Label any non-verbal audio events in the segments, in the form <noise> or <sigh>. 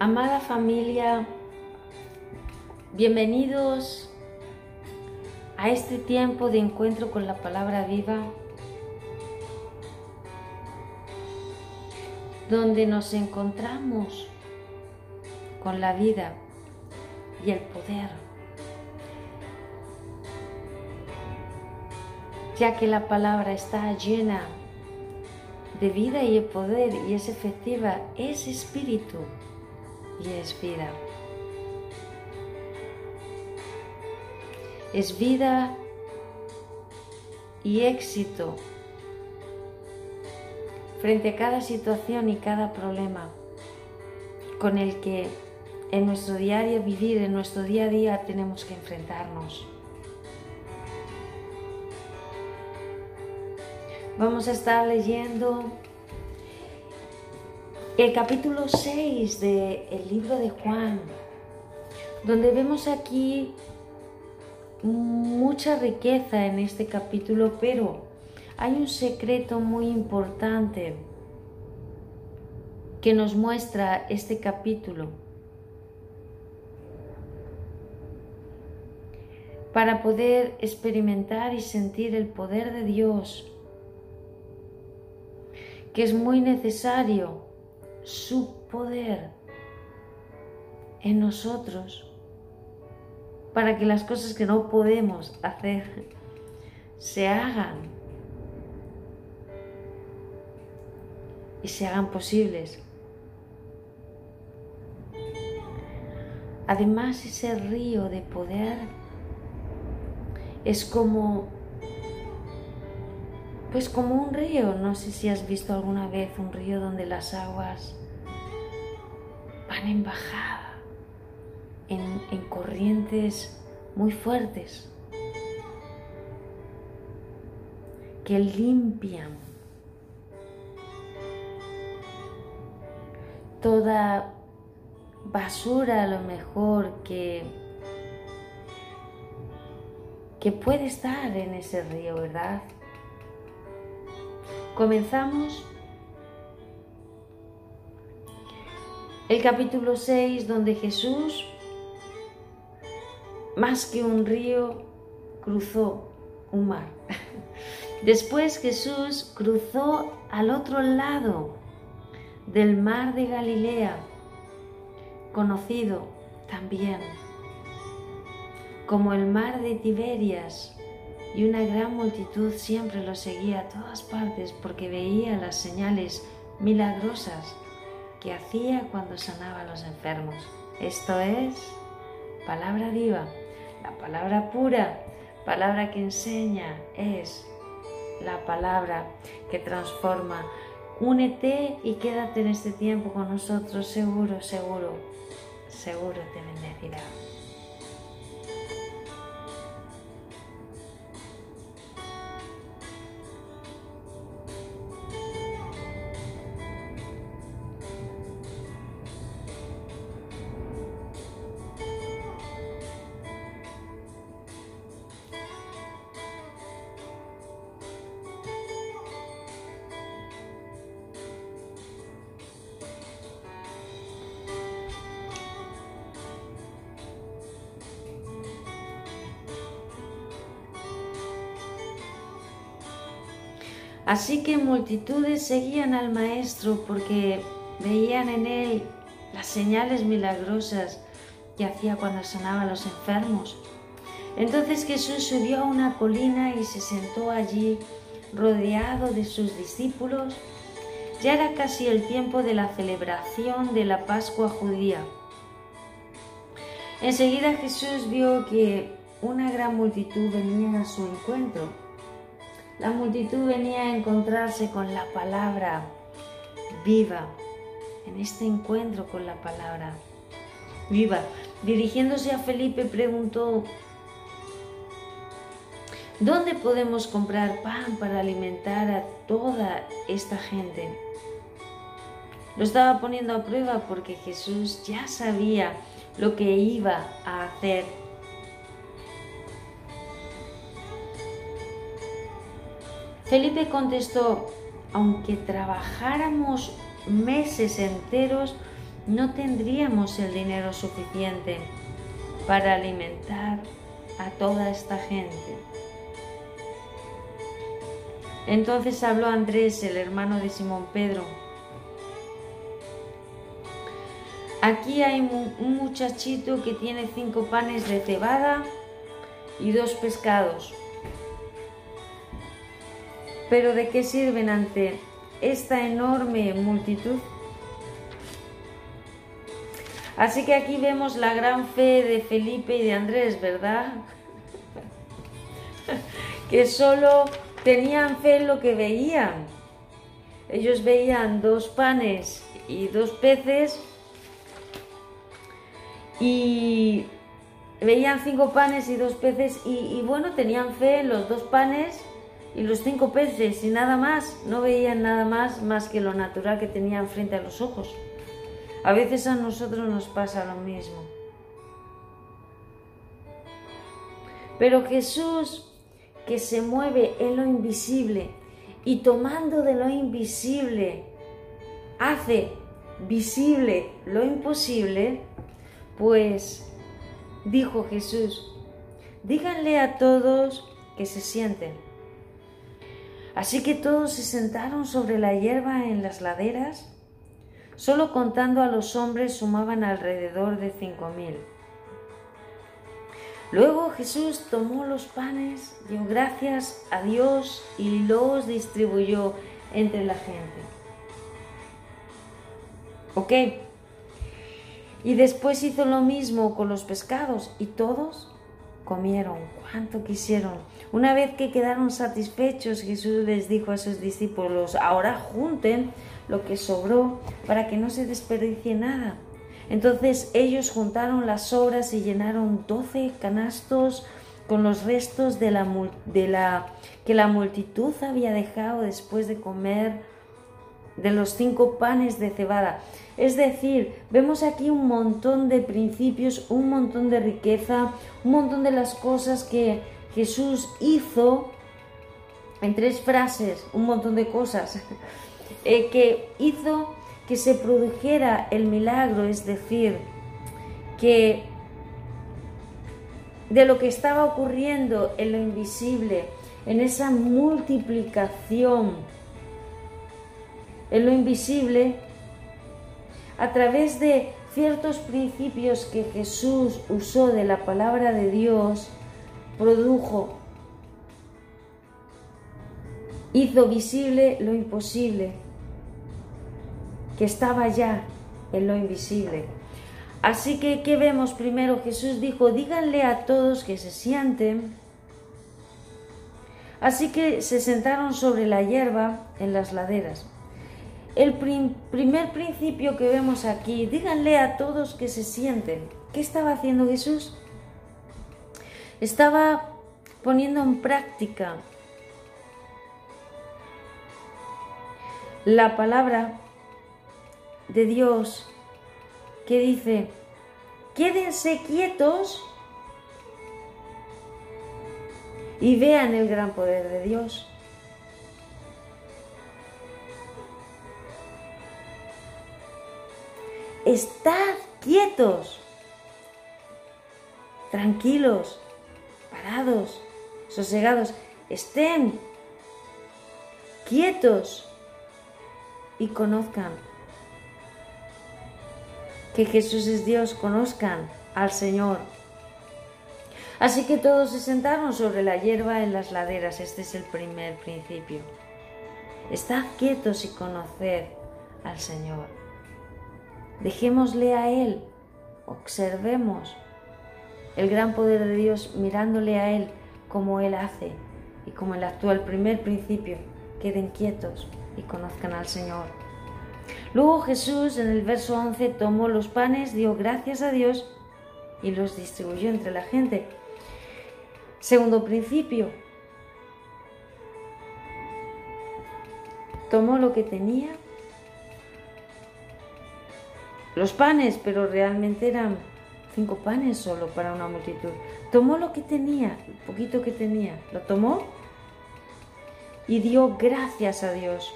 Amada familia, bienvenidos a este tiempo de encuentro con la palabra viva, donde nos encontramos con la vida y el poder, ya que la palabra está llena de vida y de poder y es efectiva, es espíritu y es vida. Es vida y éxito frente a cada situación y cada problema con el que en nuestro diario vivir, en nuestro día a día tenemos que enfrentarnos. Vamos a estar leyendo el capítulo 6 del libro de Juan, donde vemos aquí mucha riqueza en este capítulo, pero hay un secreto muy importante que nos muestra este capítulo. Para poder experimentar y sentir el poder de Dios, que es muy necesario su poder en nosotros para que las cosas que no podemos hacer se hagan y se hagan posibles. Además, ese río de poder es como pues como un río, no sé si has visto alguna vez un río donde las aguas van en bajada, en, corrientes muy fuertes, que limpian toda basura a lo mejor que, que puede estar en ese río, ¿verdad? Comenzamos el capítulo 6 donde Jesús, más que un río, cruzó un mar. <laughs> Después Jesús cruzó al otro lado del mar de Galilea, conocido también como el mar de Tiberias y una gran multitud siempre lo seguía a todas partes porque veía las señales milagrosas que hacía cuando sanaba a los enfermos. Esto es palabra viva, la palabra pura, palabra que enseña, es la palabra que transforma. Únete y quédate en este tiempo con nosotros, seguro, seguro, seguro te bendecirá. Así que multitudes seguían al Maestro porque veían en él las señales milagrosas que hacía cuando sanaba a los enfermos. Entonces Jesús subió a una colina y se sentó allí rodeado de sus discípulos. Ya era casi el tiempo de la celebración de la Pascua judía. Enseguida Jesús vio que una gran multitud venía a su encuentro la multitud venía a encontrarse con la palabra viva, en este encuentro con la palabra viva. Dirigiéndose a Felipe preguntó, ¿dónde podemos comprar pan para alimentar a toda esta gente? Lo estaba poniendo a prueba porque Jesús ya sabía lo que iba a hacer Felipe contestó, aunque trabajáramos meses enteros, no tendríamos el dinero suficiente para alimentar a toda esta gente. Entonces habló Andrés, el hermano de Simón Pedro. Aquí hay un muchachito que tiene cinco panes de cebada y dos pescados. Pero ¿de qué sirven ante esta enorme multitud? Así que aquí vemos la gran fe de Felipe y de Andrés, ¿verdad? <laughs> que solo tenían fe en lo que veían. Ellos veían dos panes y dos peces y veían cinco panes y dos peces y, bueno, tenían fe en los dos panes y los cinco peces y nada más, no veían nada más más que lo natural que tenían frente a los ojos. A veces a nosotros nos pasa lo mismo. Pero Jesús, que se mueve en lo invisible y tomando de lo invisible, hace visible lo imposible, pues dijo Jesús, díganle a todos que se sienten. Así que todos se sentaron sobre la hierba en las laderas Solo contando a los hombres sumaban alrededor de cinco mil. Luego Jesús tomó los panes, dio gracias a Dios y los distribuyó entre la gente. ¿Ok? Y después hizo lo mismo con los pescados y todos comieron cuanto quisieron. Una vez que quedaron satisfechos, Jesús les dijo a sus discípulos, ahora junten lo que sobró para que no se desperdicie nada. Entonces ellos juntaron las sobras y llenaron doce canastos con los restos de la, de la, que la multitud había dejado después de comer de los cinco panes de cebada. Es decir, vemos aquí un montón de principios, un montón de riqueza, un montón de las cosas que Jesús hizo en tres frases, un montón de cosas <laughs> eh, que hizo que se produjera el milagro, es decir, que de lo que estaba ocurriendo en lo invisible, en esa multiplicación, en lo invisible, a través de ciertos principios que Jesús usó de la palabra de Dios, produjo, hizo visible lo imposible que estaba ya en lo invisible. Así que, ¿qué vemos primero? Jesús dijo, díganle a todos que se sienten. Así que se sentaron sobre la hierba en las laderas. El primer principio que vemos aquí, díganle a todos que se sienten. ¿Qué estaba haciendo Jesús? Estaba poniendo en práctica la palabra de Dios que dice, quédense quietos y vean el gran poder de Dios. Estad quietos, tranquilos, parados, sosegados, estén quietos y conozcan que Jesús es Dios, conozcan al Señor. Así que todos se sentaron sobre la hierba en las laderas. Este es el primer principio. Estad quietos y conoced al Señor. Dejémosle a Él, observemos el gran poder de Dios mirándole a Él como Él hace y como Él actúa. Primer principio, queden quietos y conozcan al Señor. Luego Jesús en el verso 11 tomó los panes, dio gracias a Dios y los distribuyó entre la gente. Segundo principio, tomó lo que tenía, los panes, pero realmente eran cinco panes solo para una multitud. Tomó lo que tenía, el poquito que tenía, lo tomó y dio gracias a Dios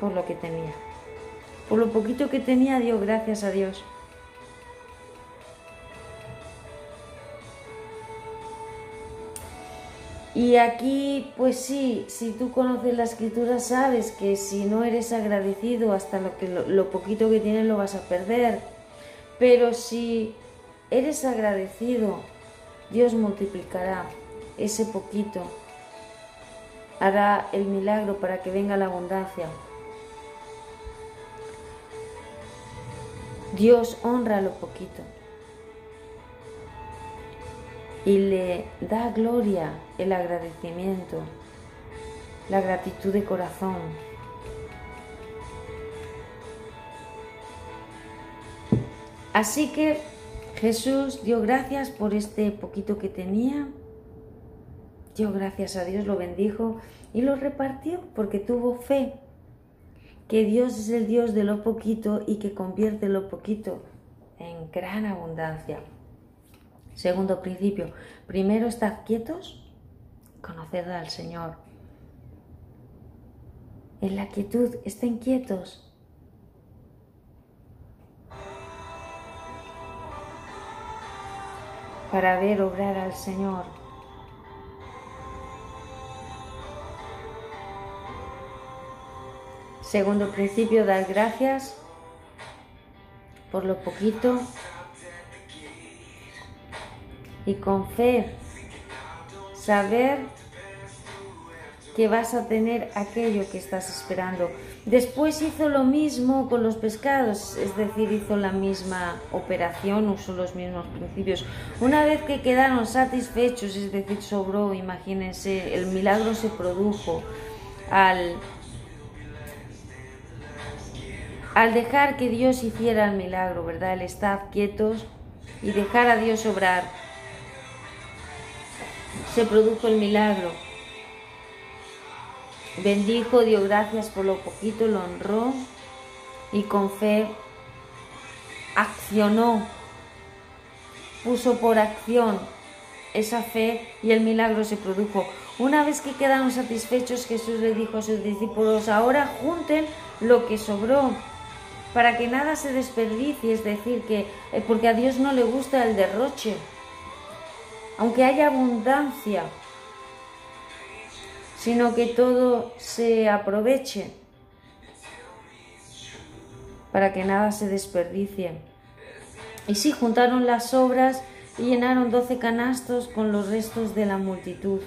por lo que tenía Por lo poquito que tenía dio gracias a Dios. Y aquí, pues sí, si tú conoces la escritura, sabes que si no eres agradecido, hasta lo, que, lo, poquito que tienes lo vas a perder. Pero si eres agradecido, Dios multiplicará ese poquito, hará el milagro para que venga la abundancia. Dios honra lo poquito y le da gloria el agradecimiento, la gratitud de corazón. Así que Jesús dio gracias por este poquito que tenía, dio gracias a Dios, lo bendijo y lo repartió porque tuvo fe que Dios es el Dios de lo poquito y que convierte lo poquito en gran abundancia. Segundo principio, primero estad quietos, conoced al Señor. En la quietud, estén quietos. Para ver obrar al Señor. Segundo principio, dar gracias por lo poquito y con fe saber que vas a tener aquello que estás esperando. Después hizo lo mismo con los pescados, es decir, hizo la misma operación, usó los mismos principios. Una vez que quedaron satisfechos, es decir, sobró, imagínense, el milagro se produjo al, al dejar que Dios hiciera el milagro, ¿verdad? El estar quietos y dejar a Dios obrar se produjo el milagro. Bendijo, dio gracias por lo poquito, lo honró y con fe accionó, puso por acción esa fe y el milagro se produjo. Una vez que quedaron satisfechos, Jesús le dijo a sus discípulos, ahora junten lo que sobró para que nada se desperdicie, es decir, que eh, porque a Dios no le gusta el derroche. Aunque haya abundancia, sino que todo se aproveche para que nada se desperdicie. Y sí, juntaron las obras y llenaron doce canastos con los restos de la multitud.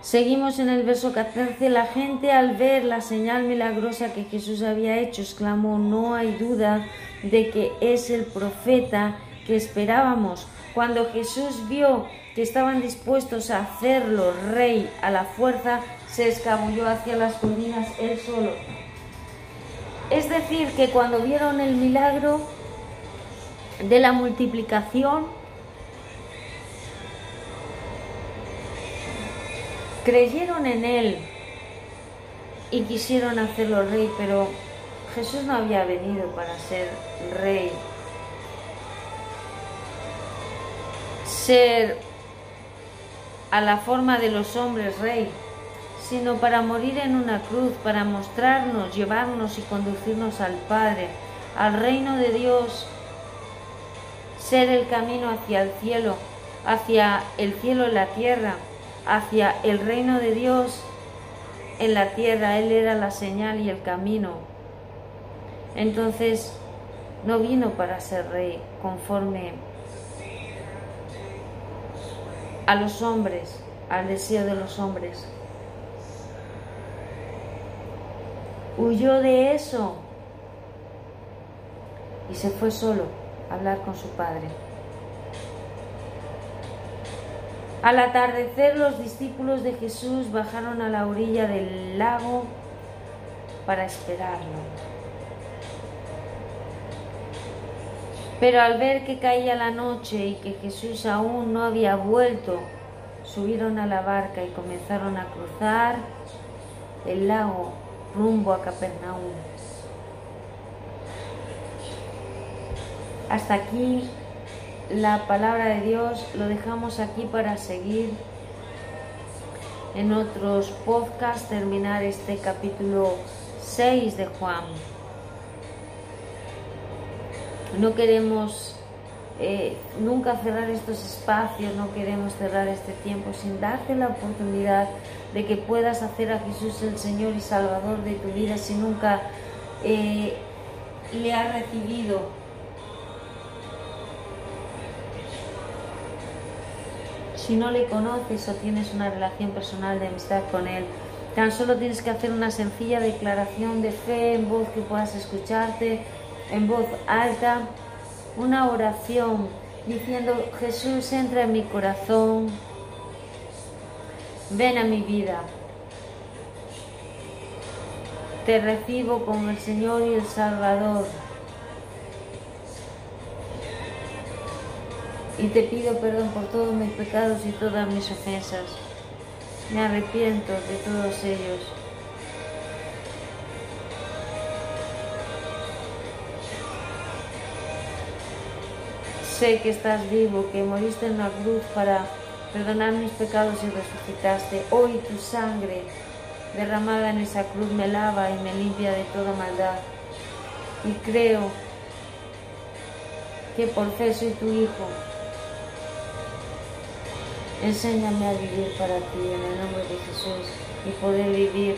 Seguimos en el verso 14. La gente al ver la señal milagrosa que Jesús había hecho exclamó, no hay duda de que es el profeta que esperábamos. Cuando Jesús vio que estaban dispuestos a hacerlo rey a la fuerza, se escabulló hacia las colinas él solo. Es decir, que cuando vieron el milagro de la multiplicación, creyeron en Él y quisieron hacerlo rey, pero Jesús no había venido para ser rey. Ser a la forma de los hombres rey, sino para morir en una cruz, para mostrarnos, llevarnos y conducirnos al Padre, al reino de Dios, ser el camino hacia el cielo, hacia el cielo en la tierra hacia el reino de Dios en la tierra. Él era la señal y el camino. Entonces no vino para ser rey conforme a los hombres, al deseo de los hombres. Huyó de eso y se fue solo a hablar con su padre. Al atardecer los discípulos de Jesús bajaron a la orilla del lago para esperarlo. Pero al ver que caía la noche y que Jesús aún no había vuelto, subieron a la barca y comenzaron a cruzar el lago rumbo a Capernaum. Hasta aquí la palabra de Dios, lo dejamos aquí para seguir en otros podcasts terminar este capítulo 6 de Juan. No queremos eh, nunca cerrar estos espacios, no queremos cerrar este tiempo sin darte la oportunidad de que puedas hacer a Jesús el Señor y Salvador de tu vida si nunca eh, le has recibido. Si no le conoces o tienes una relación personal de amistad con Él, tan solo tienes que hacer una sencilla declaración de fe en voz que puedas escucharte, en voz alta una oración diciendo, Jesús, entra en mi corazón, ven a mi vida. Te recibo como el Señor y el Salvador. Y te pido perdón por todos mis pecados y todas mis ofensas. Me arrepiento de todos ellos. Sé que estás vivo, que moriste en la cruz para perdonar mis pecados y resucitaste. Hoy tu sangre derramada en esa cruz me lava y me limpia de toda maldad. Y creo que por fe soy tu hijo. Enséñame a vivir para ti en el nombre de Jesús y poder vivir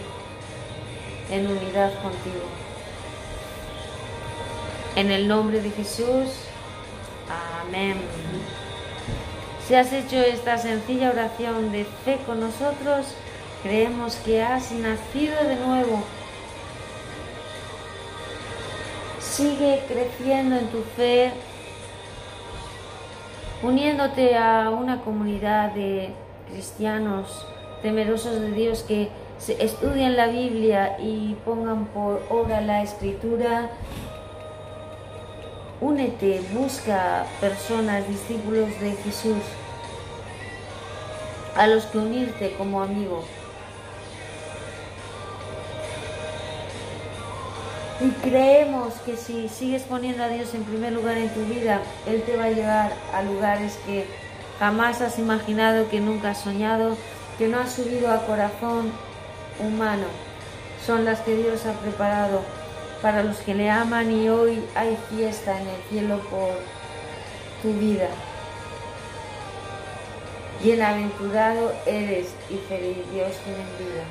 en unidad contigo. En el nombre de Jesús. Amén. Si has hecho esta sencilla oración de fe con nosotros, creemos que has nacido de nuevo. Sigue creciendo en tu fe, uniéndote a una comunidad de cristianos temerosos de Dios que estudien la Biblia y pongan por obra la escritura Únete, busca personas, discípulos de Jesús, a los que unirte como amigo. Y creemos que si sigues poniendo a Dios en primer lugar en tu vida, Él te va a llevar a lugares que jamás has imaginado, que nunca has soñado, que no has subido a corazón humano. Son las que Dios ha preparado para los que le aman y hoy hay fiesta en el cielo por tu vida. Bienaventurado eres y feliz Dios te bendiga.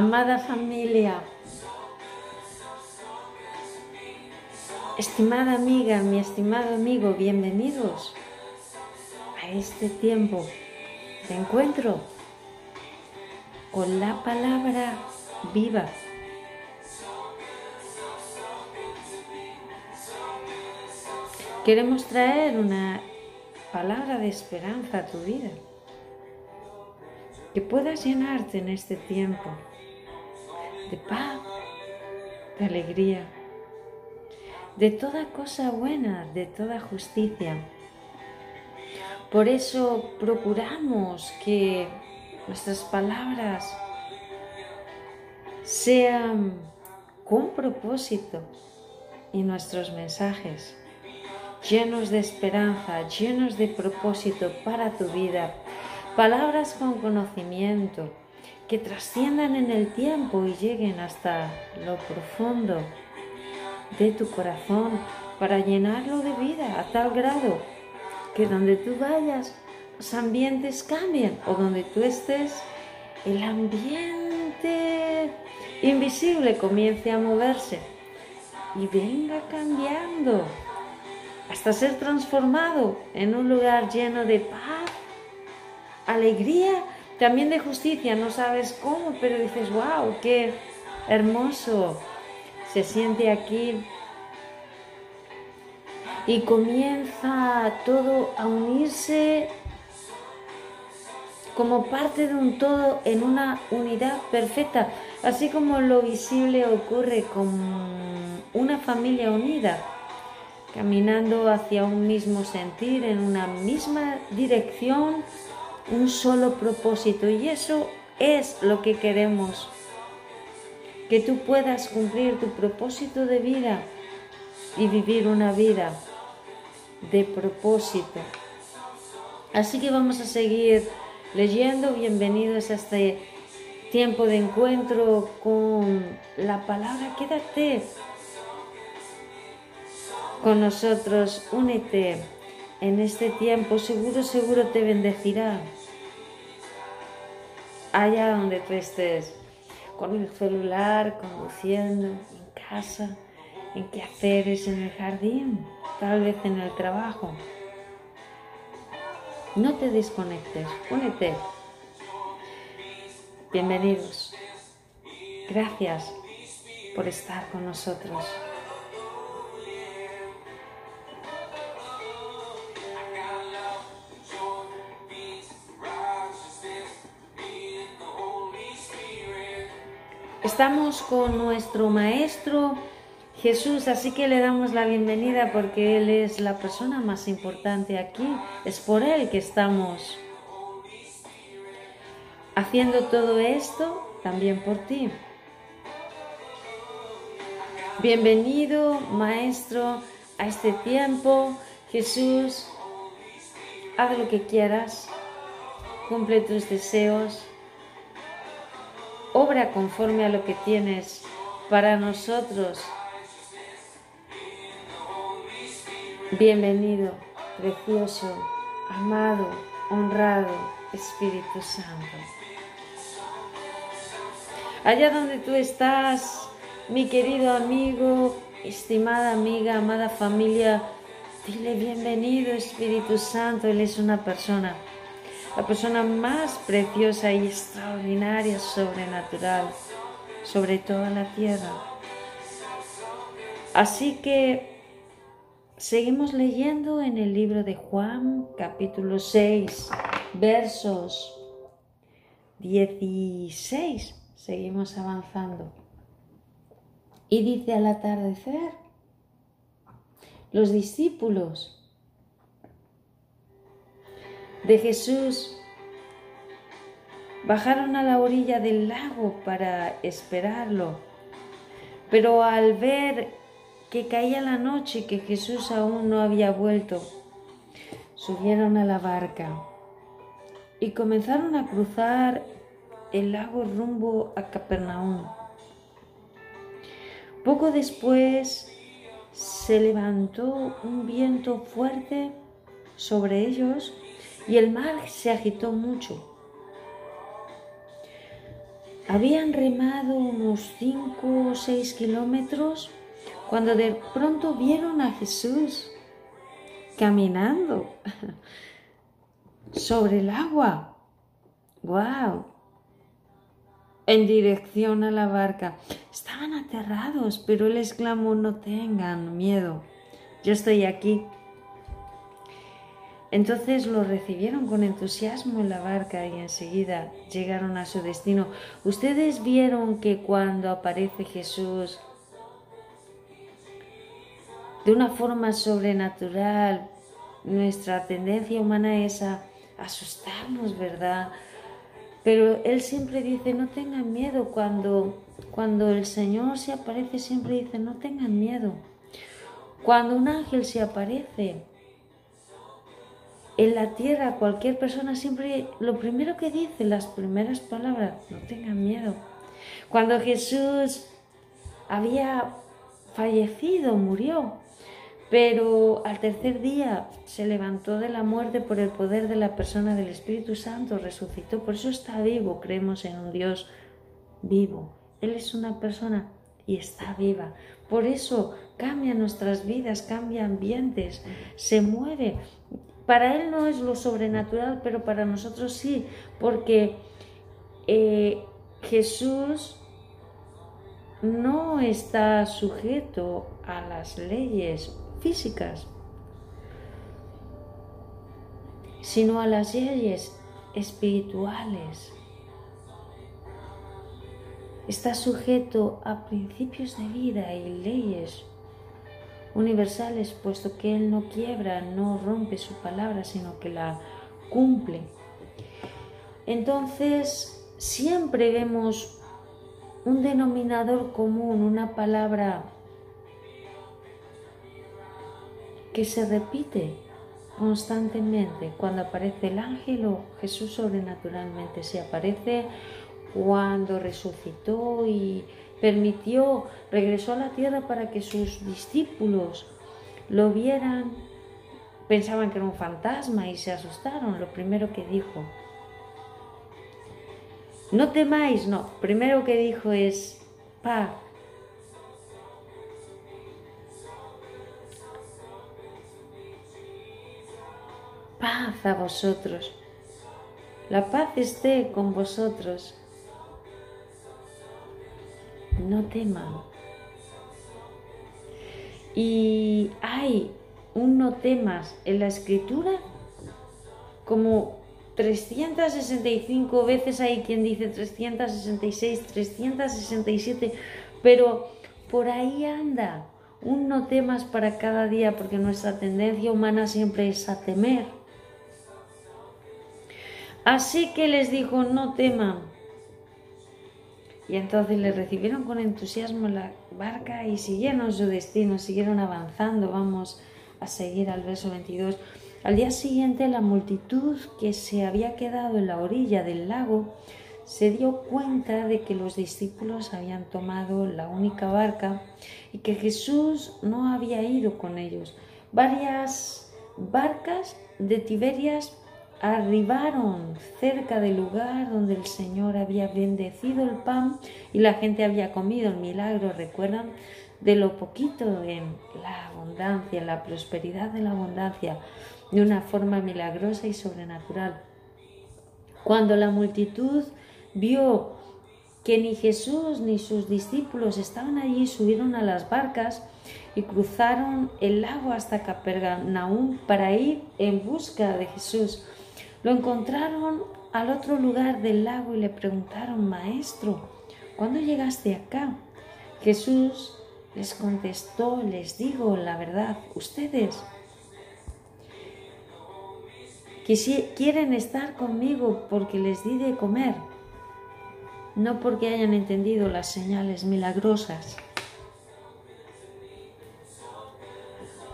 Amada familia, estimada amiga, mi estimado amigo, bienvenidos a este tiempo de encuentro con la palabra viva. Queremos traer una palabra de esperanza a tu vida, que puedas llenarte en este tiempo de paz, de alegría, de toda cosa buena, de toda justicia. Por eso procuramos que nuestras palabras sean con propósito y nuestros mensajes llenos de esperanza, llenos de propósito para tu vida, palabras con conocimiento, que trasciendan en el tiempo y lleguen hasta lo profundo de tu corazón para llenarlo de vida a tal grado que donde tú vayas los ambientes cambien o donde tú estés el ambiente invisible comience a moverse y venga cambiando hasta ser transformado en un lugar lleno de paz, alegría también de justicia, no sabes cómo, pero dices, wow, qué hermoso se siente aquí. Y comienza todo a unirse como parte de un todo en una unidad perfecta. Así como lo visible ocurre con una familia unida, caminando hacia un mismo sentir, en una misma dirección, un solo propósito. Y eso es lo que queremos. Que tú puedas cumplir tu propósito de vida y vivir una vida de propósito. Así que vamos a seguir leyendo. Bienvenidos a este tiempo de encuentro con la palabra. Quédate con nosotros, únete en este tiempo. Seguro, seguro te bendecirá. Allá donde tú estés, con el celular, conduciendo, en casa, en qué haceres, en el jardín, tal vez en el trabajo. No te desconectes, únete. Bienvenidos. Gracias por estar con nosotros. Estamos con nuestro maestro Jesús, así que le damos la bienvenida porque Él es la persona más importante aquí. Es por Él que estamos haciendo todo esto, también por ti. Bienvenido, Maestro, a este tiempo. Jesús, haz lo que quieras, cumple tus deseos, obra conforme a lo que tienes para nosotros Bienvenido, precioso, amado, honrado Espíritu Santo. Allá donde tú estás, mi querido amigo, estimada amiga, amada familia, dile bienvenido Espíritu Santo. Él es una persona, la persona más preciosa y extraordinaria, sobrenatural, sobre toda la tierra. Así que Seguimos leyendo en el libro de Juan, capítulo 6, versos 16. Seguimos avanzando. Y dice al atardecer, los discípulos de Jesús bajaron a la orilla del lago para esperarlo, pero al ver que caía la noche y que Jesús aún no había vuelto. Subieron a la barca y comenzaron a cruzar el lago rumbo a Capernaum. Poco después se levantó un viento fuerte sobre ellos y el mar se agitó mucho. Habían remado unos cinco o seis kilómetros cuando de pronto vieron a Jesús caminando <laughs> sobre el agua. ¡Wow! En dirección a la barca. Estaban aterrados, pero él exclamó, no tengan miedo, yo estoy aquí. Entonces lo recibieron con entusiasmo en la barca y enseguida llegaron a su destino. Ustedes vieron que cuando aparece Jesús de una forma sobrenatural. Nuestra tendencia humana es asustarnos, ¿verdad? Pero Él siempre dice, no tengan miedo. Cuando, cuando el Señor se aparece, siempre dice, no tengan miedo. Cuando un ángel se aparece en la tierra, cualquier persona siempre, lo primero que dice, las primeras palabras, no tengan miedo. Cuando Jesús había fallecido, murió, pero al tercer día se levantó de la muerte por el poder de la persona del Espíritu Santo, resucitó, por eso está vivo, creemos en un Dios vivo. Él es una persona y está viva. Por eso cambia nuestras vidas, cambia ambientes, se mueve. Para Él no es lo sobrenatural, pero para nosotros sí, porque eh, Jesús no está sujeto a las leyes físicas, sino a las leyes espirituales. está sujeto a principios de vida y leyes universales, puesto que Él no quiebra, no rompe su palabra, sino que la cumple. Entonces, siempre vemos un denominador común, una palabra que se repite constantemente cuando aparece el ángel o Jesús sobrenaturalmente, se aparece cuando resucitó y permitió, regresó a la tierra para que sus discípulos lo vieran, pensaban que era un fantasma y se asustaron. Lo primero que dijo, no temáis, no, primero que dijo es paz. Paz a vosotros. La paz esté con vosotros no teman. Y hay un no temas en la escritura como 365 veces hay quien dice 366, 367, pero por ahí anda un no temas para cada día porque nuestra tendencia humana siempre es a temer. Así que les dijo, no teman, y entonces le recibieron con entusiasmo la barca y siguieron su destino, siguieron avanzando. Vamos a seguir al verso 22. Al día siguiente la multitud que se había quedado en la orilla del lago se dio cuenta de que los discípulos habían tomado la única barca y que Jesús no había ido con ellos. Varias barcas de Tiberias arribaron cerca del lugar donde el Señor había bendecido el pan y la gente había comido el milagro, recuerdan, de lo poquito en la abundancia, la prosperidad de la abundancia, de una forma milagrosa y sobrenatural. Cuando la multitud vio que ni Jesús ni sus discípulos estaban allí, subieron a las barcas y cruzaron el lago hasta Capernaum para ir en busca de Jesús. Lo encontraron al otro lugar del lago y le preguntaron, Maestro, ¿cuándo llegaste acá? Jesús les contestó, les digo la verdad, ustedes quieren estar conmigo porque les di de comer, no porque hayan entendido las señales milagrosas.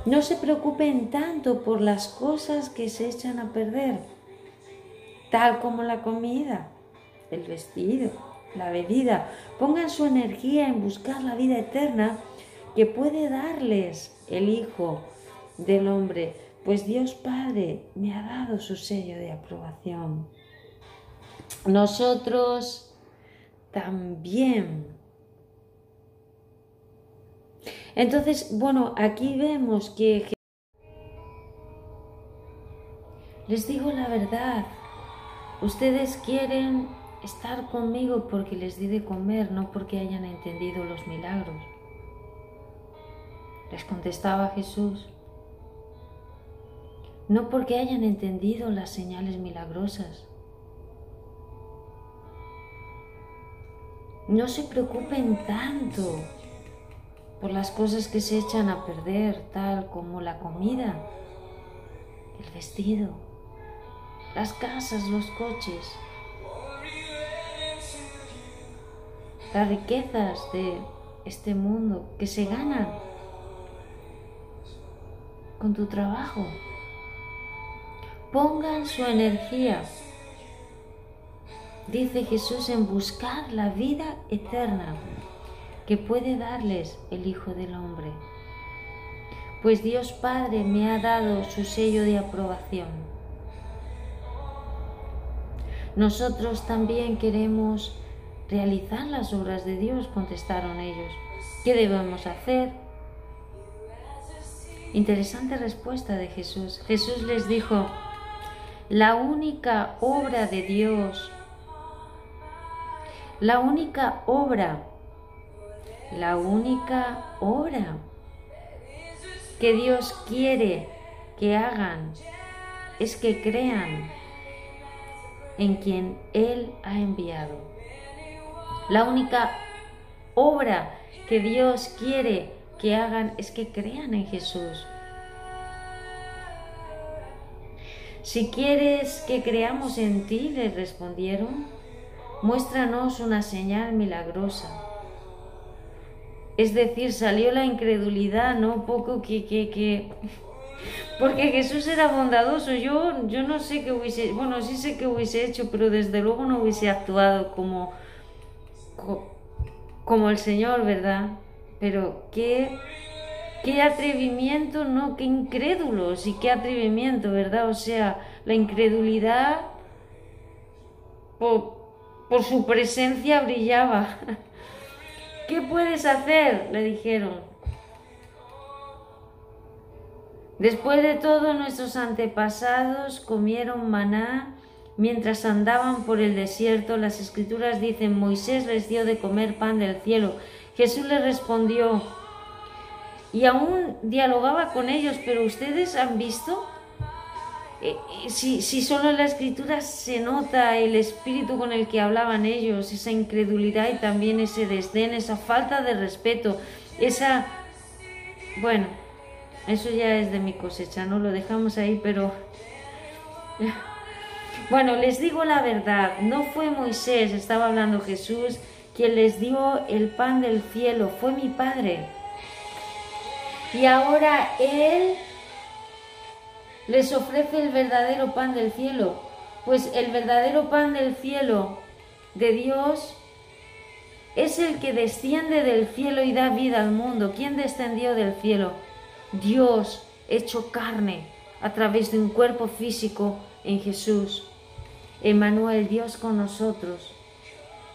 No se preocupen tanto por las cosas que se echan a perder tal como la comida, el vestido, la bebida. Pongan su energía en buscar la vida eterna que puede darles el Hijo del Hombre, pues Dios Padre me ha dado su sello de aprobación. Nosotros también. Entonces, bueno, aquí vemos que les digo la verdad, Ustedes quieren estar conmigo porque les di de comer, no porque hayan entendido los milagros. Les contestaba Jesús, no porque hayan entendido las señales milagrosas. No se preocupen tanto por las cosas que se echan a perder, tal como la comida, el vestido, las casas, los coches, las riquezas de este mundo que se ganan con tu trabajo. Pongan su energía, dice Jesús, en buscar la vida eterna que puede darles el Hijo del Hombre. Pues Dios Padre me ha dado su sello de aprobación. Nosotros también queremos realizar las obras de Dios, contestaron ellos. ¿Qué debemos hacer? Interesante respuesta de Jesús. Jesús les dijo, la única obra de Dios, la única obra, la única obra que Dios quiere que hagan es que crean en quien Él ha enviado. La única obra que Dios quiere que hagan es que crean en Jesús. Si quieres que creamos en ti, le respondieron, muéstranos una señal milagrosa. Es decir, salió la incredulidad, ¿no? Poco que, que, que... Porque Jesús era bondadoso. Yo, yo no sé qué hubiese... Bueno, sí sé qué hubiese hecho, pero desde luego no hubiese actuado como... Como el Señor, ¿verdad? Pero qué qué atrevimiento, ¿no? Qué incrédulos y qué atrevimiento, ¿verdad? O sea, la incredulidad por, su presencia brillaba. <laughs> ¿Qué puedes hacer? le dijeron. Después de todo, nuestros antepasados comieron maná mientras andaban por el desierto. Las escrituras dicen, Moisés les dio de comer pan del cielo. Jesús les respondió, y aún dialogaba con ellos, pero ustedes han visto, eh, eh, si, si solo en la escritura se nota el espíritu con el que hablaban ellos, esa incredulidad y también ese desdén, esa falta de respeto, esa... Bueno, eso ya es de mi cosecha, no lo dejamos ahí, pero... Bueno, les digo la verdad, no fue Moisés, estaba hablando Jesús, quien les dio el pan del cielo, fue mi Padre. Y ahora Él les ofrece el verdadero pan del cielo, pues el verdadero pan del cielo de Dios es el que desciende del cielo y da vida al mundo. ¿Quién descendió del cielo? Dios hecho carne a través de un cuerpo físico en Jesús. Emmanuel, Dios con nosotros.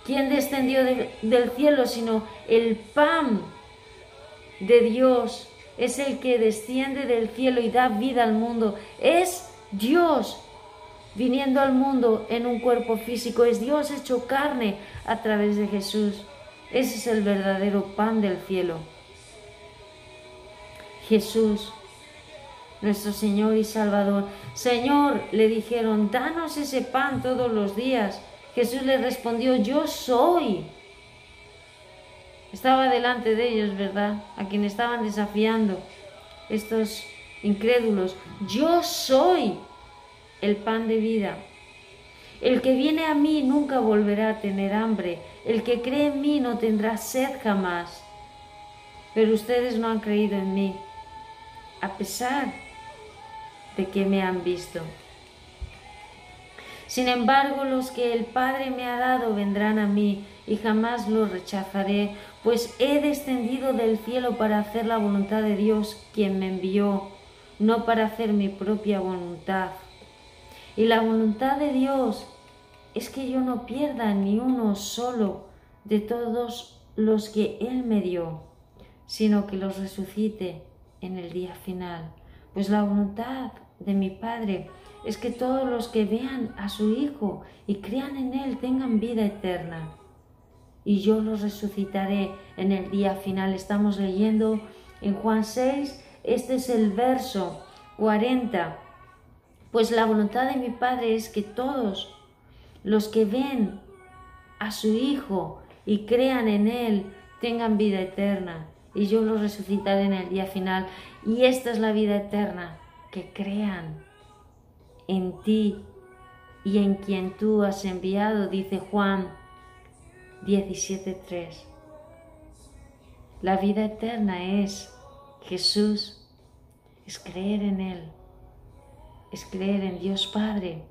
¿Quién descendió del cielo sino el pan de Dios es el que desciende del cielo y da vida al mundo. Es Dios viniendo al mundo en un cuerpo físico. Es Dios hecho carne a través de Jesús. Ese es el verdadero pan del cielo. Jesús, nuestro Señor y Salvador. Señor, le dijeron, danos ese pan todos los días. Jesús le respondió, yo soy estaba delante de ellos, ¿verdad? A quien estaban desafiando estos incrédulos. Yo soy el pan de vida. El que viene a mí nunca volverá a tener hambre. El que cree en mí no tendrá sed jamás. Pero ustedes no han creído en mí, a pesar de que me han visto. Sin embargo, los que el Padre me ha dado vendrán a mí y jamás los rechazaré, pues he descendido del cielo para hacer la voluntad de Dios, quien me envió, no para hacer mi propia voluntad. Y la voluntad de Dios es que yo no pierda ni uno solo de todos los que Él me dio, sino que los resucite en el día final. Pues la voluntad de mi Padre es que todos los que vean a su Hijo y crean en Él tengan vida eterna y yo los resucitaré en el día final. Estamos leyendo en Juan 6, este es el verso 40. Pues la voluntad de mi Padre es que todos los que ven a su Hijo y crean en Él tengan vida eterna y yo los resucitaré en el día final. Y esta es la vida eterna, que crean en ti y en quien tú has enviado, dice Juan 17.3. La vida eterna es Jesús, es creer en Él, es creer en Dios Padre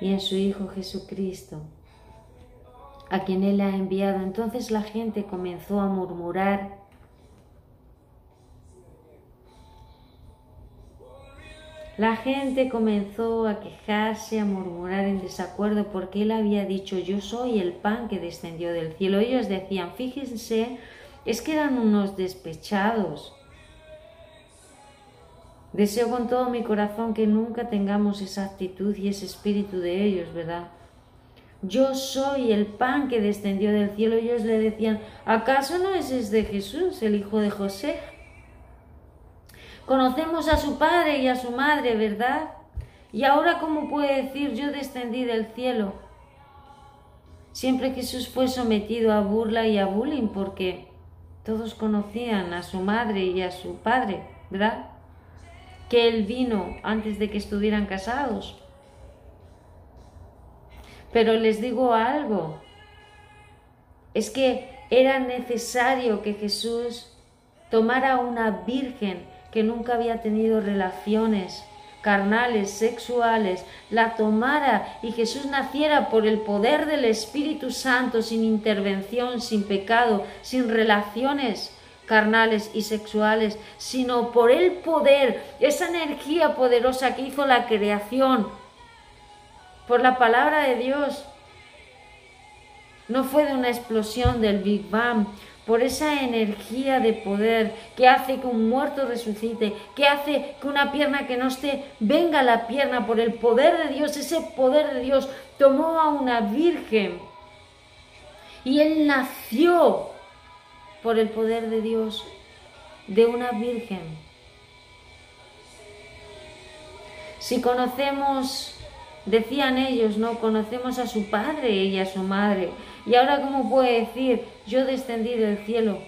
y en su Hijo Jesucristo, a quien Él ha enviado. Entonces la gente comenzó a murmurar La gente comenzó a quejarse, a murmurar en desacuerdo porque él había dicho yo soy el pan que descendió del cielo. Ellos decían, fíjense, es que eran unos despechados. Deseo con todo mi corazón que nunca tengamos esa actitud y ese espíritu de ellos, ¿verdad? Yo soy el pan que descendió del cielo. Ellos le decían, ¿acaso no es de Jesús, el hijo de José? Conocemos a su padre y a su madre, ¿verdad? Y ahora, ¿cómo puede decir yo descendí del cielo? Siempre Jesús fue sometido a burla y a bullying porque todos conocían a su madre y a su padre, ¿verdad? Que él vino antes de que estuvieran casados. Pero les digo algo, es que era necesario que Jesús tomara una virgen que nunca había tenido relaciones carnales, sexuales, la tomara y Jesús naciera por el poder del Espíritu Santo, sin intervención, sin pecado, sin relaciones carnales y sexuales, sino por el poder, esa energía poderosa que hizo la creación, por la palabra de Dios. No fue de una explosión del Big Bang, por esa energía de poder que hace que un muerto resucite, que hace que una pierna que no esté venga la pierna por el poder de Dios, ese poder de Dios tomó a una virgen y él nació por el poder de Dios de una virgen. Si conocemos, decían ellos, no conocemos a su padre y a su madre, y ahora, ¿cómo puede decir, yo descendí del cielo?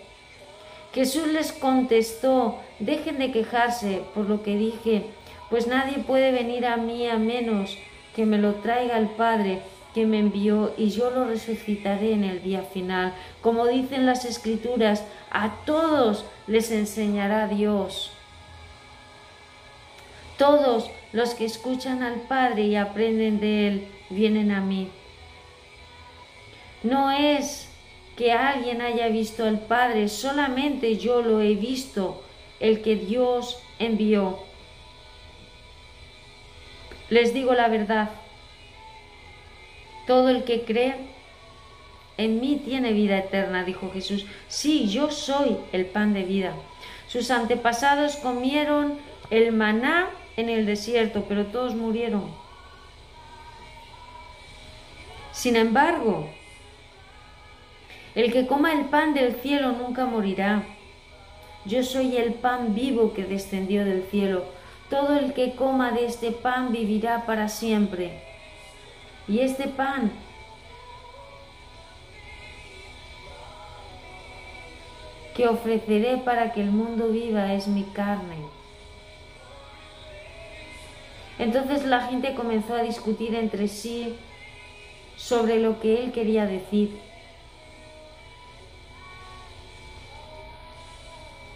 Jesús les contestó, dejen de quejarse por lo que dije, pues nadie puede venir a mí a menos que me lo traiga el Padre que me envió y yo lo resucitaré en el día final. Como dicen las escrituras, a todos les enseñará Dios. Todos los que escuchan al Padre y aprenden de Él vienen a mí. No es que alguien haya visto al Padre, solamente yo lo he visto, el que Dios envió. Les digo la verdad, todo el que cree en mí tiene vida eterna, dijo Jesús. Sí, yo soy el pan de vida. Sus antepasados comieron el maná en el desierto, pero todos murieron. Sin embargo, el que coma el pan del cielo nunca morirá. Yo soy el pan vivo que descendió del cielo. Todo el que coma de este pan vivirá para siempre. Y este pan que ofreceré para que el mundo viva es mi carne. Entonces la gente comenzó a discutir entre sí sobre lo que él quería decir.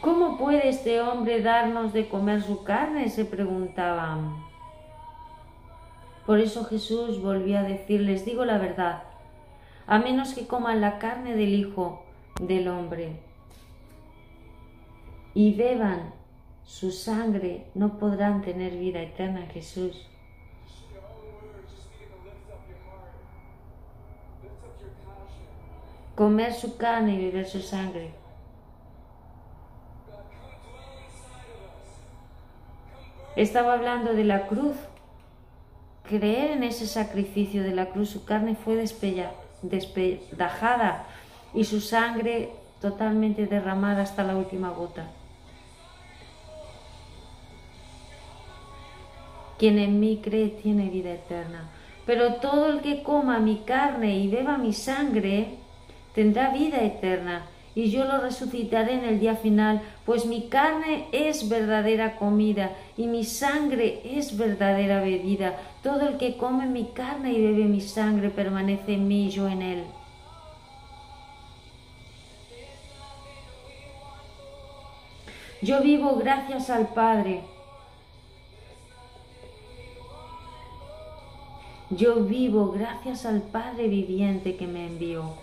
¿Cómo puede este hombre darnos de comer su carne? se preguntaban. Por eso Jesús volvió a decirles, digo la verdad, a menos que coman la carne del Hijo del Hombre y beban su sangre, no podrán tener vida eterna, Jesús. Comer su carne y beber su sangre. Estaba hablando de la cruz. Creer en ese sacrificio de la cruz, su carne fue despedajada y su sangre totalmente derramada hasta la última gota. Quien en mí cree tiene vida eterna. Pero todo el que coma mi carne y beba mi sangre tendrá vida eterna y yo lo resucitaré en el día final, pues mi carne es verdadera comida y mi sangre es verdadera bebida. Todo el que come mi carne y bebe mi sangre permanece en mí y yo en él. Yo vivo gracias al Padre. Yo vivo gracias al Padre viviente que me envió.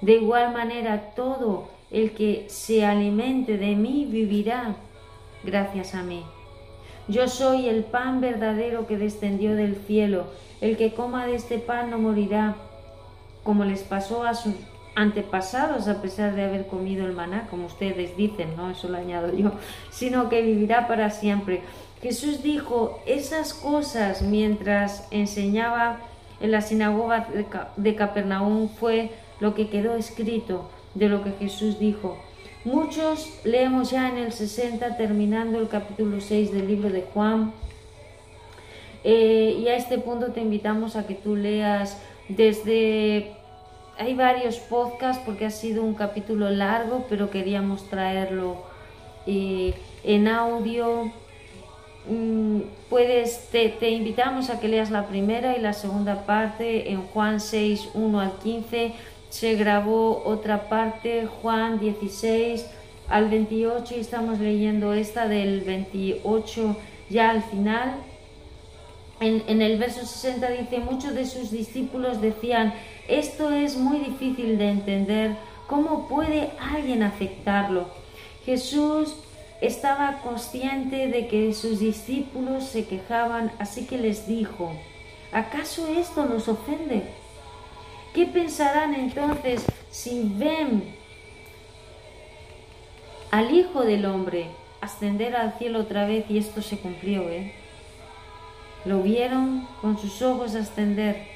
De igual manera, todo el que se alimente de mí vivirá gracias a mí. Yo soy el pan verdadero que descendió del cielo. El que coma de este pan no morirá, como les pasó a sus antepasados a pesar de haber comido el maná, como ustedes dicen, no, eso lo añado yo, sino que vivirá para siempre. Jesús dijo esas cosas mientras enseñaba en la sinagoga de Capernaum fue lo que quedó escrito de lo que Jesús dijo. Muchos leemos ya en el 60, terminando el capítulo 6 del libro de Juan. Eh, y a este punto te invitamos a que tú leas desde hay varios podcasts porque ha sido un capítulo largo, pero queríamos traerlo eh, en audio. Mm, puedes, te, te, invitamos a que leas la primera y la segunda parte en Juan 6, 1 al 15. Se grabó otra parte, Juan 16 al 28 y estamos leyendo esta del 28 ya al final. En, en el verso 60 dice, muchos de sus discípulos decían, esto es muy difícil de entender, ¿cómo puede alguien aceptarlo? Jesús estaba consciente de que sus discípulos se quejaban, así que les dijo, ¿acaso esto nos ofende? ¿Qué pensarán entonces si ven al Hijo del Hombre ascender al cielo otra vez y esto se cumplió, ¿eh? Lo vieron con sus ojos ascender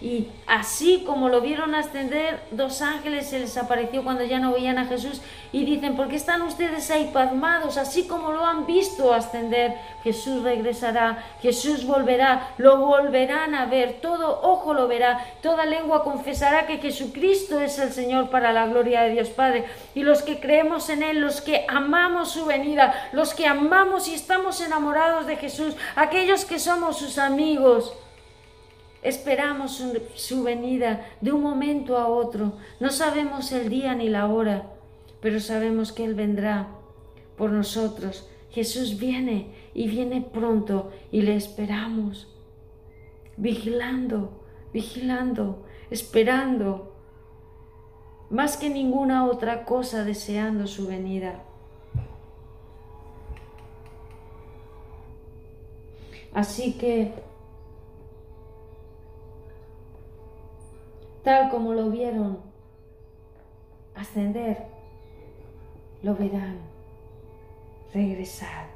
y así como lo vieron ascender, dos ángeles se les apareció cuando ya no veían a Jesús y dicen, ¿por qué están ustedes ahí pasmados? Así como lo han visto ascender, Jesús regresará, Jesús volverá, lo volverán a ver, todo ojo lo verá, toda lengua confesará que Jesucristo es el Señor para la gloria de Dios Padre. Y los que creemos en Él, los que amamos su venida, los que amamos y estamos enamorados de Jesús, aquellos que somos sus amigos, Esperamos su, venida de un momento a otro. No sabemos el día ni la hora, pero sabemos que Él vendrá por nosotros. Jesús viene y viene pronto y le esperamos, vigilando, vigilando, esperando, más que ninguna otra cosa deseando su venida. Así que tal como lo vieron ascender, lo verán regresar.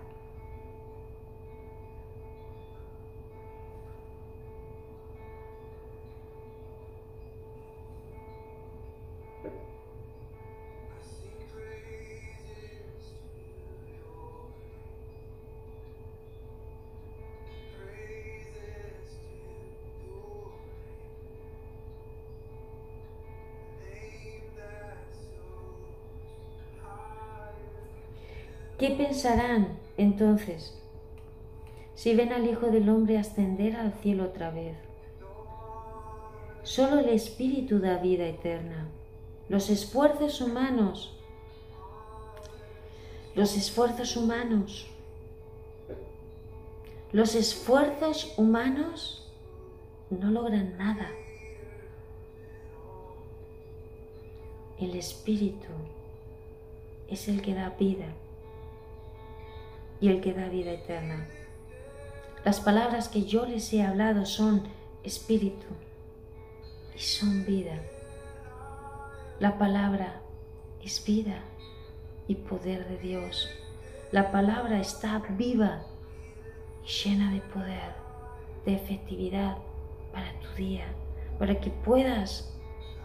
¿Qué pensarán entonces si ven al Hijo del Hombre ascender al cielo otra vez? Solo el Espíritu da vida eterna. Los esfuerzos humanos, los esfuerzos humanos, los esfuerzos humanos no logran nada. El Espíritu es el que da vida y el que da vida eterna. Las palabras que yo les he hablado son espíritu y son vida. La palabra es vida y poder de Dios. La palabra está viva y llena de poder, de efectividad para tu día, para que puedas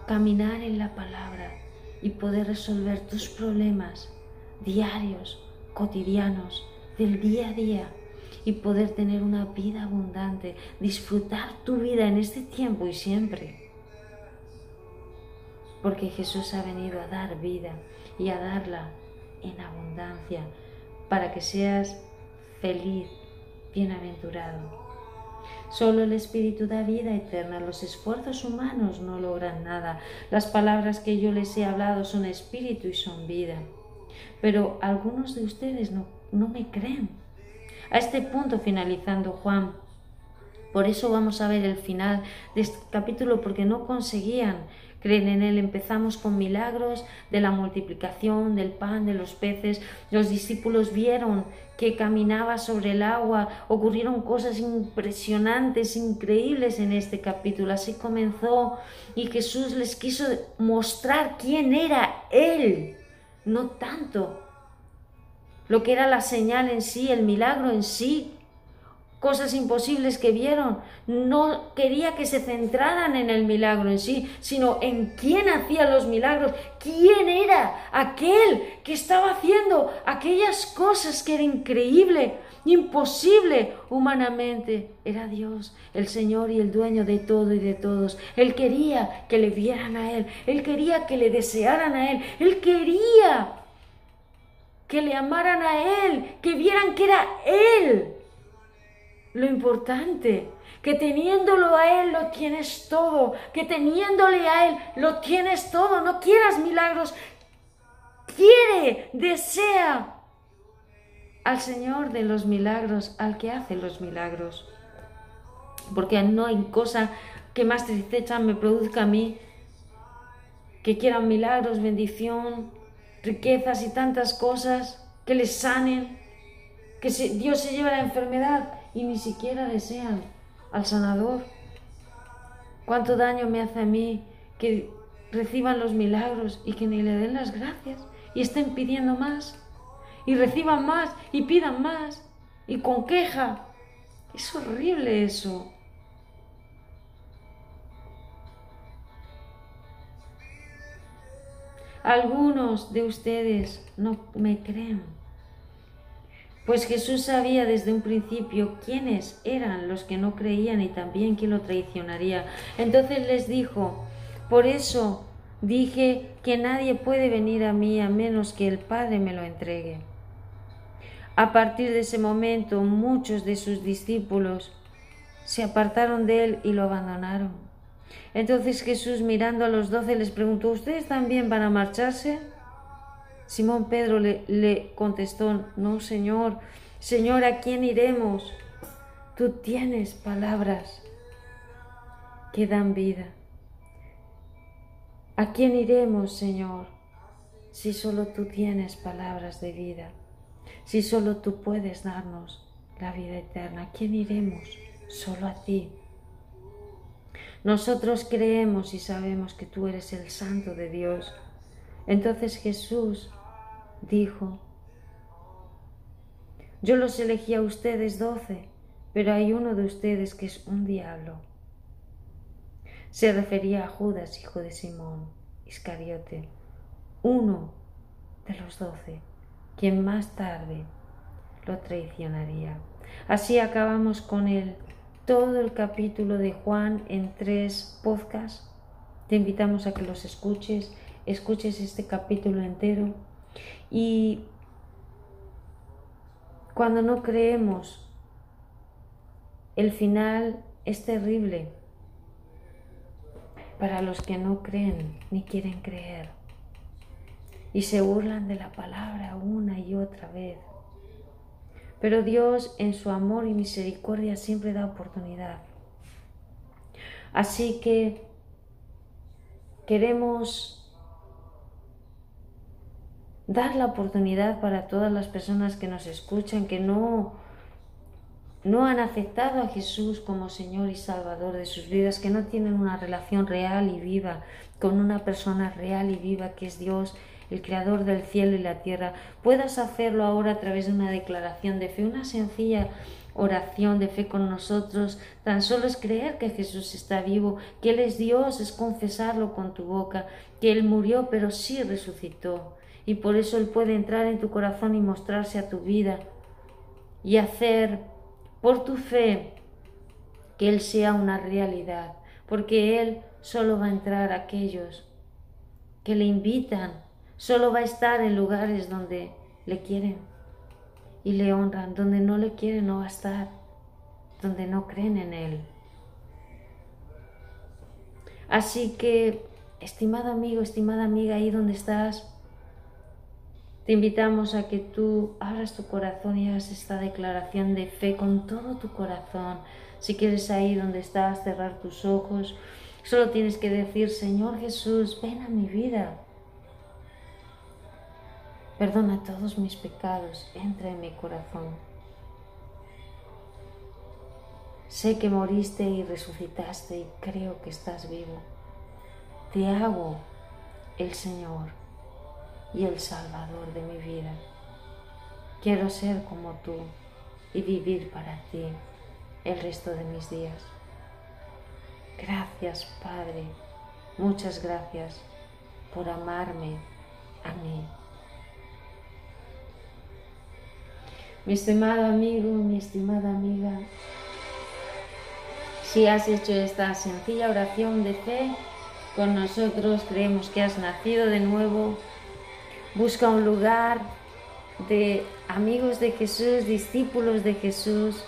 caminar en la palabra y poder resolver tus problemas diarios, cotidianos, del día a día y poder tener una vida abundante, disfrutar tu vida en este tiempo y siempre. Porque Jesús ha venido a dar vida y a darla en abundancia para que seas feliz, bienaventurado. Solo el Espíritu da vida eterna, los esfuerzos humanos no logran nada. Las palabras que yo les he hablado son espíritu y son vida. Pero algunos de ustedes no no me creen. A este punto finalizando Juan. Por eso vamos a ver el final de este capítulo, porque no conseguían creer en él. Empezamos con milagros de la multiplicación del pan, de los peces. Los discípulos vieron que caminaba sobre el agua. Ocurrieron cosas impresionantes, increíbles en este capítulo. Así comenzó y Jesús les quiso mostrar quién era Él. No tanto lo que era la señal en sí, el milagro en sí, cosas imposibles que vieron. No quería que se centraran en el milagro en sí, sino en quién hacía los milagros, quién era aquel que estaba haciendo aquellas cosas que era increíble, imposible humanamente. Era Dios, el Señor y el dueño de todo y de todos. Él quería que le vieran a Él, Él quería que le desearan a Él, Él quería que le amaran a Él, que vieran que era Él lo importante, que teniéndolo a Él lo tienes todo, que teniéndole a Él lo tienes todo, no quieras milagros, quiere, desea al Señor de los milagros, al que hace los milagros. Porque no hay cosa que más tristeza me produzca a mí que quieran milagros, bendición, riquezas y tantas cosas que les sanen, que Dios se lleve la enfermedad y ni siquiera desean al sanador. ¿Cuánto daño me hace a mí que reciban los milagros y que ni le den las gracias y estén pidiendo más y reciban más y pidan más y con queja? Es horrible eso. Algunos de ustedes no me creen pues Jesús sabía desde un principio quiénes eran los que no creían y también quién lo traicionaría. Entonces les dijo, por eso dije que nadie puede venir a mí a menos que el Padre me lo entregue. A partir de ese momento muchos de sus discípulos se apartaron de él y lo abandonaron. Entonces Jesús mirando a los doce les preguntó, ¿ustedes también van a marcharse? Simón Pedro le, contestó, no, Señor, Señor, ¿a quién iremos? Tú tienes palabras que dan vida. ¿A quién iremos, Señor? Si solo tú tienes palabras de vida, si solo tú puedes darnos la vida eterna, ¿a quién iremos? Solo a ti. Nosotros creemos y sabemos que tú eres el Santo de Dios. Entonces Jesús dijo, yo los elegí a ustedes doce, pero hay uno de ustedes que es un diablo. Se refería a Judas, hijo de Simón, Iscariote, uno de los doce, quien más tarde lo traicionaría. Así acabamos con él todo el capítulo de Juan en tres podcasts. Te invitamos a que los escuches, escuches este capítulo entero y cuando no creemos, el final es terrible para los que no creen ni quieren creer y se burlan de la palabra una y otra vez. Pero Dios en su amor y misericordia siempre da oportunidad. Así que queremos dar la oportunidad para todas las personas que nos escuchan, que no, no han aceptado a Jesús como Señor y Salvador de sus vidas, que no tienen una relación real y viva con una persona real y viva que es Dios, el Creador del cielo y la tierra, puedas hacerlo ahora a través de una declaración de fe, una sencilla oración de fe con nosotros, tan solo es creer que Jesús está vivo, que Él es Dios, es confesarlo con tu boca, que Él murió pero sí resucitó. Y por eso Él puede entrar en tu corazón y mostrarse a tu vida y hacer por tu fe que Él sea una realidad, porque Él solo va a entrar a aquellos que le invitan, solo va a estar en lugares donde le quieren y le honran, donde no le quieren no va a estar, donde no creen en Él. Así que, estimado amigo, estimada amiga, ahí donde estás, te invitamos a que tú abras tu corazón y hagas esta declaración de fe con todo tu corazón. Si quieres ahí donde estás, cerrar tus ojos, solo tienes que decir, Señor Jesús, ven a mi vida. Perdona todos mis pecados, entra en mi corazón. Sé que moriste y resucitaste y creo que estás vivo. Te hago el Señor y el Salvador de mi vida. Quiero ser como tú y vivir para ti. el resto de mis días. Gracias, Padre, muchas gracias por amarme a mí. Mi estimado amigo, mi estimada amiga, si has hecho esta sencilla oración de fe con nosotros, creemos que has nacido de nuevo. Busca un lugar de amigos de Jesús, discípulos de Jesús,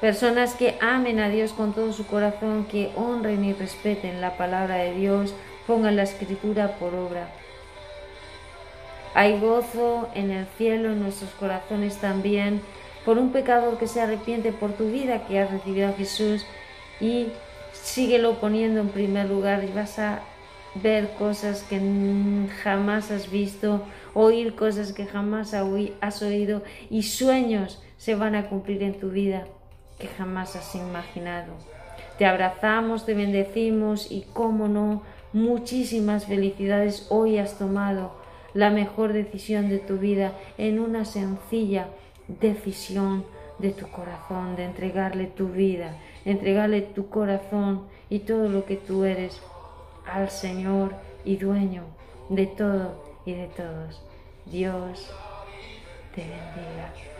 personas que amen a Dios con todo su corazón, que honren y respeten la palabra de Dios, pongan la escritura por obra. Hay gozo en el cielo, en nuestros corazones también, por un pecador que se arrepiente por tu vida, que has recibido a Jesús y síguelo poniendo en primer lugar y vas a ver cosas que jamás has visto, oír cosas que jamás has oído y sueños se van a cumplir en tu vida que jamás has imaginado. Te abrazamos, te bendecimos y, cómo no, muchísimas felicidades. Hoy has tomado la mejor decisión de tu vida en una sencilla decisión de tu corazón, de entregarle tu vida, entregarle tu corazón y todo lo que tú eres al Señor y dueño de todo y de todos. Dios te bendiga.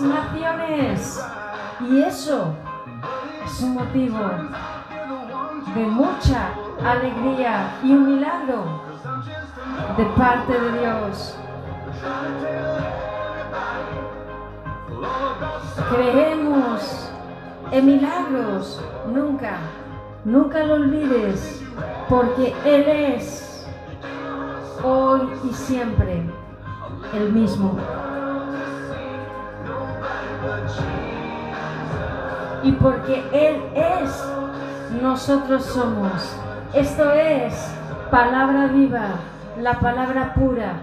Naciones. Y eso es un motivo de mucha alegría y un milagro de parte de Dios. Creemos en milagros, nunca, nunca lo olvides, porque Él es hoy y siempre el mismo. Y porque Él es, nosotros somos. Esto es palabra viva, la palabra pura,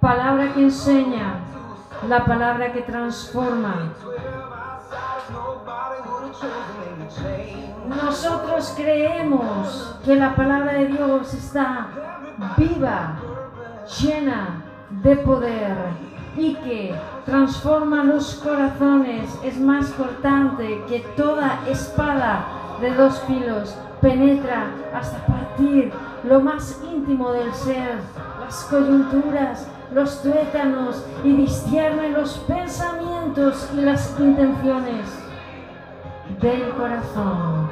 palabra que enseña, la palabra que transforma. Nosotros creemos que la palabra de Dios está viva, llena de poder y que transforma los corazones. Es más cortante que toda espada de dos filos. Penetra hasta partir lo más íntimo del ser, las coyunturas, los tuétanos y discierne los pensamientos y las intenciones del corazón.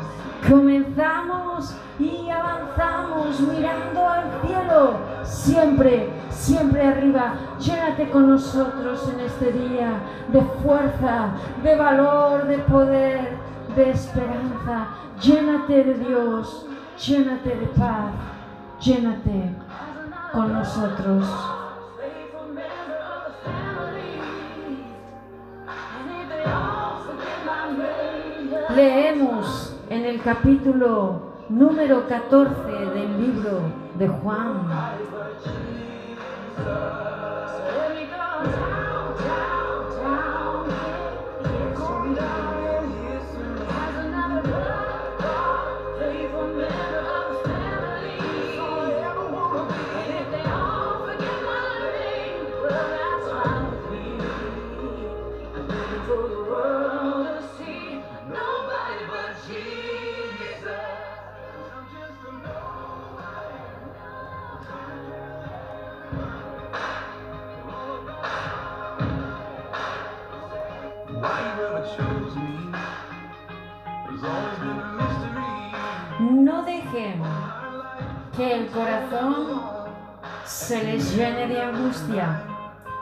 Comenzamos y avanzamos mirando al cielo, siempre, siempre arriba. Llénate con nosotros en este día de fuerza, de valor, de poder, de esperanza. Llénate de Dios, llénate de paz, llénate con nosotros. Leemos en el capítulo número 14 del libro de Juan.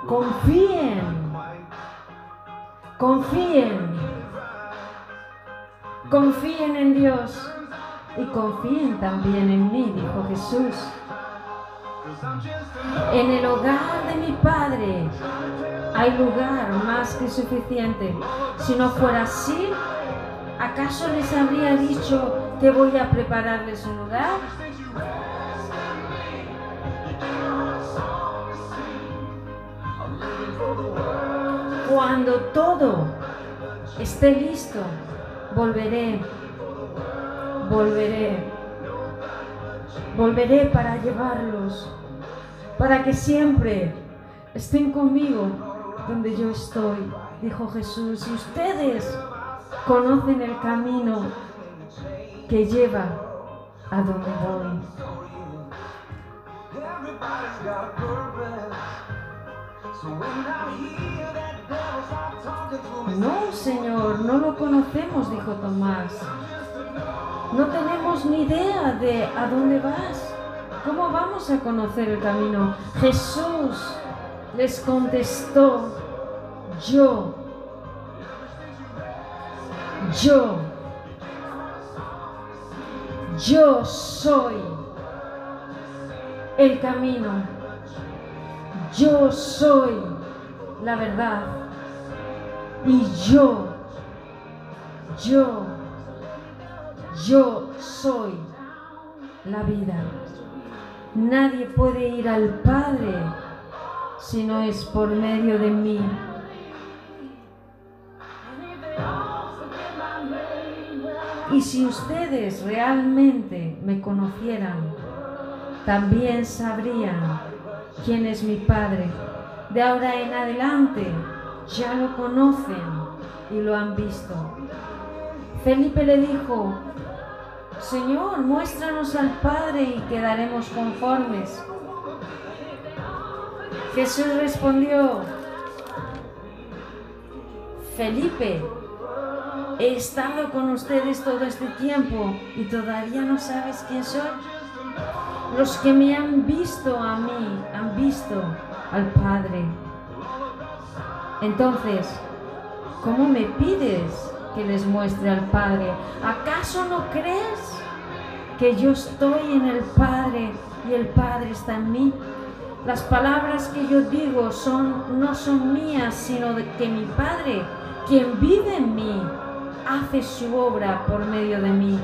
Confíen. Confíen. Confíen en Dios y confíen también en mí, dijo Jesús. En el hogar de mi Padre hay lugar más que suficiente. Si no fuera así, ¿acaso les habría dicho que voy a prepararles un lugar? Cuando todo esté listo, volveré, volveré, volveré para llevarlos, para que siempre estén conmigo donde yo estoy, dijo Jesús, y ustedes conocen el camino que lleva a donde voy. No, Señor, no lo conocemos, dijo Tomás. No tenemos ni idea de a dónde vas. ¿Cómo vamos a conocer el camino? Jesús les contestó, yo, yo, yo soy el camino, yo soy la verdad y yo, yo, yo soy la vida. Nadie puede ir al Padre si no es por medio de mí. Y si ustedes realmente me conocieran, también sabrían quién es mi Padre. De ahora en adelante ya lo conocen y lo han visto. Felipe le dijo, Señor, muéstranos al Padre y quedaremos conformes. Jesús respondió, Felipe, he estado con ustedes todo este tiempo y todavía no sabes quién soy. Los que me han visto a mí han visto al Padre. Entonces, ¿cómo me pides que les muestre al Padre? ¿Acaso no crees que yo estoy en el Padre y el Padre está en mí? Las palabras que yo digo son, no son mías, sino de que mi Padre, quien vive en mí, hace su obra por medio de mí.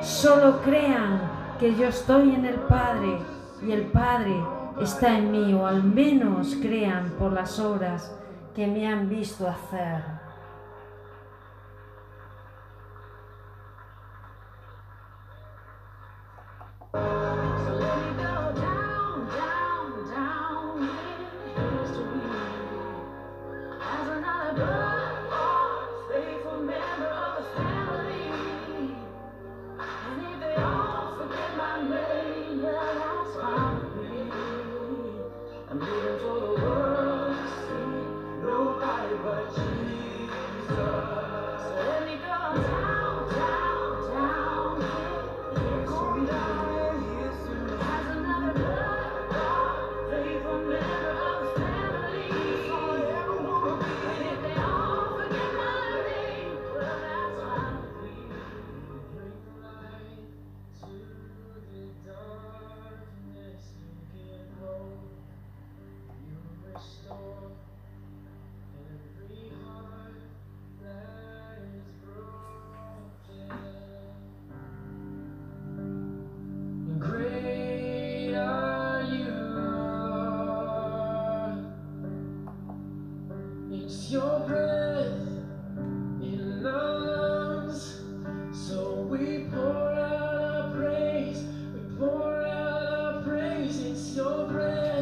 Solo crean que yo estoy en el Padre y el Padre está en mí, o al menos crean por las obras que me han visto hacer.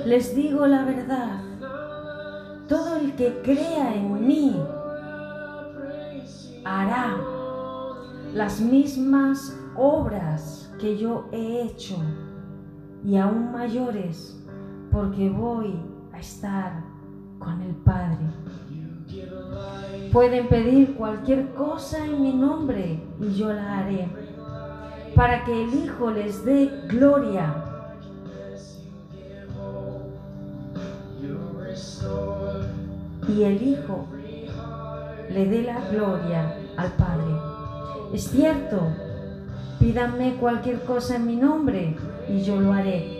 Les digo la verdad, todo el que crea en mí hará las mismas obras que yo he hecho y aún mayores, porque voy a estar con el Padre. Pueden pedir cualquier cosa en mi nombre y yo la haré, para que el Hijo les dé gloria y el Hijo le dé la gloria al Padre. Es cierto, pídanme cualquier cosa en mi nombre y yo lo haré.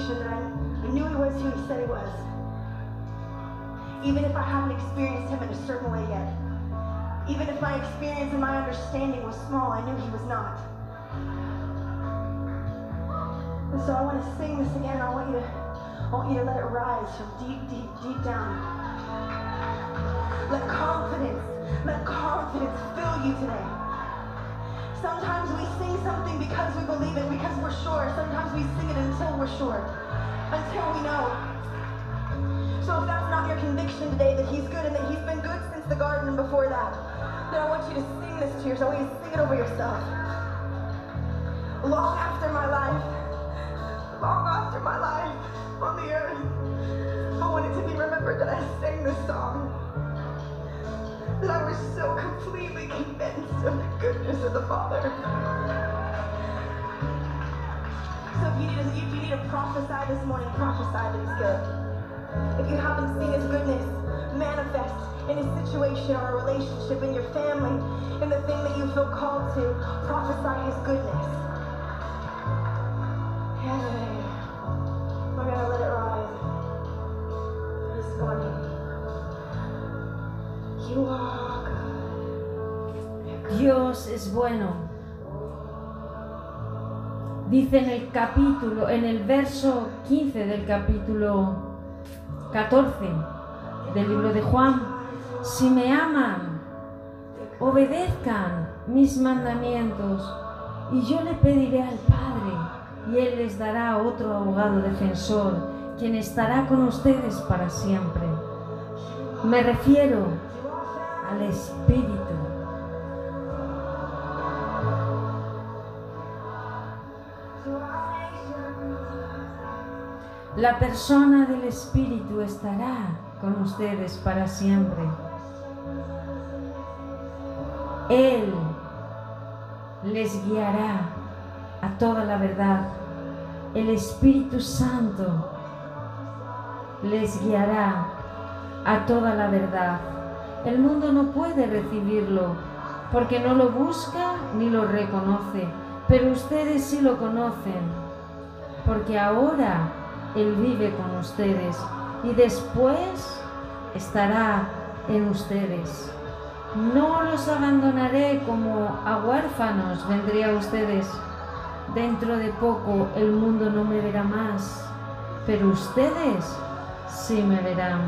conviction that I, I knew he was who he said he was. Even if I haven't experienced him in a certain way yet. Even if my experience and my understanding was small, I knew he was not. And so I want to sing this again. I want you to, I want you to let it rise from deep, deep, deep down. Let confidence, let confidence fill you today. Sometimes we sing something because we believe it, because we're sure. Sometimes we sing it until we're sure, until we know. So if that's not your conviction today, that he's good and that he's been good since the garden and before that, then I want you to sing this to yourself. I want you to sing it over yourself. Long after my life, long after my life on the earth, I want it to be remembered that I sang this song that I was so completely convinced of the goodness of the Father. So if you need, if you need to prophesy this morning, prophesy that He's good. If you haven't seen His goodness manifest in a situation or a relationship in your family, in the thing that you feel called to, prophesy His goodness. Hey, we're gonna let it rise this morning. Dios es bueno. Dice en el capítulo, en el verso 15 del capítulo 14 del libro de Juan, si me aman, obedezcan mis mandamientos y yo le pediré al Padre y Él les dará otro abogado defensor, quien estará con ustedes para siempre. Me refiero al Espíritu. La persona del Espíritu estará con ustedes para siempre. Él les guiará a toda la verdad. El Espíritu Santo les guiará a toda la verdad. El mundo no puede recibirlo porque no lo busca ni lo reconoce, pero ustedes sí lo conocen, porque ahora Él vive con ustedes y después estará en ustedes. No los abandonaré como a huérfanos, vendré a ustedes. Dentro de poco el mundo no me verá más, pero ustedes sí me verán.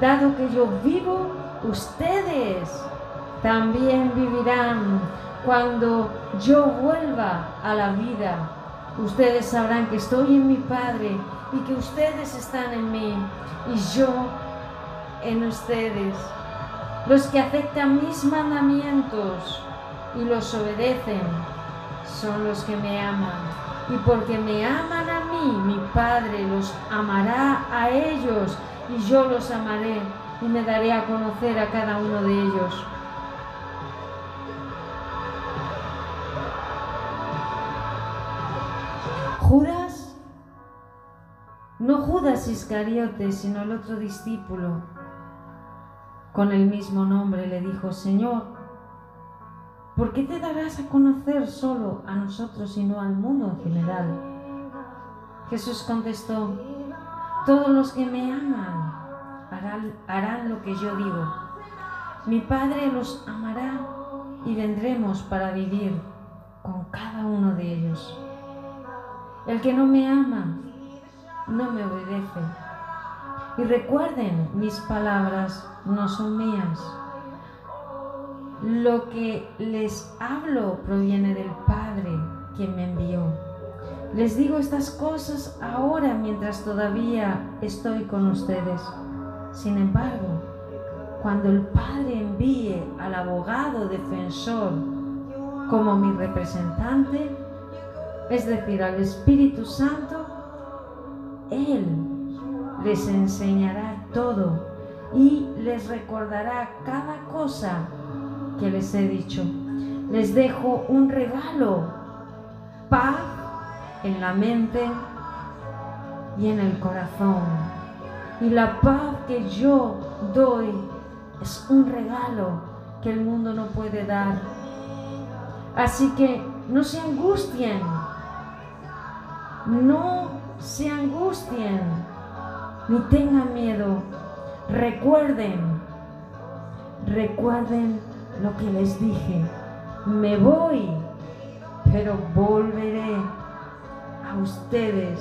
Dado que yo vivo, ustedes también vivirán. Cuando yo vuelva a la vida, ustedes sabrán que estoy en mi Padre y que ustedes están en mí y yo en ustedes. Los que aceptan mis mandamientos y los obedecen son los que me aman. Y porque me aman a mí, mi Padre los amará a ellos y yo los amaré y me daré a conocer a cada uno de ellos. Judas, no Judas Iscariote, sino el otro discípulo, con el mismo nombre le dijo, Señor, ¿por qué te darás a conocer solo a nosotros y no al mundo en general? Jesús contestó, todos los que me aman harán, lo que yo digo. Mi Padre los amará y vendremos para vivir con cada uno de ellos. El que no me ama, no me obedece. Y recuerden, mis palabras no son mías. Lo que les hablo proviene del Padre quien me envió. Les digo estas cosas ahora mientras todavía estoy con ustedes. Sin embargo, cuando el Padre envíe al abogado defensor como mi representante, es decir, al Espíritu Santo, Él les enseñará todo y les recordará cada cosa que les he dicho. Les dejo un regalo, paz en la mente y en el corazón. Y la paz que yo doy es un regalo que el mundo no puede dar. Así que no se angustien, no se angustien, ni tengan miedo. Recuerden, recuerden lo que les dije. Me voy, pero volveré a ustedes.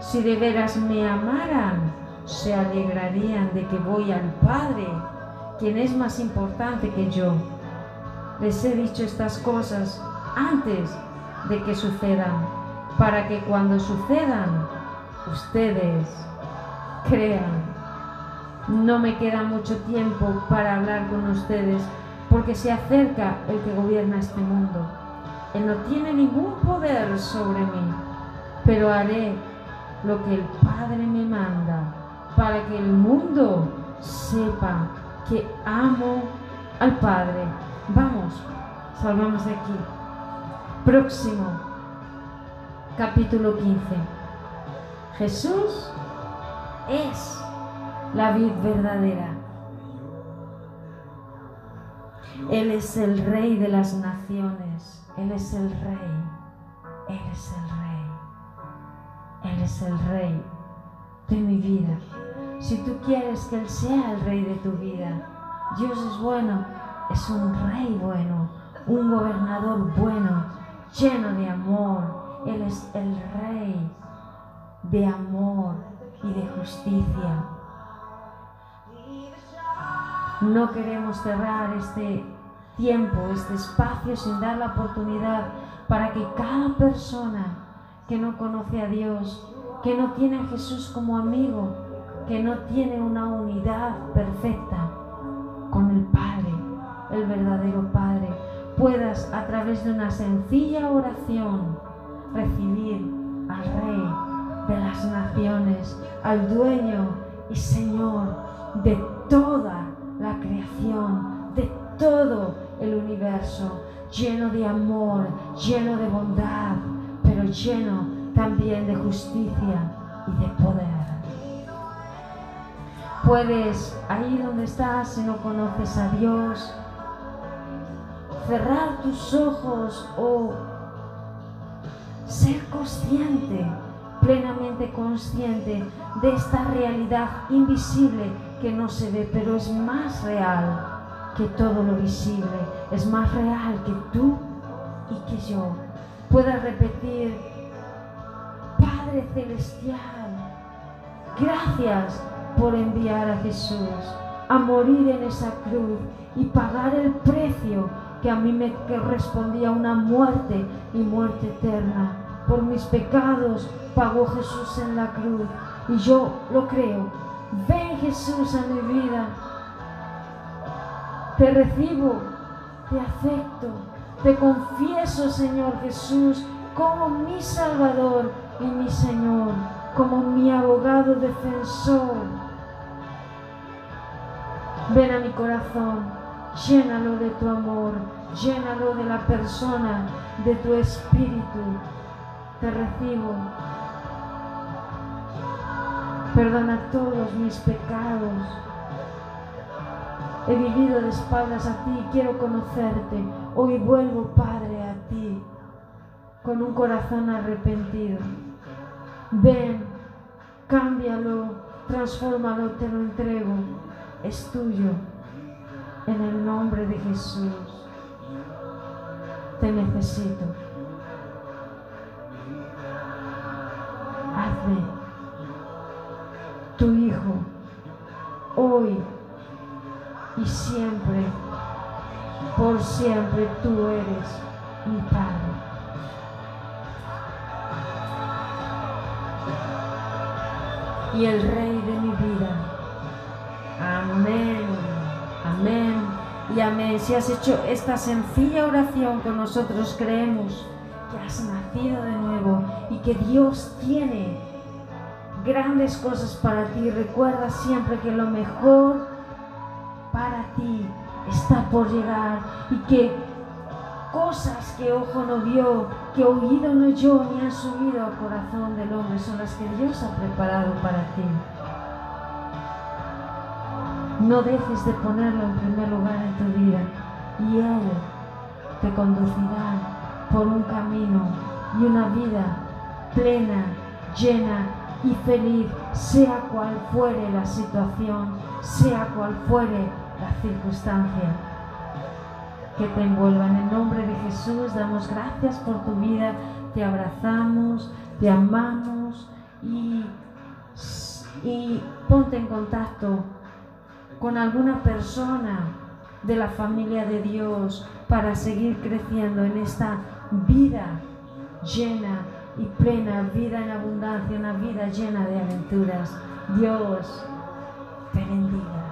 Si de veras me amaran, se alegrarían de que voy al Padre, quien es más importante que yo. Les he dicho estas cosas antes de que sucedan, para que cuando sucedan, ustedes crean. No me queda mucho tiempo para hablar con ustedes porque se acerca el que gobierna este mundo. Él no tiene ningún poder sobre mí, pero haré lo que el Padre me manda para que el mundo sepa que amo al Padre. Vamos, salgamos de aquí. Próximo, capítulo 15. Jesús es la vid verdadera. Él es el rey de las naciones. Él es el rey. Él es el rey. Él es el rey de mi vida. Si tú quieres que Él sea el rey de tu vida, Dios es bueno, es un rey bueno, un gobernador bueno, lleno de amor. Él es el rey de amor y de justicia. No queremos cerrar este tiempo, este espacio sin dar la oportunidad para que cada persona que no conoce a Dios, que no tiene a Jesús como amigo, que no tiene una unidad perfecta con el Padre, el verdadero Padre, puedas a través de una sencilla oración recibir al Rey de las naciones, al dueño y Señor de toda la creación, de todo el universo, lleno de amor, lleno de bondad, pero lleno también de justicia y de poder. Puedes, ahí donde estás, si no conoces a Dios, cerrar tus ojos o ser consciente, plenamente consciente de esta realidad invisible que no se ve, pero es más real que todo lo visible, es más real que tú y que yo. Puedas repetir, Padre Celestial, gracias por enviar a Jesús a morir en esa cruz y pagar el precio que a mí me correspondía una muerte y muerte eterna. Por mis pecados pagó Jesús en la cruz y yo lo creo. Ven Jesús a mi vida. Te recibo, te acepto, te confieso Señor Jesús como mi Salvador y mi Señor, como mi abogado defensor. Ven a mi corazón, llénalo de tu amor, llénalo de la persona, de tu espíritu. Te recibo. Perdona todos mis pecados. He vivido de espaldas a ti, quiero conocerte. Hoy vuelvo, Padre, a ti, con un corazón arrepentido. Ven, cámbialo, transfórmalo, te lo entrego. Es tuyo. En el nombre de Jesús. Te necesito. Hazme tu Hijo hoy y siempre. Por siempre tú eres mi Padre. y el Rey de mi vida. Amén, amén y amén. Si has hecho esta sencilla oración con nosotros, creemos que has nacido de nuevo y que Dios tiene grandes cosas para ti. Recuerda siempre que lo mejor para ti está por llegar y que cosas que ojo no vio, que oído no oyó, ni han subido al corazón del hombre, son las que Dios ha preparado para ti. No dejes de ponerlo en primer lugar en tu vida y Él te conducirá por un camino y una vida plena, llena y feliz, sea cual fuere la situación, sea cual fuere la circunstancia que te envuelva. En el nombre de Jesús damos gracias por tu vida, te abrazamos, te amamos y, y ponte en contacto con alguna persona de la familia de Dios para seguir creciendo en esta vida llena y plena, vida en abundancia, una vida llena de aventuras. Dios te bendiga.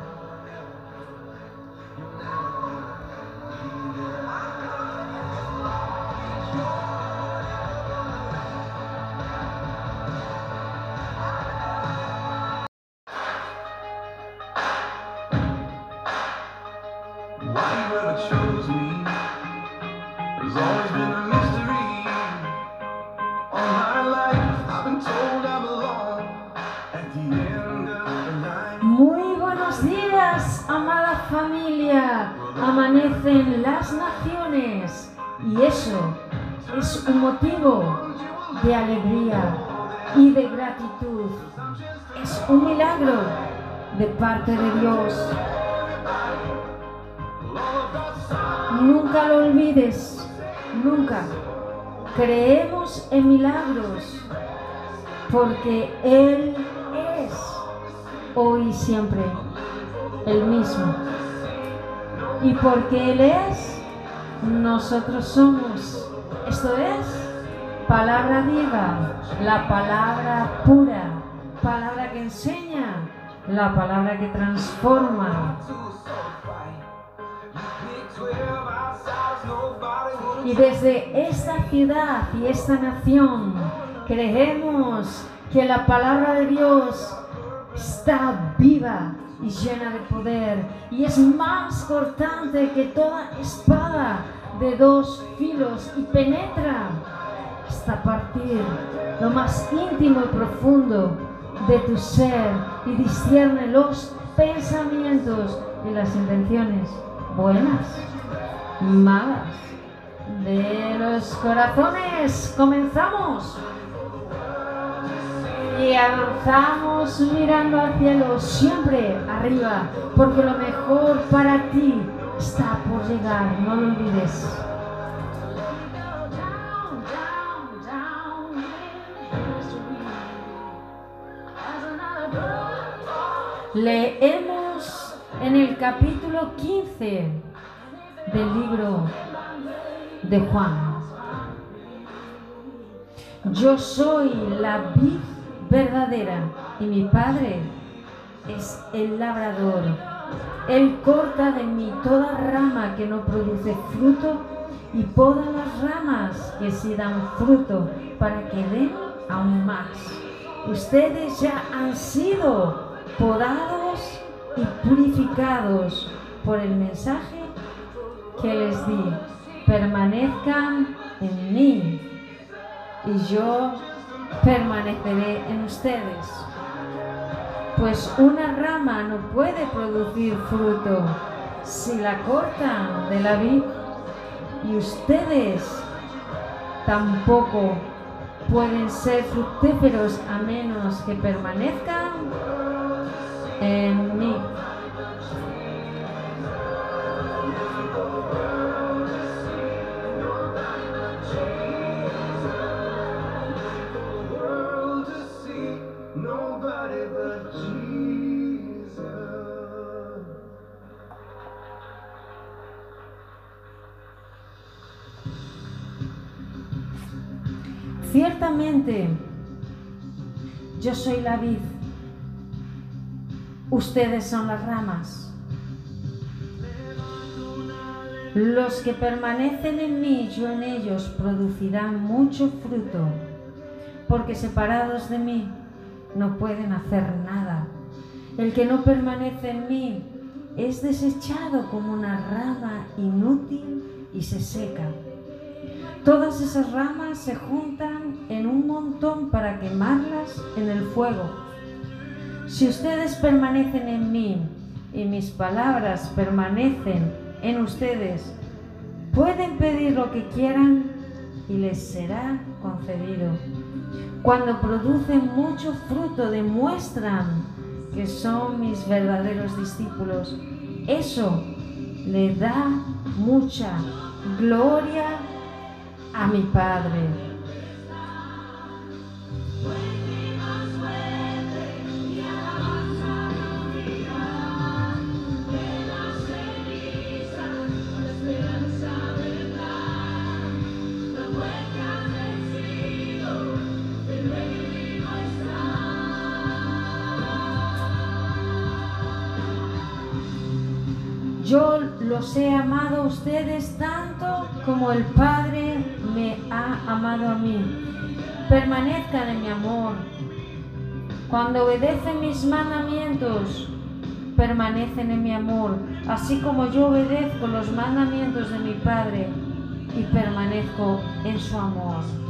De alegría y de gratitud. Es un milagro de parte de Dios. Nunca lo olvides, nunca. Creemos en milagros porque Él es hoy y siempre el mismo. Y porque Él es, nosotros somos. Esto es palabra viva, la palabra pura, palabra que enseña, la palabra que transforma. Y desde esta ciudad y esta nación creemos que la palabra de Dios está viva y llena de poder y es más cortante que toda espada de dos filos y penetra hasta partir lo más íntimo y profundo de tu ser y discierne los pensamientos y las intenciones buenas, malas de los corazones. Comenzamos y avanzamos mirando al cielo, siempre arriba, porque lo mejor para ti está por llegar, no lo olvides. Leemos en el capítulo 15 del libro de Juan. Yo soy la vid verdadera y mi Padre es el labrador. Él corta de mí toda rama que no produce fruto y poda las ramas que sí dan fruto para que den aún más. Ustedes ya han sido podados y purificados por el mensaje que les di. Permanezcan en mí y yo permaneceré en ustedes. Pues una rama no puede producir fruto si la cortan de la vid y ustedes tampoco pueden ser fructíferos a menos que permanezcan en mí. Ciertamente, yo soy la vid Ustedes son las ramas. Los que permanecen en mí, yo en ellos, producirán mucho fruto, porque separados de mí no pueden hacer nada. El que no permanece en mí es desechado como una rama inútil y se seca. Todas esas ramas se juntan en un montón para quemarlas en el fuego si ustedes permanecen en mí y mis palabras permanecen en ustedes, pueden pedir lo que quieran y les será concedido. Cuando producen mucho fruto, demuestran que son mis verdaderos discípulos. Eso le da mucha gloria a mi Padre. He amado a ustedes tanto como el Padre me ha amado a mí. Permanezcan en mi amor. Cuando obedecen mis mandamientos, permanecen en mi amor, así como yo obedezco los mandamientos de mi Padre y permanezco en su amor.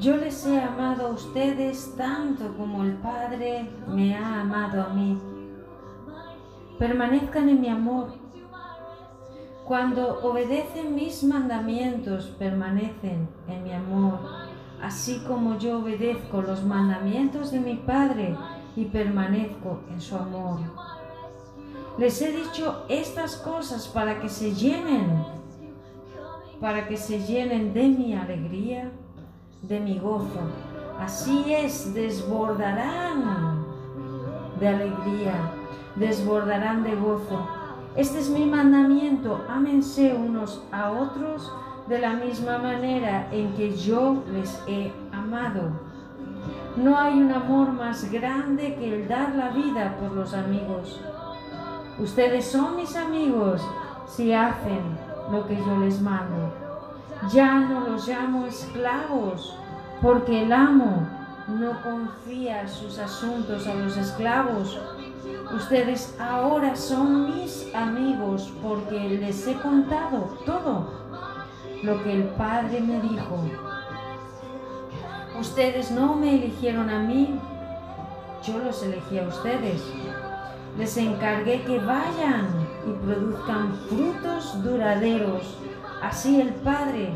Yo les he amado a ustedes tanto como el Padre me ha amado a mí. Permanezcan en mi amor. Cuando obedecen mis mandamientos, permanecen en mi amor así como yo obedezco los mandamientos de mi Padre y permanezco en su amor. Les he dicho estas cosas para que se llenen, para que se llenen de mi alegría, de mi gozo. Así es, desbordarán de alegría, desbordarán de gozo. Este es mi mandamiento, ámense unos a otros de la misma manera en que yo les he amado. No hay un amor más grande que el dar la vida por los amigos. Ustedes son mis amigos si hacen lo que yo les mando. Ya no los llamo esclavos, porque el amo no confía sus asuntos a los esclavos. Ustedes ahora son mis amigos porque les he contado todo lo que el Padre me dijo. Ustedes no me eligieron a mí, yo los elegí a ustedes les encargué que vayan y produzcan frutos duraderos. Así el Padre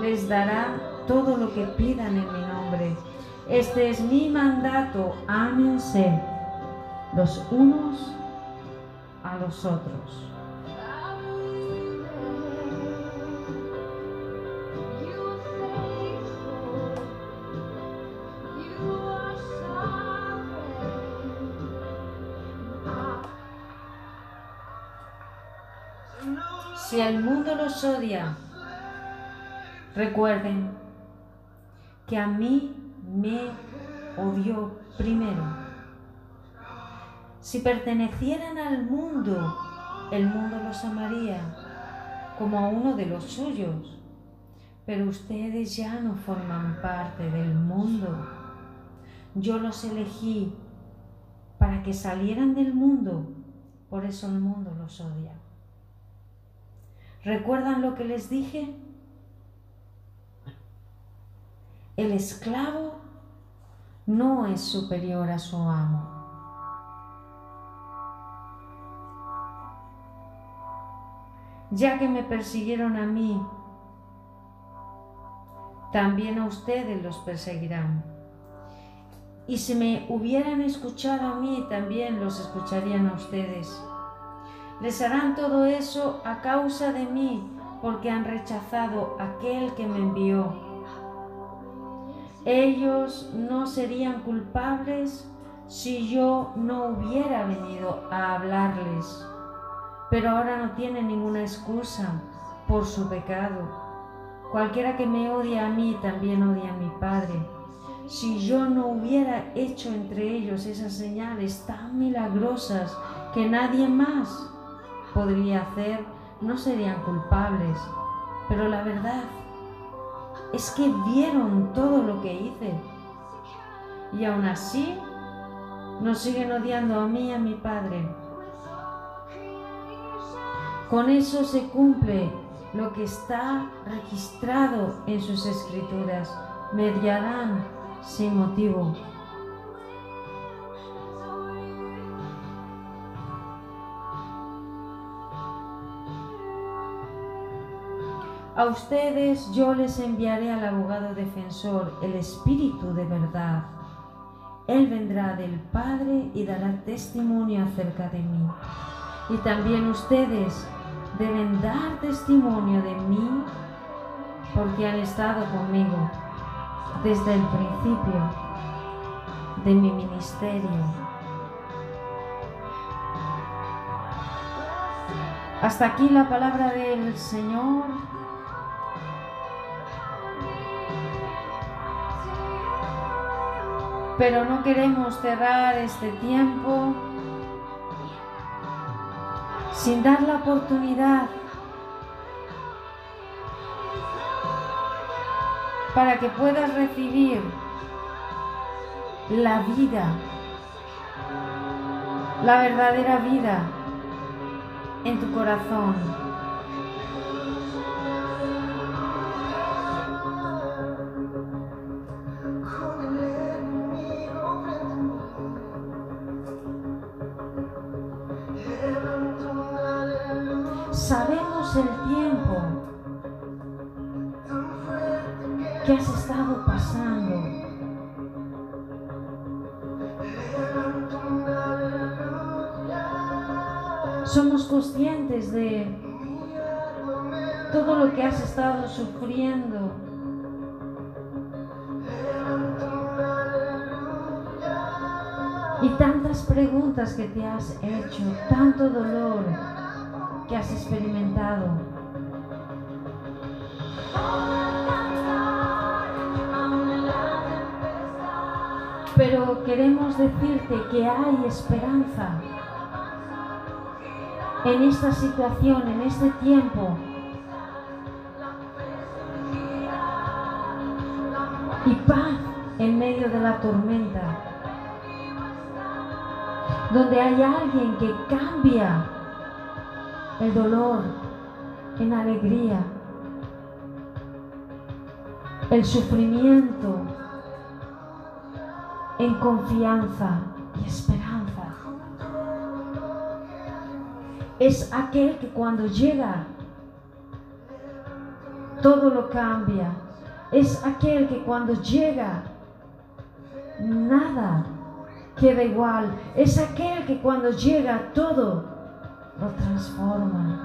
les dará todo lo que pidan en mi nombre. Este es mi mandato, ámense los unos a los otros. Si el mundo los odia, recuerden que a mí me odió primero. Si pertenecieran al mundo, el mundo los amaría como a uno de los suyos. Pero ustedes ya no forman parte del mundo. Yo los elegí para que salieran del mundo. Por eso el mundo los odia. ¿Recuerdan lo que les dije? El esclavo no es superior a su amo. Ya que me persiguieron a mí, también a ustedes los perseguirán. Y si me hubieran escuchado a mí, también los escucharían a ustedes. Les harán todo eso a causa de mí, porque han rechazado aquel que me envió. Ellos no serían culpables si yo no hubiera venido a hablarles, pero ahora no tienen ninguna excusa por su pecado. Cualquiera que me odia a mí también odia a mi Padre. Si yo no hubiera hecho entre ellos esas señales tan milagrosas que nadie más podría hacer no serían culpables, pero la verdad es que vieron todo lo que hice y aún así nos siguen odiando a mí y a mi Padre. Con eso se cumple lo que está registrado en sus escrituras. Mediarán sin motivo. A ustedes yo les enviaré al abogado defensor, el Espíritu de verdad. Él vendrá del Padre y dará testimonio acerca de mí. Y también ustedes deben dar testimonio de mí porque han estado conmigo desde el principio de mi ministerio. Hasta aquí la palabra del Señor. Pero no queremos cerrar este tiempo sin dar la oportunidad para que puedas recibir la vida, la verdadera vida en tu corazón. Sabemos el tiempo que has estado pasando. Somos conscientes de todo lo que has estado sufriendo. Y tantas preguntas que te has hecho, tanto dolor has experimentado. Pero queremos decirte que hay esperanza en esta situación, en este tiempo. Y paz en medio de la tormenta. Donde hay alguien que cambia el dolor en alegría, el sufrimiento en confianza y esperanza. Es aquel que cuando llega todo lo cambia. Es aquel que cuando llega nada queda igual. Es aquel que cuando llega todo lo transforma.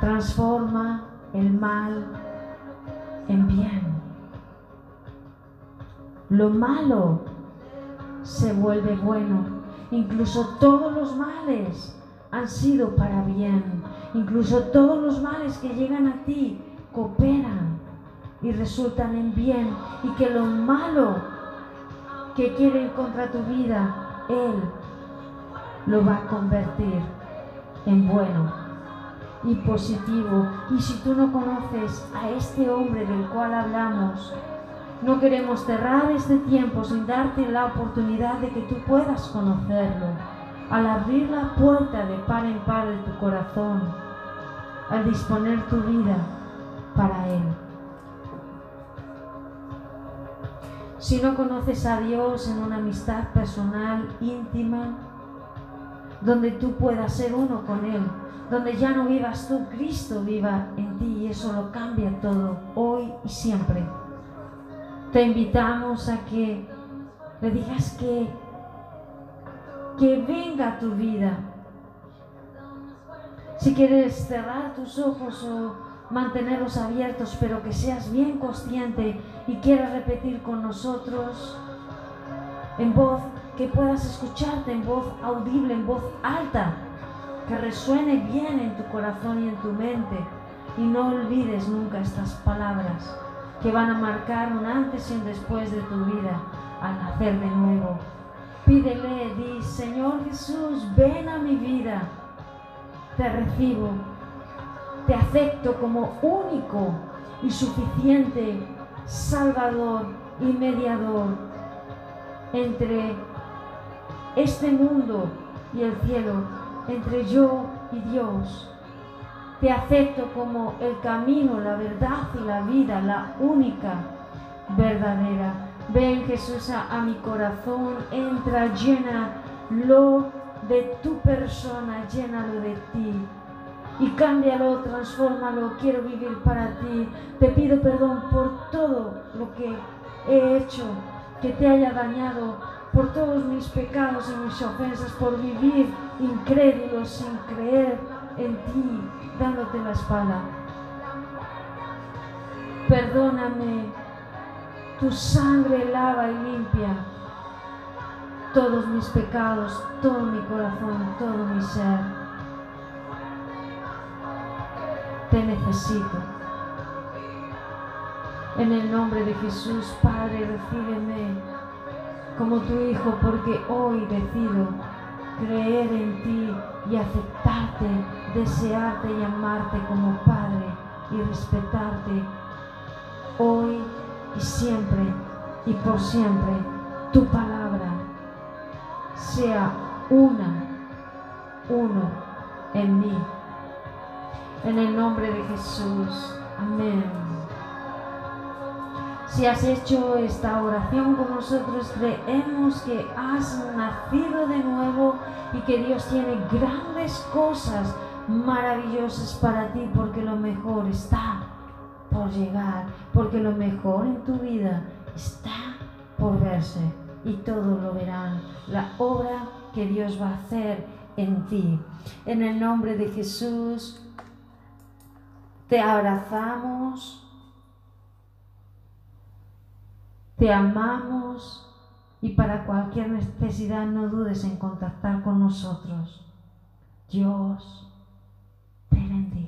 Transforma el mal en bien. Lo malo se vuelve bueno. Incluso todos los males han sido para bien. Incluso todos los males que llegan a ti cooperan y resultan en bien. Y que lo malo que quiere contra tu vida, Él lo va a convertir en bueno y positivo. Y si tú no conoces a este hombre del cual hablamos, no queremos cerrar este tiempo sin darte la oportunidad de que tú puedas conocerlo. Al abrir la puerta de par en par de tu corazón, al disponer tu vida para Él. Si no conoces a Dios en una amistad personal, íntima, donde tú puedas ser uno con Él, donde ya no vivas tú, Cristo viva en ti y eso lo cambia todo, hoy y siempre. Te invitamos a que le digas que, que venga tu vida. Si quieres cerrar tus ojos o mantenerlos abiertos, pero que seas bien consciente y quieras repetir con nosotros en voz, que puedas escucharte en voz audible, en voz alta, que resuene bien en tu corazón y en tu mente. Y no olvides nunca estas palabras que van a marcar un antes y un después de tu vida al nacer de nuevo. Pídele, di, Señor Jesús, ven a mi vida, te recibo, te acepto como único y suficiente Salvador y mediador entre este mundo y el cielo, entre yo y Dios. Te acepto como el camino, la verdad y la vida, la única verdadera. Ven Jesús a, mi corazón, entra, llénalo de tu persona, llénalo de ti. Y cámbialo, transfórmalo, quiero vivir para ti. Te pido perdón por todo lo que he hecho que te haya dañado, por todos mis pecados y mis ofensas, por vivir incrédulo sin creer en ti, dándote la espalda. Perdóname, tu sangre lava y limpia todos mis pecados, todo mi corazón, todo mi ser. Te necesito. En el nombre de Jesús, Padre, recíbeme como tu Hijo, porque hoy decido creer en ti y aceptarte, desearte y amarte como Padre y respetarte hoy y siempre y por siempre. Tu palabra sea una, uno en mí. En el nombre de Jesús. Amén. Si has hecho esta oración con nosotros, creemos que has nacido de nuevo y que Dios tiene grandes cosas maravillosas para ti porque lo mejor está por llegar, porque lo mejor en tu vida está por verse y todos lo verán. La obra que Dios va a hacer en ti. En el nombre de Jesús, te abrazamos, te amamos y para cualquier necesidad no dudes en contactar con nosotros. Dios te bendiga.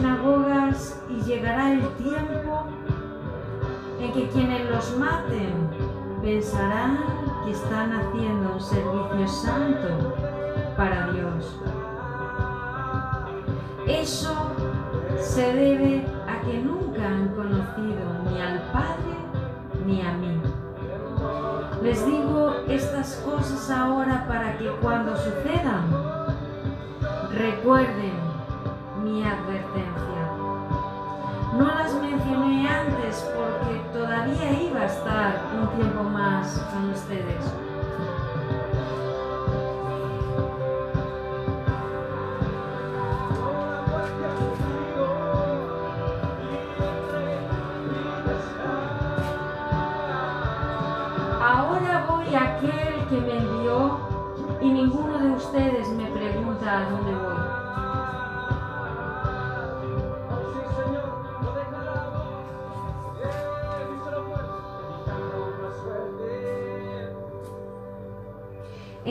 Sinagogas y llegará el tiempo en que quienes los maten pensarán que están haciendo un servicio santo para Dios. Eso se debe a que nunca han conocido ni al Padre ni a mí. Les digo estas cosas ahora para que cuando sucedan recuerden mi advertencia. Porque todavía iba a estar un tiempo más con ustedes.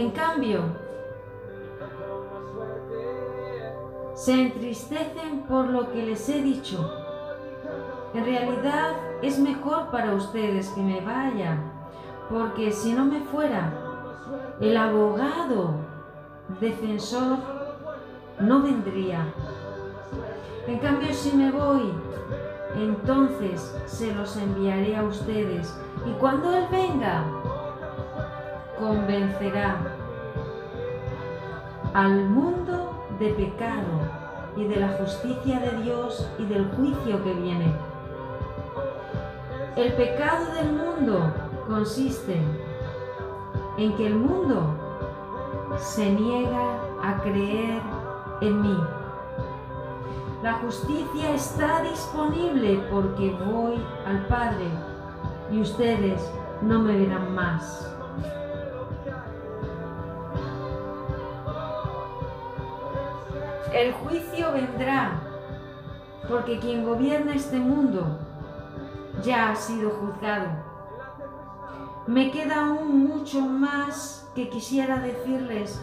En cambio, se entristecen por lo que les he dicho. En realidad es mejor para ustedes que me vaya, porque si no me fuera, el abogado defensor no vendría. En cambio, si me voy, entonces se los enviaré a ustedes y cuando Él venga, convencerá al mundo de pecado y de la justicia de Dios y del juicio que viene. El pecado del mundo consiste en que el mundo se niega a creer en mí. La justicia está disponible porque voy al Padre y ustedes no me verán más. El juicio vendrá, porque quien gobierna este mundo ya ha sido juzgado. Me queda aún mucho más que quisiera decirles,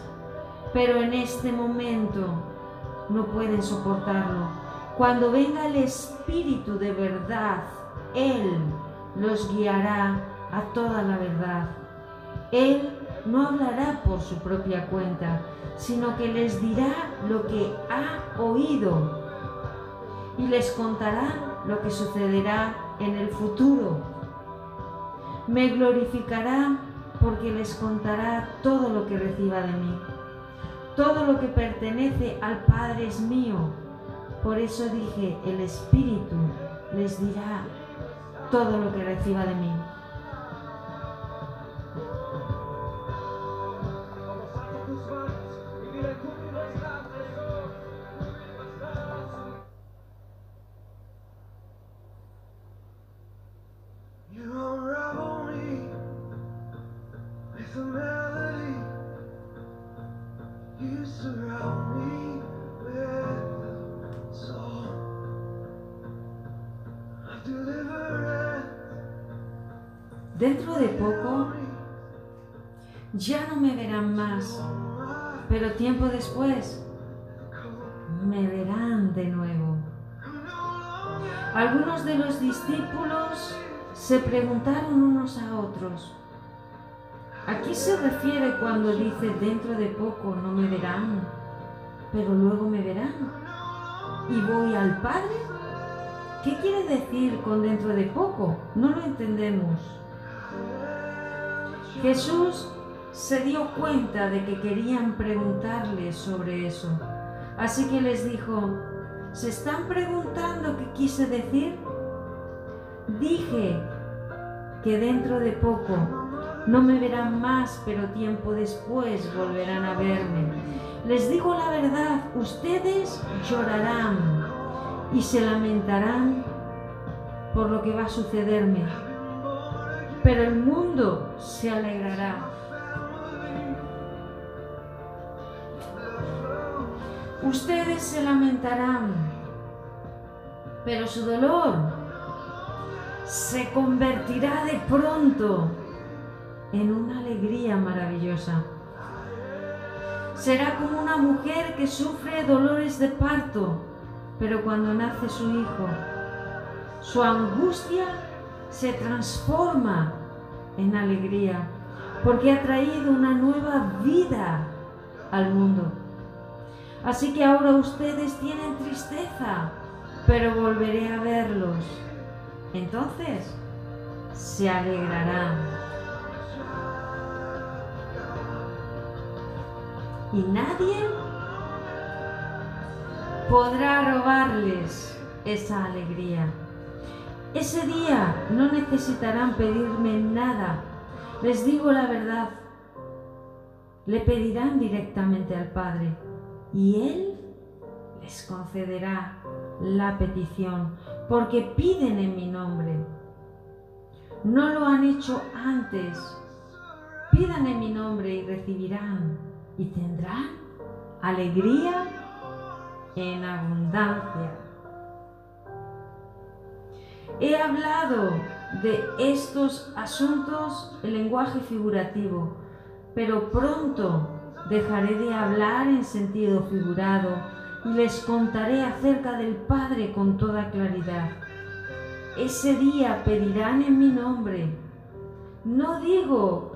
pero en este momento no pueden soportarlo. Cuando venga el Espíritu de verdad, Él los guiará a toda la verdad. Él no hablará por su propia cuenta, sino que les dirá lo que ha oído y les contará lo que sucederá en el futuro. Me glorificará porque les contará todo lo que reciba de mí. Todo lo que pertenece al Padre es mío. Por eso dije, el Espíritu les dirá todo lo que reciba de mí. Más, pero tiempo después me verán de nuevo. Algunos de los discípulos se preguntaron unos a otros, ¿a qué se refiere cuando dice dentro de poco no me verán, pero luego me verán? ¿Y voy al Padre? ¿Qué quiere decir con dentro de poco? No lo entendemos. Jesús se dio cuenta de que querían preguntarle sobre eso. Así que les dijo, ¿se están preguntando qué quise decir? Dije que dentro de poco no me verán más, pero tiempo después volverán a verme. Les digo la verdad, ustedes llorarán y se lamentarán por lo que va a sucederme pero el mundo se alegrará. Ustedes se lamentarán, pero su dolor se convertirá de pronto en una alegría maravillosa. Será como una mujer que sufre dolores de parto, pero cuando nace su hijo, su angustia se transforma en alegría, porque ha traído una nueva vida al mundo. Así que ahora ustedes tienen tristeza, pero volveré a verlos. Entonces se alegrarán. Y nadie podrá robarles esa alegría. Ese día no necesitarán pedirme nada. Les digo la verdad. Le pedirán directamente al Padre y Él les concederá la petición porque piden en mi nombre. No lo han hecho antes. Pidan en mi nombre y recibirán y tendrán alegría en abundancia. He hablado de estos asuntos en lenguaje figurativo, pero pronto dejaré de hablar en sentido figurado y les contaré acerca del Padre con toda claridad. Ese día pedirán en mi nombre. No digo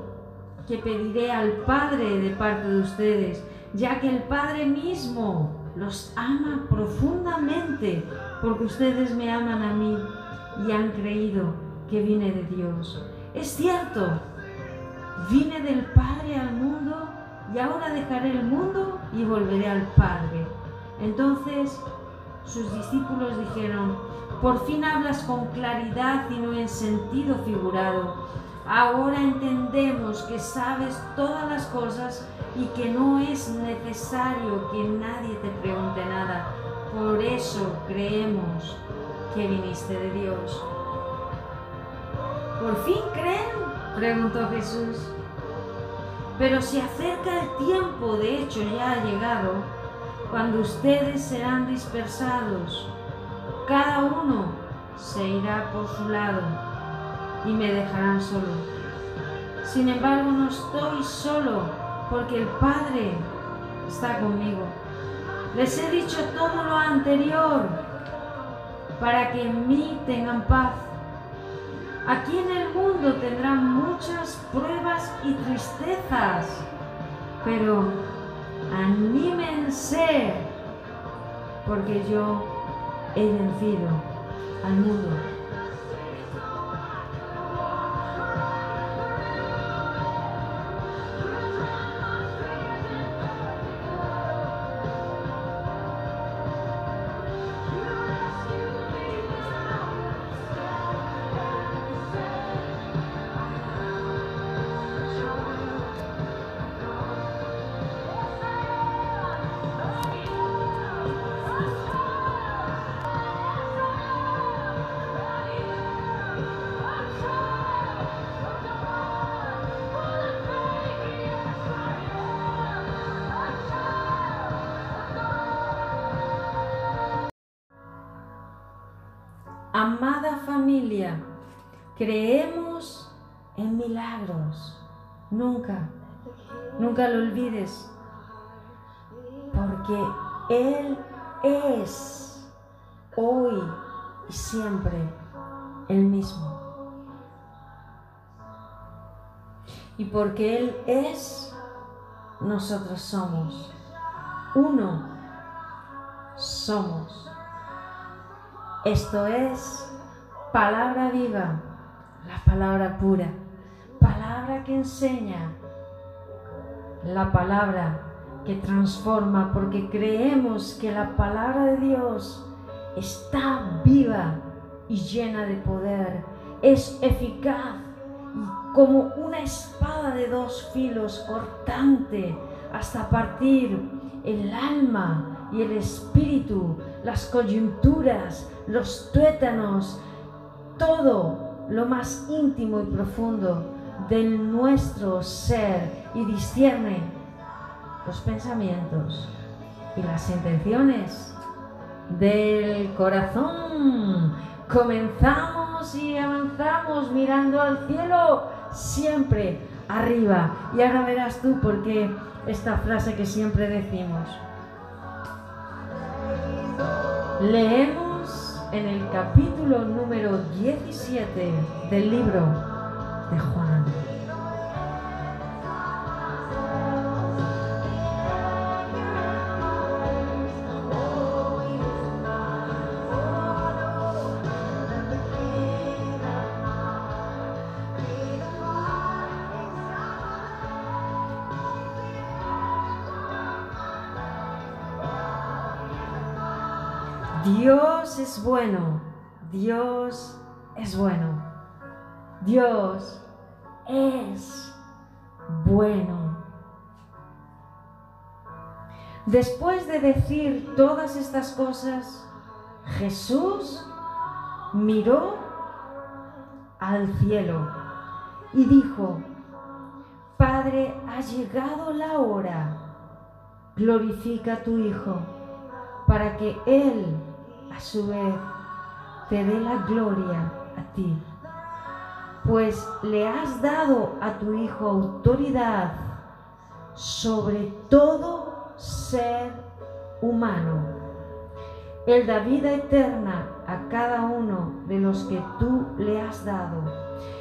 que pediré al Padre de parte de ustedes, ya que el Padre mismo los ama profundamente porque ustedes me aman a mí y han creído que vine de Dios. Es cierto, vine del Padre al mundo y ahora dejaré el mundo y volveré al Padre. Entonces sus discípulos dijeron, por fin hablas con claridad y no en sentido figurado. Ahora entendemos que sabes todas las cosas y que no es necesario que nadie te pregunte nada. Por eso creemos que viniste de Dios. ¿Por fin creen? preguntó Jesús. Pero se acerca el tiempo, de hecho ya ha llegado, cuando ustedes serán dispersados, cada uno se irá por su lado y me dejarán solo. Sin embargo, no estoy solo porque el Padre está conmigo. Les he dicho todo lo anterior para que en mí tengan paz. Aquí en el mundo tendrán muchas pruebas y tristezas, pero anímense, porque yo he vencido al mundo. Creemos en milagros. Nunca, nunca lo olvides. Porque Él es hoy y siempre el mismo. Y porque Él es, nosotros somos. Uno somos. Esto es palabra viva, la palabra pura, palabra que enseña, la palabra que transforma, porque creemos que la palabra de Dios está viva y llena de poder, es eficaz como una espada de dos filos cortante hasta partir el alma y el espíritu, las coyunturas, los tuétanos, todo lo más íntimo y profundo de nuestro ser y discierne los pensamientos y las intenciones del corazón. Comenzamos y avanzamos mirando al cielo, siempre arriba. Y ahora verás tú por qué esta frase que siempre decimos. Leemos en el capítulo número 17 del libro de Juan. Es bueno, Dios es bueno, Dios es bueno. Después de decir todas estas cosas, Jesús miró al cielo y dijo, Padre, ha llegado la hora, glorifica a tu Hijo, para que Él a su vez te dé la gloria a ti, pues le has dado a tu Hijo autoridad sobre todo ser humano. Él da vida eterna a cada uno de los que tú le has dado.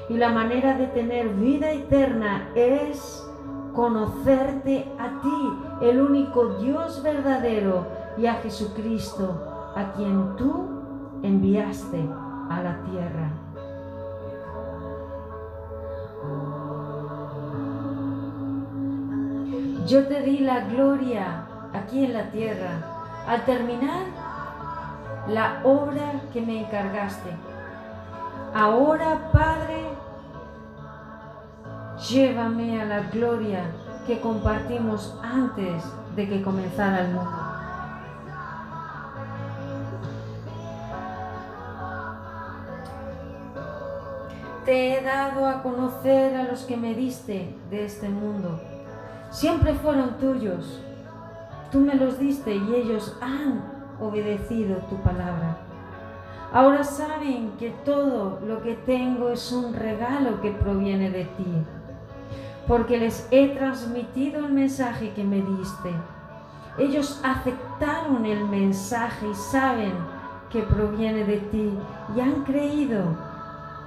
Y la manera de tener vida eterna es conocerte a ti, el único Dios verdadero, y a Jesucristo, a quien tú enviaste a la tierra. Yo te di la gloria aquí en la tierra al terminar la obra que me encargaste. Ahora, Padre, llévame a la gloria que compartimos antes de que comenzara el mundo. Te he dado a conocer a los que me diste de este mundo. Siempre fueron tuyos Tú me los diste y ellos han obedecido tu palabra. Ahora saben que todo lo que tengo es un regalo que proviene de ti, porque les he transmitido el mensaje que me diste. Ellos aceptaron el mensaje y saben que proviene de ti y han creído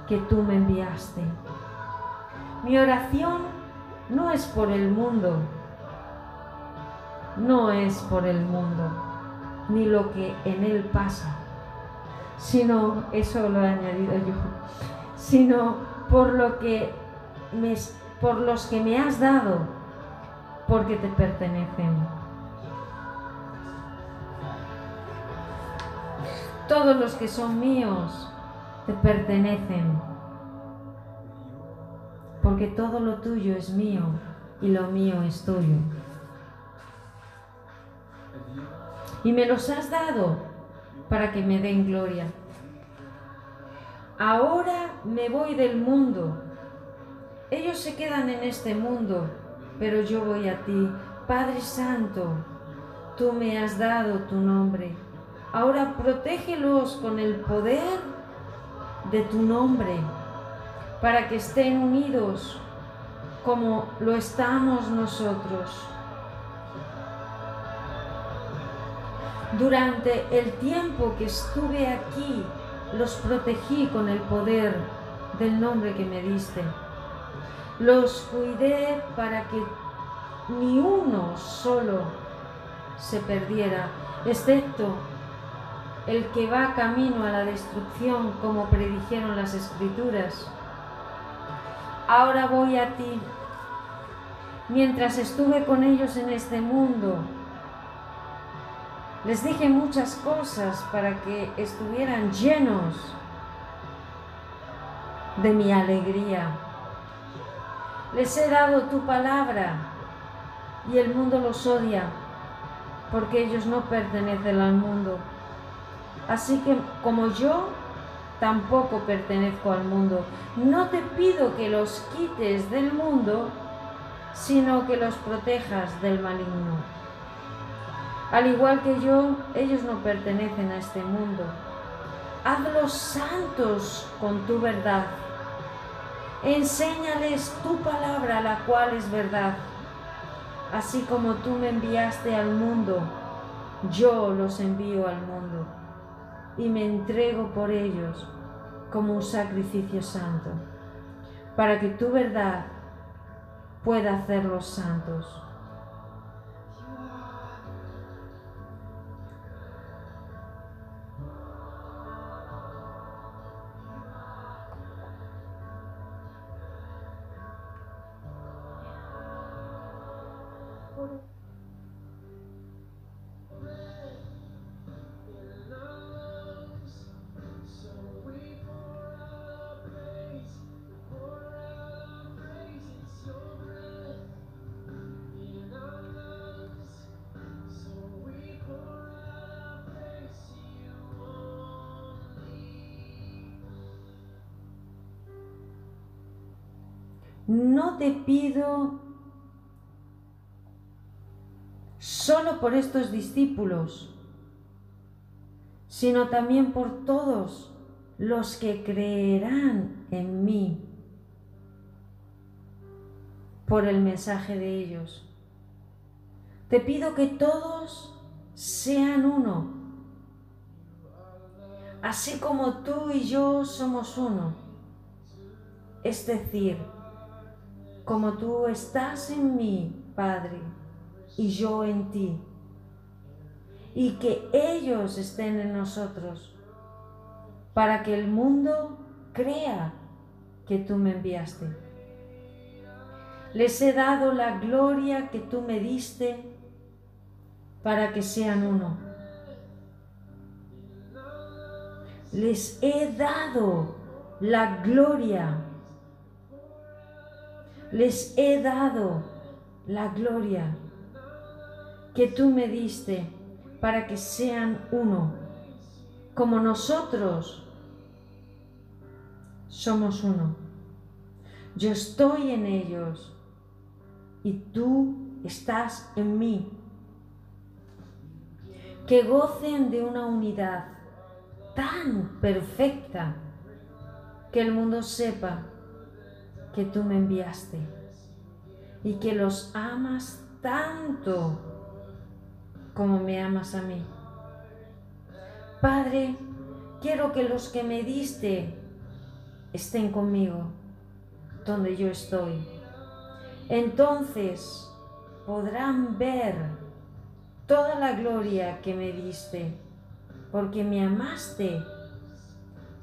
que tú me enviaste. Mi oración no es por el mundo, no es por el mundo, ni lo que en él pasa, sino, eso lo he añadido yo, sino por lo que me, por los que me has dado, porque te pertenecen. Todos los que son míos te pertenecen, porque todo lo tuyo es mío y lo mío es tuyo. Y me los has dado para que me den gloria. Ahora me voy del mundo. Ellos se quedan en este mundo, pero yo voy a ti. Padre Santo, tú me has dado tu nombre. Ahora protégelos con el poder de tu nombre, para que estén unidos como lo estamos nosotros. Durante el tiempo que estuve aquí, los protegí con el poder del nombre que me diste. Los cuidé para que ni uno solo se perdiera, excepto el que va camino a la destrucción, como predijeron las escrituras. Ahora voy a ti. Mientras estuve con ellos en este mundo, les dije muchas cosas para que estuvieran llenos de mi alegría. Les he dado tu palabra y el mundo los odia porque ellos no pertenecen al mundo. Así que como yo tampoco pertenezco al mundo, no te pido que los quites del mundo, sino que los protejas del maligno. Al igual que yo, ellos no pertenecen a este mundo. Hazlos santos con tu verdad. Enséñales tu palabra, la cual es verdad. Así como tú me enviaste al mundo, yo los envío al mundo y me entrego por ellos como un sacrificio santo, para que tu verdad pueda hacerlos santos. No te pido solo por estos discípulos, sino también por todos los que creerán en mí por el mensaje de ellos. Te pido que todos sean uno, así como tú y yo somos uno. Es decir, como tú estás en mí, Padre, y yo en ti, y que ellos estén en nosotros, para que el mundo crea que tú me enviaste. Les he dado la gloria que tú me diste para que sean uno. Les he dado la gloria les he dado la gloria que tú me diste para que sean uno, como nosotros somos uno. Yo estoy en ellos y tú estás en mí. que gocen de una unidad tan perfecta que el mundo sepa que tú me enviaste y que los amas tanto como me amas a mí. Padre, quiero que los que me diste estén conmigo donde yo estoy. Entonces podrán ver toda la gloria que me diste, porque me amaste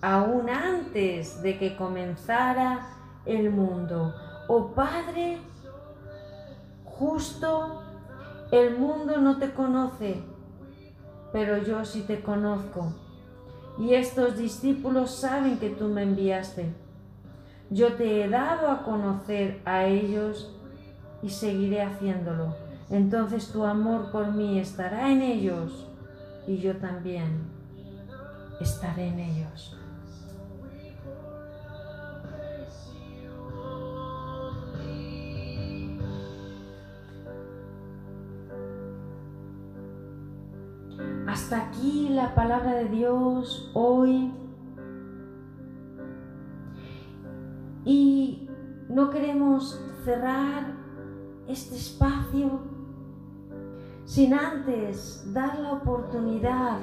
aún antes de que comenzara el mundo. Oh Padre, justo el mundo no te conoce, pero yo sí te conozco. Y estos discípulos saben que tú me enviaste. Yo te he dado a conocer a ellos y seguiré haciéndolo. Entonces tu amor por mí estará en ellos y yo también estaré en ellos. Hasta aquí la palabra de Dios hoy. Y no queremos cerrar este espacio sin antes dar la oportunidad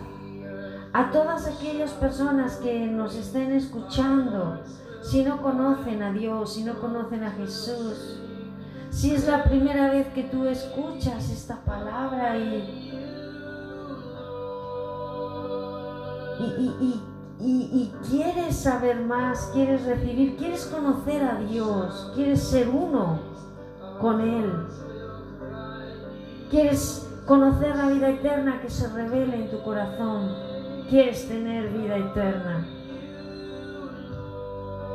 a todas aquellas personas que nos estén escuchando, si no conocen a Dios, si no conocen a Jesús, si es la primera vez que tú escuchas esta palabra y, y, y, quieres saber más, quieres recibir, quieres conocer a Dios, quieres ser uno con Él, quieres conocer la vida eterna que se revela en tu corazón, quieres tener vida eterna.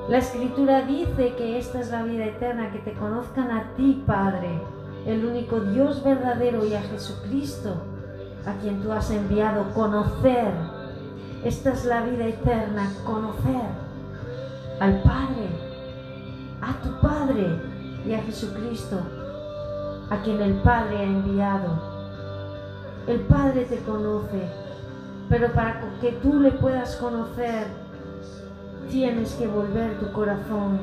La escritura dice que esta es la vida eterna, que te conozcan a ti, Padre, el único Dios verdadero y a Jesucristo, a quien tú has enviado, conocer esta es la vida eterna, conocer al Padre, a tu Padre y a Jesucristo, a quien el Padre ha enviado. El Padre te conoce, pero para que tú le puedas conocer, tienes que volver tu corazón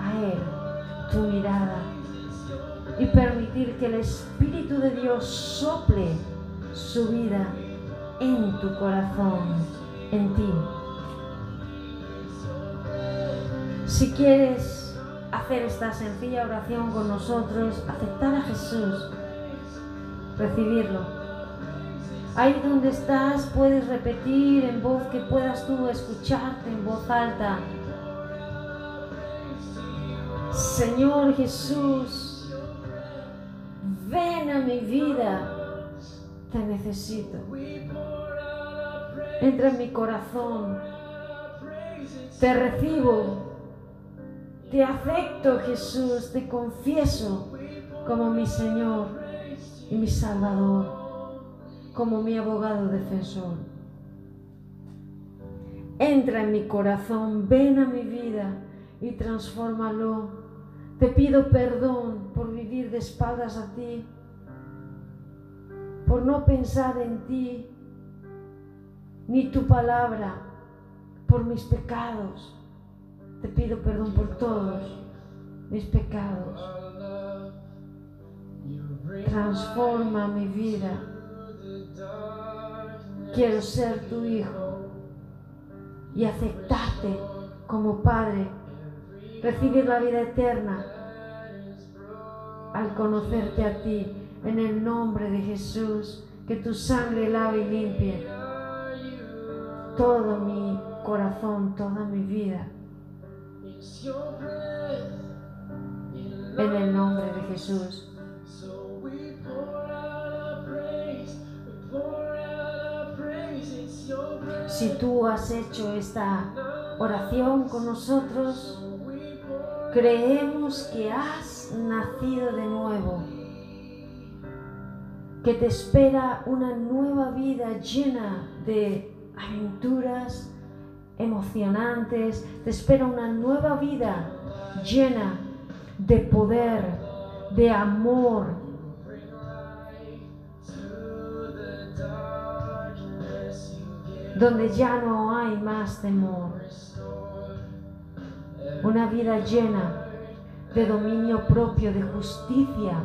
a Él, tu mirada, y permitir que el Espíritu de Dios sople su vida en tu corazón en ti. Si quieres hacer esta sencilla oración con nosotros, aceptar a Jesús, recibirlo. Ahí donde estás puedes repetir en voz que puedas tú escucharte en voz alta. Señor Jesús, ven a mi vida, te necesito entra en mi corazón. Te recibo, te acepto Jesús, te confieso como mi Señor y mi Salvador, como mi abogado defensor. Entra en mi corazón, ven a mi vida y transfórmalo. Te pido perdón por vivir de espaldas a ti, por no pensar en ti, ni tu palabra por mis pecados. Te pido perdón por todos mis pecados. Transforma mi vida. Quiero ser tu hijo y aceptarte como Padre. Recibir la vida eterna al conocerte a ti en el nombre de Jesús. Que tu sangre lave y limpie todo mi corazón, toda mi vida. En el nombre de Jesús. Si tú has hecho esta oración con nosotros, creemos que has nacido de nuevo, que te espera una nueva vida llena de aventuras emocionantes, te espera una nueva vida llena de poder, de amor. donde ya no hay más temor. Una vida llena de dominio propio, de justicia,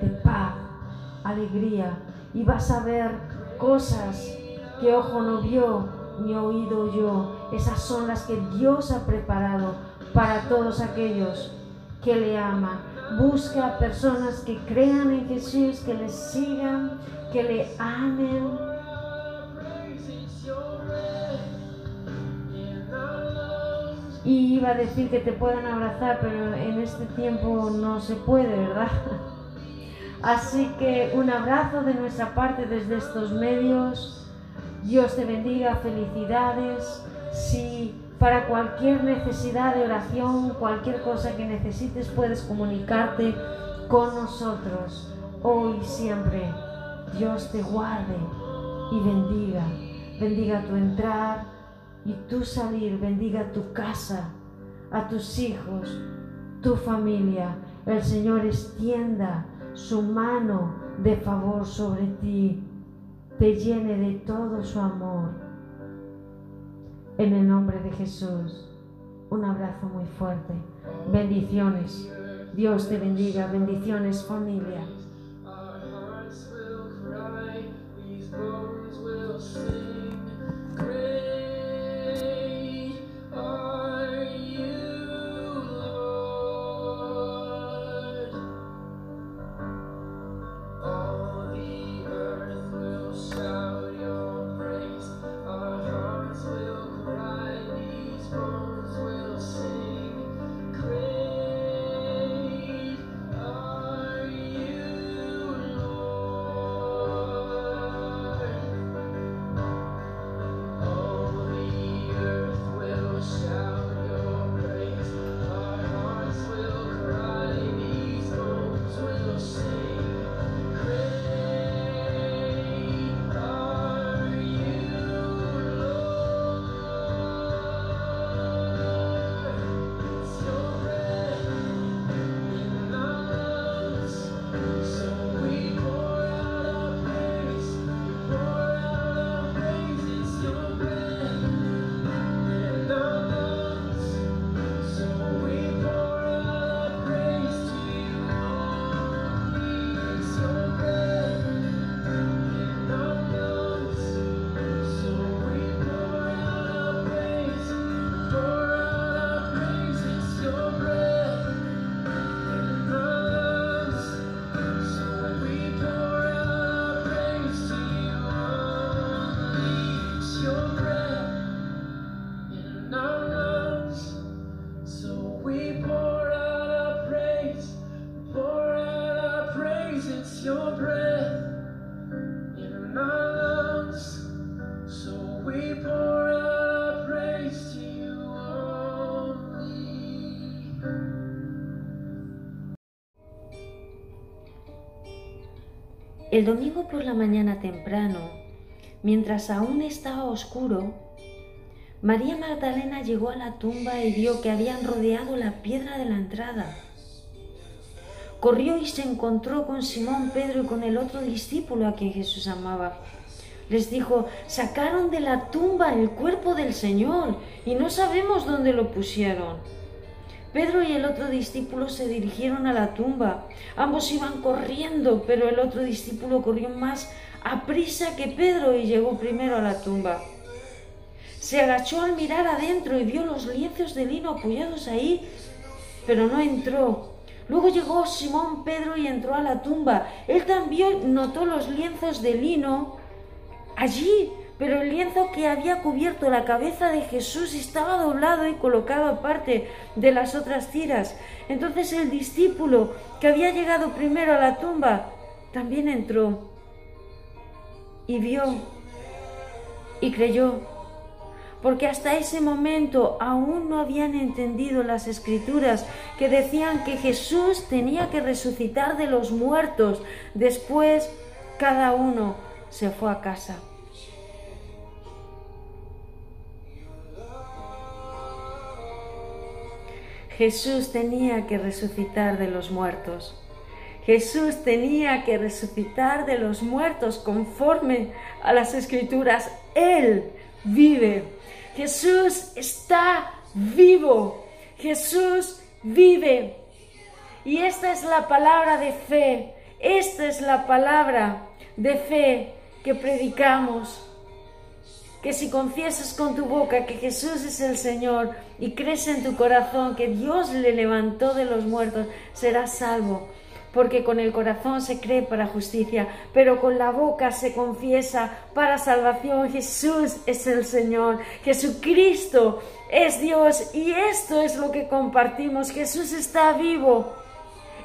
de paz, alegría. Y vas a ver cosas que ojo no vio ni oído yo. Esas son las que Dios ha preparado para todos aquellos que le aman. Busca personas que crean en Jesús, que le sigan, que le amen. Y iba a decir que te puedan abrazar, pero en este tiempo no se puede, ¿verdad? <laughs> Así que un abrazo de nuestra parte desde estos medios. Dios te bendiga, felicidades. Si para cualquier necesidad de oración, cualquier cosa que necesites, puedes comunicarte con nosotros hoy y siempre. Dios te guarde y bendiga. Bendiga tu entrar y tu salir. Bendiga tu casa, a tus hijos, tu familia. El Señor extienda su mano de favor sobre ti. Te llene de todo su amor en el nombre de Jesús. Un abrazo muy fuerte. Bendiciones. Dios te bendiga. Bendiciones familia. El domingo por la mañana temprano, mientras aún estaba oscuro, María Magdalena llegó a la tumba y vio que habían rodeado la piedra de la entrada. Corrió y se encontró con Simón Pedro y con el otro discípulo a quien Jesús amaba. Les dijo, sacaron de la tumba el cuerpo del Señor y no sabemos dónde lo pusieron. Pedro y el otro discípulo se dirigieron a la tumba. Ambos iban corriendo, pero el otro discípulo corrió más a prisa que Pedro y llegó primero a la tumba. Se agachó al mirar adentro y vio los lienzos de lino apoyados ahí, pero no entró. Luego llegó Simón Pedro y entró a la tumba. Él también notó los lienzos de lino allí, pero el lienzo que había cubierto la cabeza de Jesús estaba doblado y colocado aparte de las otras tiras. Entonces el discípulo que había llegado primero a la tumba también entró y vio y creyó, porque hasta ese momento aún no habían entendido las escrituras que decían que Jesús tenía que resucitar de los muertos. Después cada uno se fue a casa. Jesús tenía que resucitar de los muertos. Jesús tenía que resucitar de los muertos conforme a las escrituras. Él vive. Jesús está vivo. Jesús vive. Y esta es la palabra de fe. Esta es la palabra de fe que predicamos. Que si confiesas con tu boca que Jesús es el Señor y crees en tu corazón que Dios le levantó de los muertos, serás salvo porque con el corazón se cree para justicia, pero con la boca se confiesa para salvación. Jesús es el Señor, Jesucristo es Dios y esto es lo que compartimos. Jesús está vivo,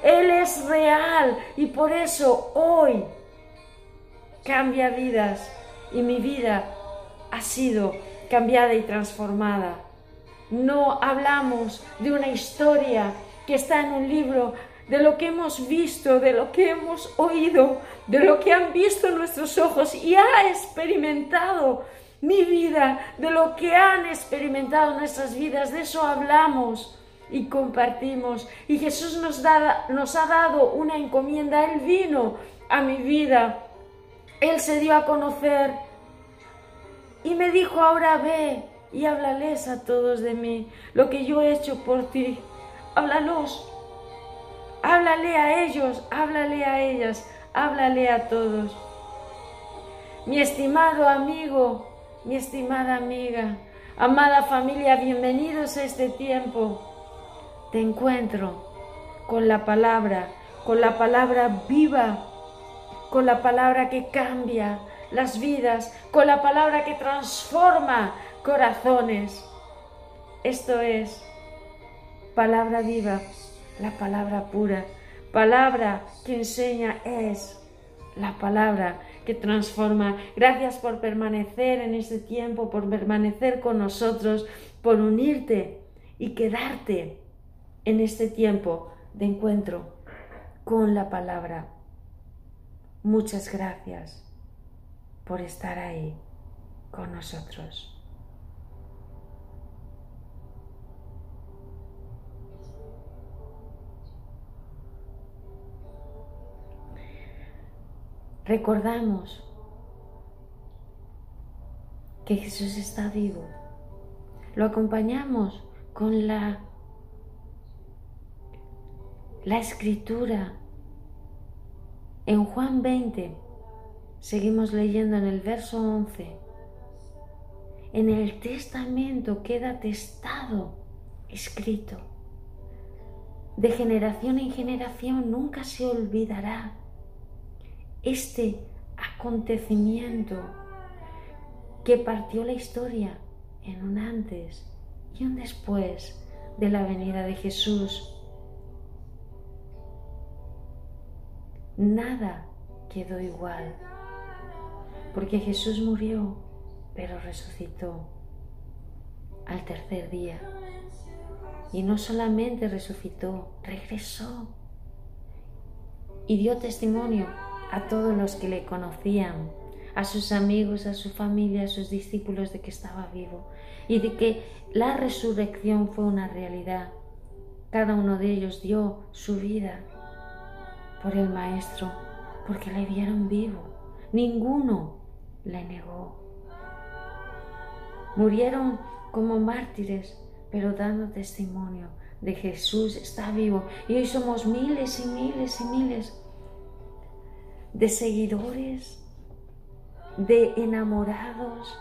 Él es real y por eso hoy cambia vidas y mi vida ha sido cambiada y transformada. No hablamos de una historia que está en un libro, de lo que hemos visto, de lo que hemos oído, de lo que han visto nuestros ojos y ha experimentado mi vida, de lo que han experimentado nuestras vidas, de eso hablamos y compartimos. Y Jesús nos, ha dado una encomienda, Él vino a mi vida, Él se dio a conocer y me dijo, ahora ve y háblales a todos de mí, lo que yo he hecho por ti, háblalos Háblale a ellos, háblale a ellas, háblale a todos. Mi estimado amigo, mi estimada amiga, amada familia, bienvenidos a este tiempo. Te encuentro con la palabra, con la palabra viva, con la palabra que cambia las vidas, con la palabra que transforma corazones. Esto es palabra viva la palabra pura. Palabra que enseña es la palabra que transforma. Gracias por permanecer en este tiempo, por permanecer con nosotros, por unirte y quedarte en este tiempo de encuentro con la palabra. Muchas gracias por estar ahí con nosotros. recordamos que Jesús está vivo. Lo acompañamos con la, la escritura. En Juan 20, seguimos leyendo en el verso 11, en el testamento queda testado, escrito. De generación en generación nunca se olvidará este acontecimiento que partió la historia en un antes y un después de la venida de Jesús. Nada quedó igual, porque Jesús murió, pero resucitó al tercer día. Y no solamente resucitó, regresó y dio testimonio a todos los que le conocían, a sus amigos, a su familia, a sus discípulos de que estaba vivo y de que la resurrección fue una realidad. Cada uno de ellos dio su vida por el Maestro, porque le vieron vivo. Ninguno le negó. Murieron como mártires, pero dando testimonio de Jesús está vivo. Y hoy somos miles y miles y miles de seguidores, de enamorados,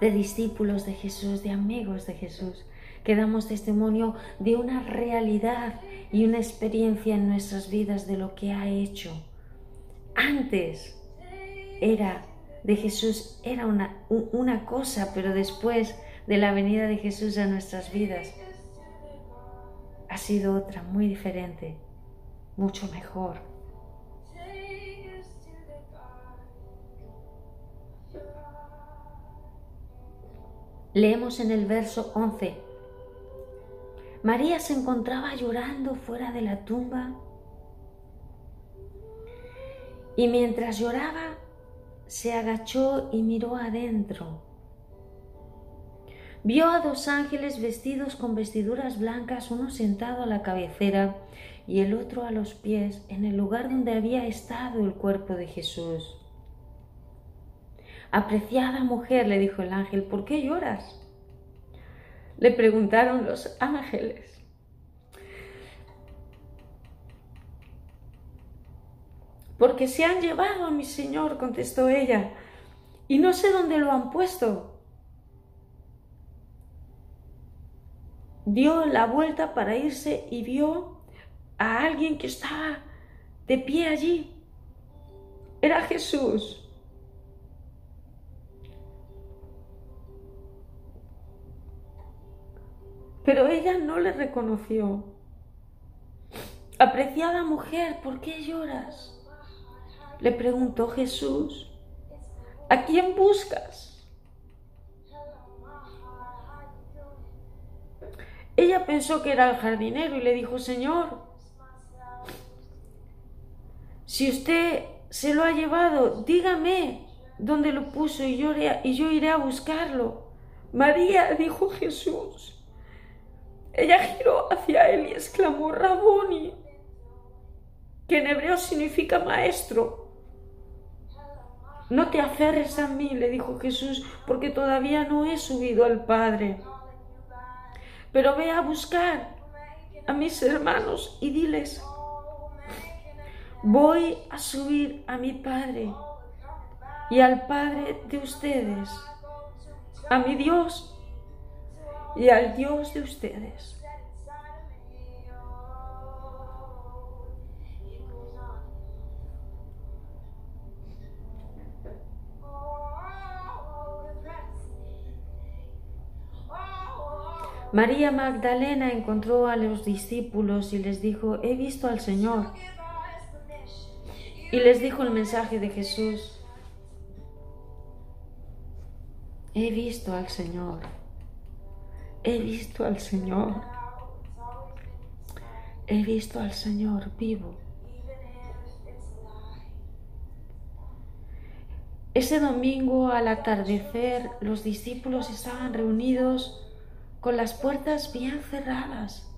de discípulos de Jesús, de amigos de Jesús, que damos testimonio de una realidad y una experiencia en nuestras vidas de lo que ha hecho. Antes era de Jesús, era una, una cosa, pero después de la venida de Jesús a nuestras vidas, ha sido otra muy diferente, mucho mejor. Leemos en el verso 11. María se encontraba llorando fuera de la tumba y mientras lloraba se agachó y miró adentro. Vio a dos ángeles vestidos con vestiduras blancas, uno sentado a la cabecera y el otro a los pies, en el lugar donde había estado el cuerpo de Jesús. Apreciada mujer, le dijo el ángel, ¿por qué lloras? Le preguntaron los ángeles. Porque se han llevado a mi señor, contestó ella, y no sé dónde lo han puesto. Dio la vuelta para irse y vio a alguien que estaba de pie allí. Era Jesús. Pero ella no le reconoció. Apreciada mujer, ¿por qué lloras? Le preguntó Jesús. ¿A quién buscas? Ella pensó que era el jardinero y le dijo, Señor, si usted se lo ha llevado, dígame dónde lo puso y yo, iré a buscarlo. María, dijo Jesús. Ella giró hacia él y exclamó, Raboni, que en hebreo significa maestro. No te aferres a mí, le dijo Jesús, porque todavía no he subido al Padre. Pero ve a buscar a mis hermanos y diles, voy a subir a mi Padre y al Padre de ustedes, a mi Dios y al Dios de ustedes. María Magdalena encontró a los discípulos y les dijo, he visto al Señor. Y les dijo el mensaje de Jesús, he visto al Señor he visto al Señor. He visto al Señor vivo. Ese domingo al atardecer los discípulos estaban reunidos con las puertas bien cerradas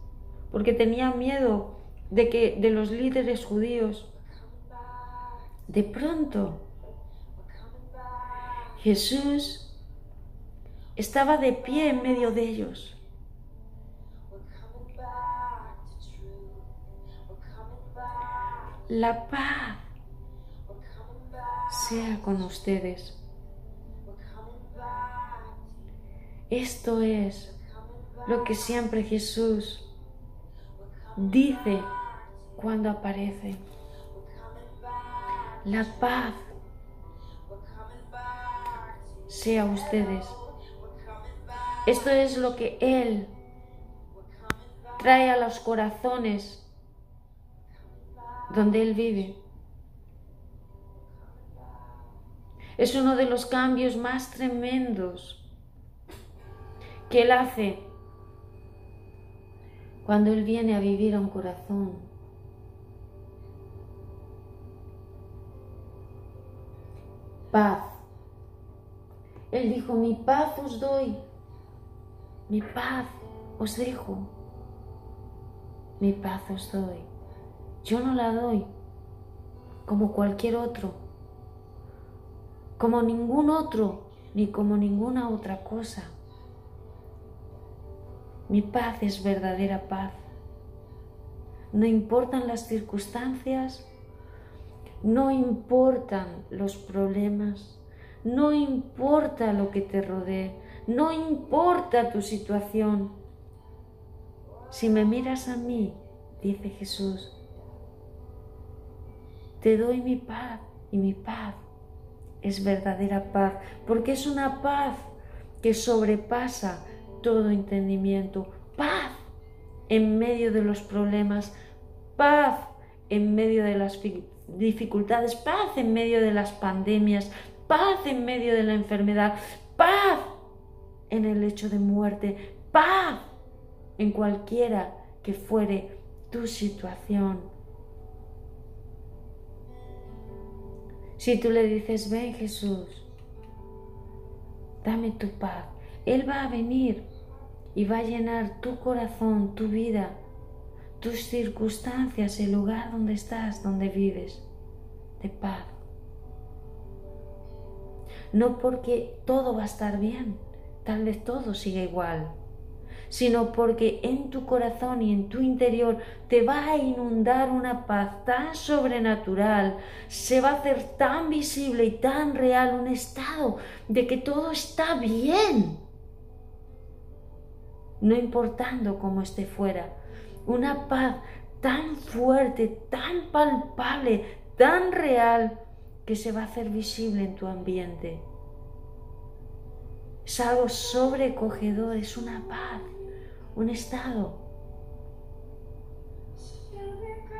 porque tenían miedo de que de los líderes judíos de pronto Jesús estaba de pie en medio de ellos. La paz sea con ustedes. Esto es lo que siempre Jesús dice cuando aparece. La paz sea ustedes. Esto es lo que Él trae a los corazones donde Él vive. Es uno de los cambios más tremendos que Él hace cuando Él viene a vivir a un corazón. Paz. Él dijo, mi paz os doy mi paz os dejo, mi paz os doy. Yo no la doy como cualquier otro, como ningún otro, ni como ninguna otra cosa. Mi paz es verdadera paz. No importan las circunstancias, no importan los problemas, no importa lo que te rodee, no importa tu situación. Si me miras a mí, dice Jesús, te doy mi paz y mi paz es verdadera paz, porque es una paz que sobrepasa todo entendimiento. Paz en medio de los problemas, paz en medio de las dificultades, paz en medio de las pandemias, paz en medio de la enfermedad, paz en el hecho de muerte, paz en cualquiera que fuere tu situación. Si tú le dices, ven Jesús, dame tu paz, Él va a venir y va a llenar tu corazón, tu vida, tus circunstancias, el lugar donde estás, donde vives, de paz. no porque todo va a estar bien, tal vez todo siga igual, sino porque en tu corazón y en tu interior te va a inundar una paz tan sobrenatural, se va a hacer tan visible y tan real un estado de que todo está bien, no importando cómo esté fuera, una paz tan fuerte, tan palpable, tan real, que se va a hacer visible en tu ambiente. Es algo sobrecogedor, es una paz un estado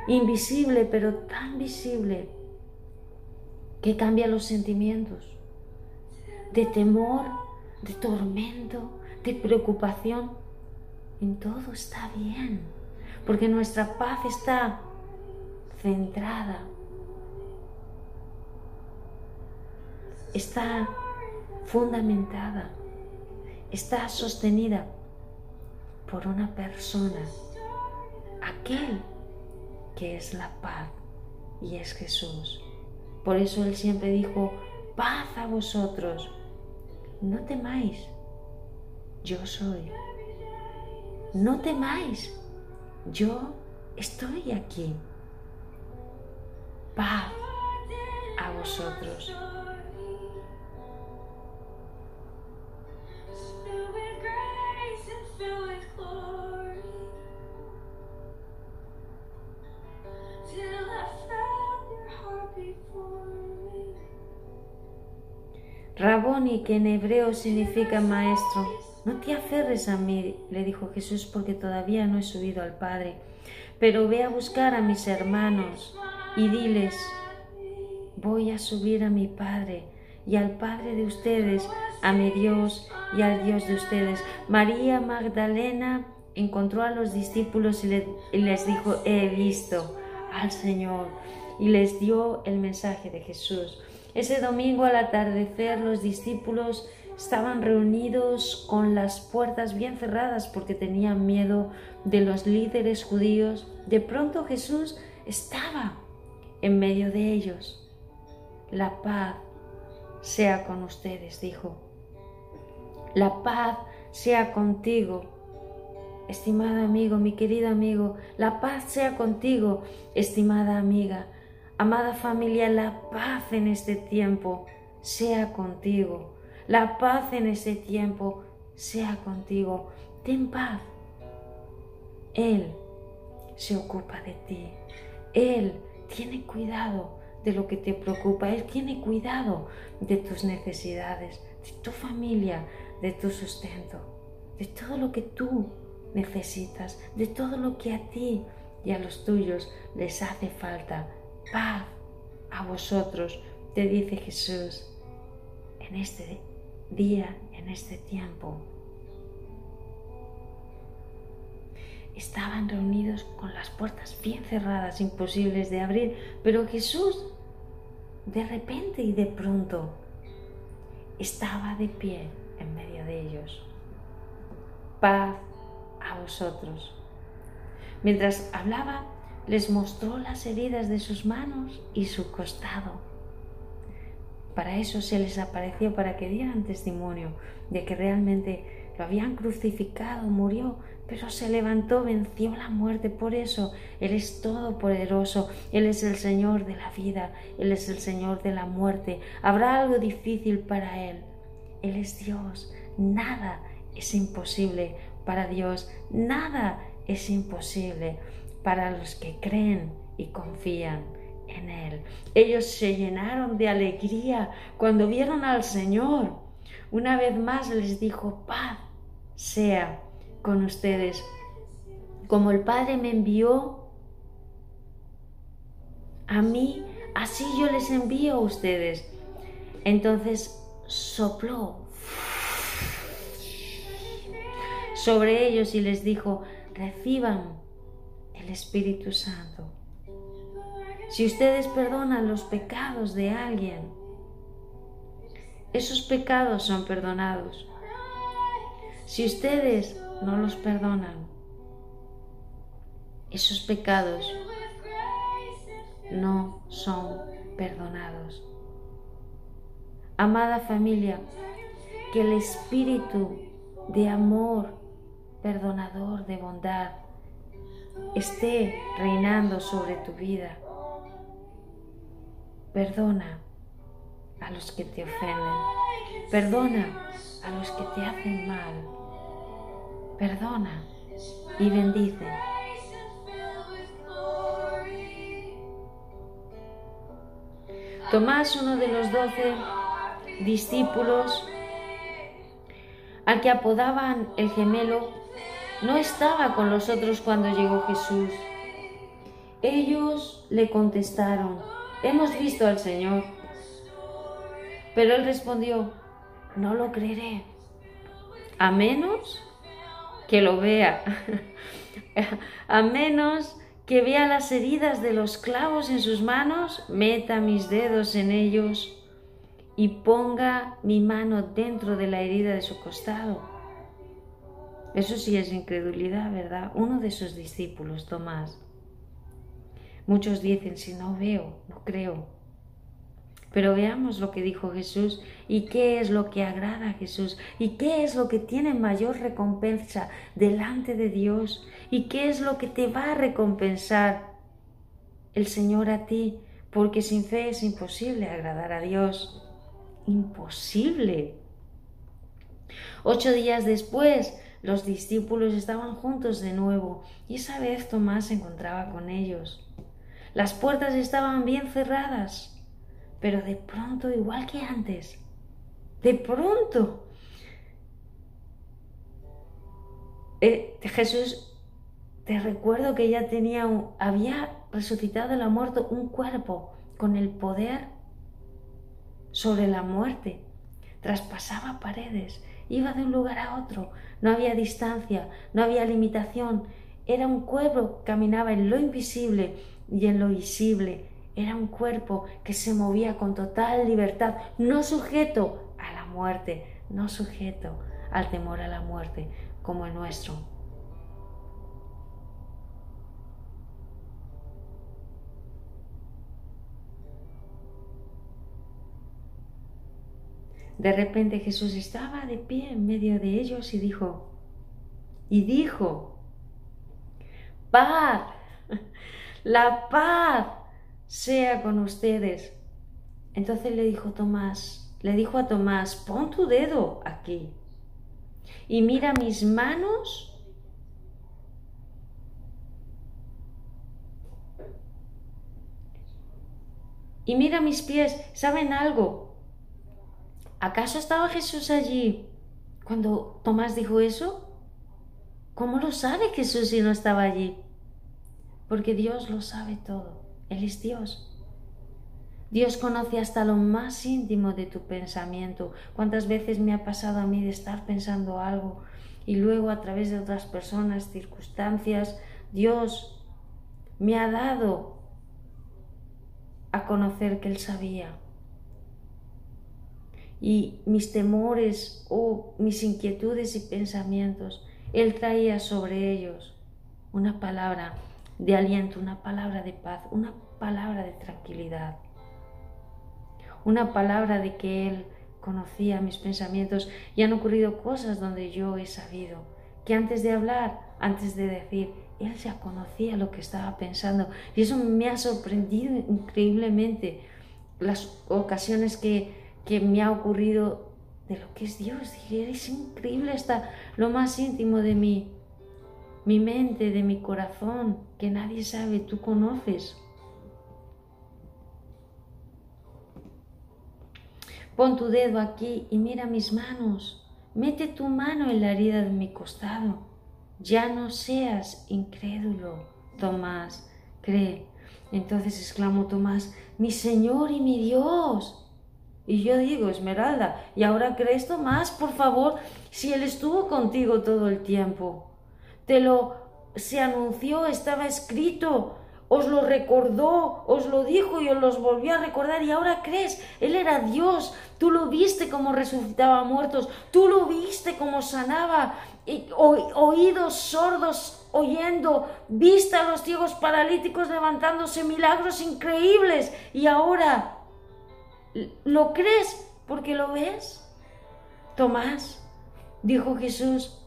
invisible, pero tan visible que cambia los sentimientos de temor, de tormento, de preocupación. En todo está bien, porque nuestra paz está centrada, está fundamentada, está sostenida por una persona, aquel que es la paz y es Jesús. Por eso Él siempre dijo, paz a vosotros, no temáis, yo soy. No temáis, yo estoy aquí. Paz a vosotros. Raboni, que en hebreo significa maestro, no te aferres a mí, le dijo Jesús, porque todavía no he subido al Padre, pero ve a buscar a mis hermanos y diles, voy a subir a mi Padre y al Padre de ustedes, a mi Dios y al Dios de ustedes. María Magdalena encontró a los discípulos y, les dijo, he visto al Señor, y les dio el mensaje de Jesús. Ese domingo al atardecer los discípulos estaban reunidos con las puertas bien cerradas porque tenían miedo de los líderes judíos. De pronto Jesús estaba en medio de ellos. La paz sea con ustedes, dijo. La paz sea contigo. Estimado amigo, mi querido amigo, la paz sea contigo, estimada amiga. Amada familia, la paz en este tiempo sea contigo. La paz en este tiempo sea contigo. Ten paz. Él se ocupa de ti. Él tiene cuidado de lo que te preocupa. Él tiene cuidado de tus necesidades, de tu familia, de tu sustento, de todo lo que tú necesitas, de todo lo que a ti y a los tuyos les hace falta paz a vosotros, te dice Jesús, en este día, en este tiempo. Estaban reunidos con las puertas bien cerradas, imposibles de abrir, pero Jesús, de repente y de pronto, estaba de pie en medio de ellos. Paz a vosotros. Mientras hablaba, les mostró las heridas de sus manos y su costado. Para eso se les apareció, para que dieran testimonio de que realmente lo habían crucificado, murió, pero se levantó, venció la muerte. Por eso Él es todopoderoso, Él es el Señor de la vida, Él es el Señor de la muerte. Habrá algo difícil para Él. Él es Dios, nada es imposible para Dios, nada es imposible para los que creen y confían en Él. Ellos se llenaron de alegría cuando vieron al Señor. Una vez más les dijo, paz sea con ustedes. Como el Padre me envió a mí, así yo les envío a ustedes. Entonces sopló sobre ellos y les dijo, reciban el Espíritu Santo. Si ustedes perdonan los pecados de alguien, esos pecados son perdonados. Si ustedes no los perdonan, esos pecados no son perdonados. Amada familia, que el espíritu de amor, perdonador, de bondad, esté reinando sobre tu vida. Perdona a los que te ofenden. Perdona a los que te hacen mal. Perdona y bendice. Tomás, uno de los doce discípulos, al que apodaban el gemelo, no estaba con los otros cuando llegó Jesús. Ellos le contestaron, hemos visto al Señor. Pero él respondió, no lo creeré, a menos que lo vea, <laughs> a menos que vea las heridas de los clavos en sus manos, meta mis dedos en ellos y ponga mi mano dentro de la herida de su costado. Eso sí es incredulidad, ¿verdad? Uno de sus discípulos, Tomás. Muchos dicen, si no veo, no creo. Pero veamos lo que dijo Jesús y qué es lo que agrada a Jesús y qué es lo que tiene mayor recompensa delante de Dios y qué es lo que te va a recompensar el Señor a ti, porque sin fe es imposible agradar a Dios. Imposible. Ocho días después, los discípulos estaban juntos de nuevo y esa vez Tomás se encontraba con ellos. Las puertas estaban bien cerradas pero de pronto, igual que antes, de pronto, eh, Jesús, te recuerdo que ya tenía, había resucitado de la muerte un cuerpo con el poder sobre la muerte. Traspasaba paredes, iba de un lugar a otro, no había distancia, no había limitación. Era un cuerpo, caminaba en lo invisible y en lo visible, era un cuerpo que se movía con total libertad, no sujeto a la muerte, no sujeto al temor a la muerte como el nuestro. De repente Jesús estaba de pie en medio de ellos y dijo, y dijo, paz, la paz sea con ustedes. Entonces le dijo Tomás, le dijo a Tomás, pon tu dedo aquí y mira mis manos y mira mis pies. ¿Saben algo? ¿Acaso estaba Jesús allí cuando Tomás dijo eso? ¿Cómo lo sabe Jesús si no estaba allí? Porque Dios lo sabe todo. Él es Dios. Dios conoce hasta lo más íntimo de tu pensamiento. ¿Cuántas veces me ha pasado a mí de estar pensando algo y luego a través de otras personas, circunstancias, Dios me ha dado a conocer que Él sabía? Y mis temores o mis inquietudes y pensamientos, Él traía sobre ellos una palabra de aliento, una palabra de paz, una palabra de tranquilidad, una palabra de que Él conocía mis pensamientos y han ocurrido cosas donde yo he sabido que antes de hablar, antes de decir, Él ya conocía lo que estaba pensando y eso me ha sorprendido increíblemente las ocasiones que, que me ha ocurrido de lo que es Dios. Es increíble hasta lo más íntimo de mí mi mente, de mi corazón, que nadie sabe, tú conoces. Pon tu dedo aquí y mira mis manos. Mete tu mano en la herida de mi costado. Ya no seas incrédulo, Tomás, cree. Entonces exclamó Tomás, mi Señor y mi Dios. Y yo digo, Esmeralda, ¿y ahora crees Tomás? Por favor, si Él estuvo contigo todo el tiempo te lo se anunció, estaba escrito, os lo recordó, os lo dijo y os los volvió a recordar. Y ahora crees, Él era Dios, tú lo viste como resucitaba muertos, tú lo viste como sanaba, oídos sordos oyendo, viste a los ciegos paralíticos levantándose, milagros increíbles. Y ahora, ¿lo crees? porque lo ves. Tomás, dijo Jesús,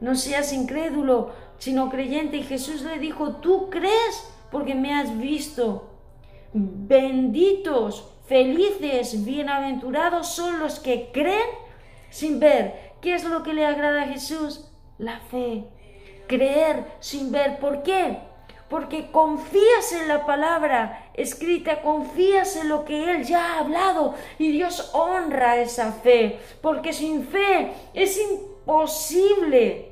no seas incrédulo, sino creyente. Y Jesús le dijo, tú crees porque me has visto. Benditos, felices, bienaventurados son los que creen sin ver. ¿Qué es lo que le agrada a Jesús? La fe. Creer sin ver. ¿Por qué? Porque confías en la palabra escrita, confías en lo que Él ya ha hablado y Dios honra esa fe. Porque sin fe es imposible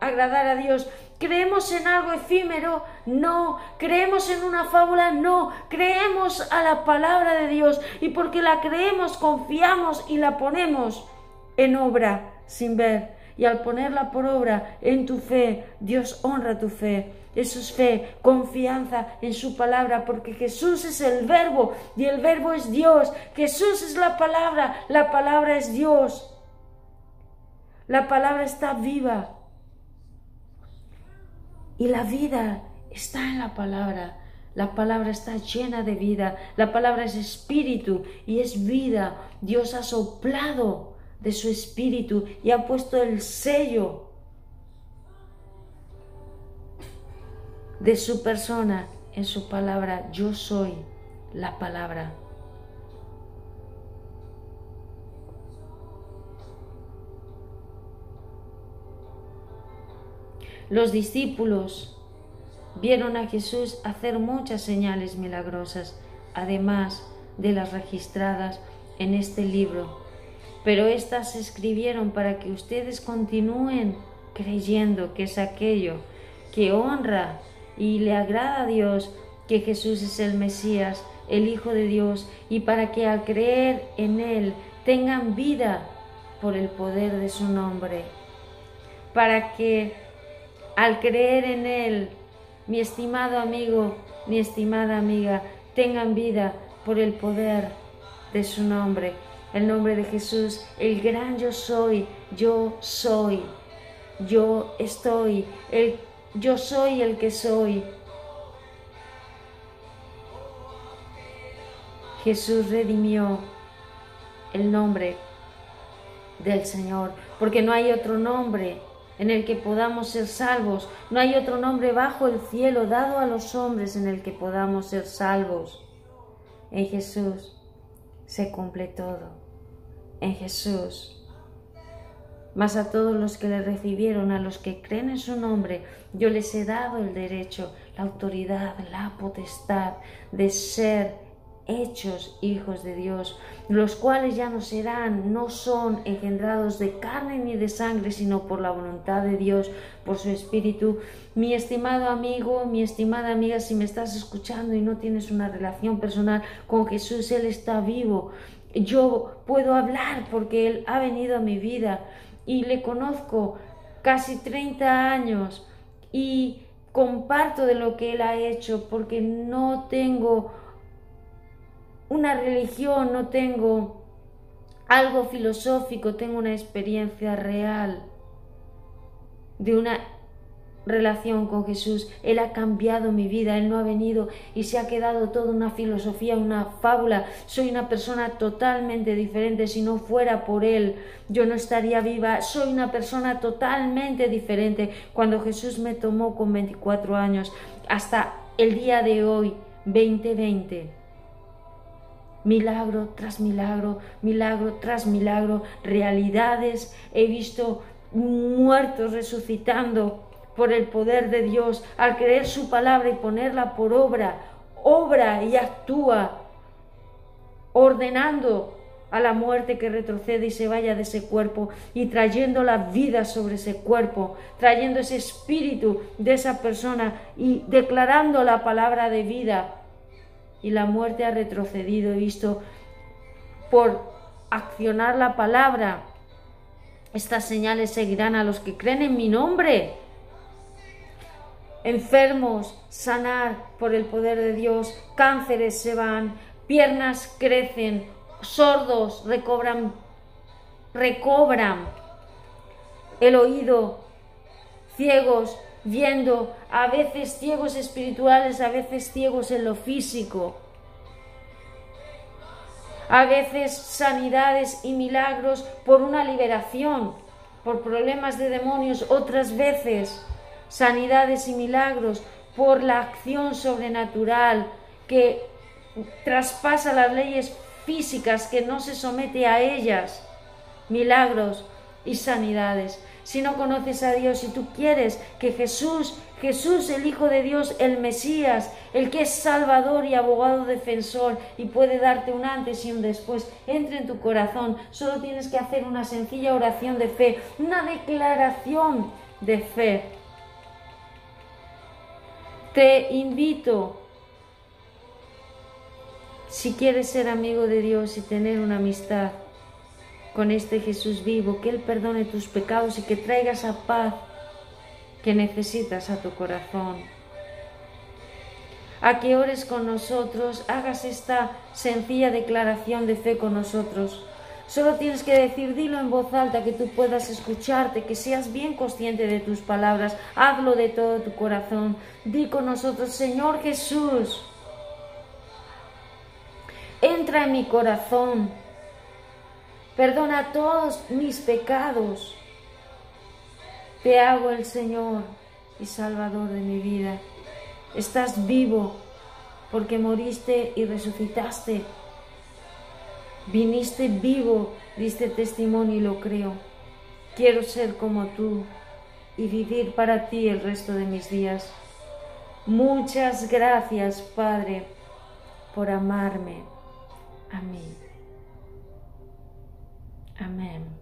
agradar a Dios. ¿Creemos en algo efímero? No. ¿Creemos en una fábula? No. Creemos a la palabra de Dios y porque la creemos, confiamos y la ponemos en obra sin ver. Y al ponerla por obra en tu fe, Dios honra tu fe. Eso es fe, confianza en su palabra, porque Jesús es el verbo y el verbo es Dios. Jesús es la palabra, la palabra es Dios. La palabra está viva. Y la vida está en la palabra. La palabra está llena de vida. La palabra es espíritu y es vida. Dios ha soplado de su espíritu y ha puesto el sello de su persona en su palabra. Yo soy la palabra. Los discípulos vieron a Jesús hacer muchas señales milagrosas, además de las registradas en este libro. Pero éstas se escribieron para que ustedes continúen creyendo que es aquello que honra y le agrada a Dios, que Jesús es el Mesías, el Hijo de Dios, y para que al creer en Él tengan vida por el poder de su nombre. Para que al creer en Él, mi estimado amigo, mi estimada amiga, tengan vida por el poder de su nombre, el nombre de Jesús, el gran yo soy, yo soy, yo estoy, el, yo soy el que soy. Jesús redimió el nombre del Señor, porque no hay otro nombre en el que podamos ser salvos. No hay otro nombre bajo el cielo dado a los hombres en el que podamos ser salvos. En Jesús se cumple todo. En Jesús. Mas a todos los que le recibieron, a los que creen en su nombre, yo les he dado el derecho, la autoridad, la potestad de ser hechos hijos de Dios, los cuales ya no serán, no son engendrados de carne ni de sangre, sino por la voluntad de Dios, por su Espíritu. Mi estimado amigo, mi estimada amiga, si me estás escuchando y no tienes una relación personal con Jesús, Él está vivo. Yo puedo hablar porque Él ha venido a mi vida y le conozco casi 30 años y comparto de lo que Él ha hecho porque no tengo una religión, no tengo algo filosófico, tengo una experiencia real de una relación con Jesús. Él ha cambiado mi vida, Él no ha venido y se ha quedado toda una filosofía, una fábula. Soy una persona totalmente diferente. Si no fuera por Él, yo no estaría viva. Soy una persona totalmente diferente. Cuando Jesús me tomó con 24 años hasta el día de hoy, 2020 milagro tras milagro, milagro tras milagro, realidades. He visto muertos resucitando por el poder de Dios al creer su palabra y ponerla por obra. Obra y actúa ordenando a la muerte que retrocede y se vaya de ese cuerpo y trayendo la vida sobre ese cuerpo, trayendo ese espíritu de esa persona y declarando la palabra de vida y la muerte ha retrocedido. He visto por accionar la palabra. Estas señales seguirán a los que creen en mi nombre. Enfermos, sanar por el poder de Dios. Cánceres se van, piernas crecen, sordos recobran, recobran el oído, ciegos viendo a veces ciegos espirituales, a veces ciegos en lo físico. A veces sanidades y milagros por una liberación, por problemas de demonios. Otras veces sanidades y milagros por la acción sobrenatural que traspasa las leyes físicas, que no se somete a ellas. Milagros y sanidades. Si no conoces a Dios, si tú quieres que Jesús, Jesús el Hijo de Dios, el Mesías, el que es Salvador y abogado defensor y puede darte un antes y un después, entre en tu corazón, solo tienes que hacer una sencilla oración de fe, una declaración de fe. Te invito, si quieres ser amigo de Dios y tener una amistad, con este Jesús vivo, que Él perdone tus pecados y que traiga esa paz que necesitas a tu corazón. A que ores con nosotros, hagas esta sencilla declaración de fe con nosotros. Solo tienes que decir, dilo en voz alta, que tú puedas escucharte, que seas bien consciente de tus palabras. Hazlo de todo tu corazón. Di con nosotros, Señor Jesús, entra en mi corazón Perdona todos mis pecados. Te hago el Señor y Salvador de mi vida. Estás vivo porque moriste y resucitaste. Viniste vivo, diste testimonio y lo creo. Quiero ser como tú y vivir para ti el resto de mis días. Muchas gracias, Padre, por amarme a mí. Amén.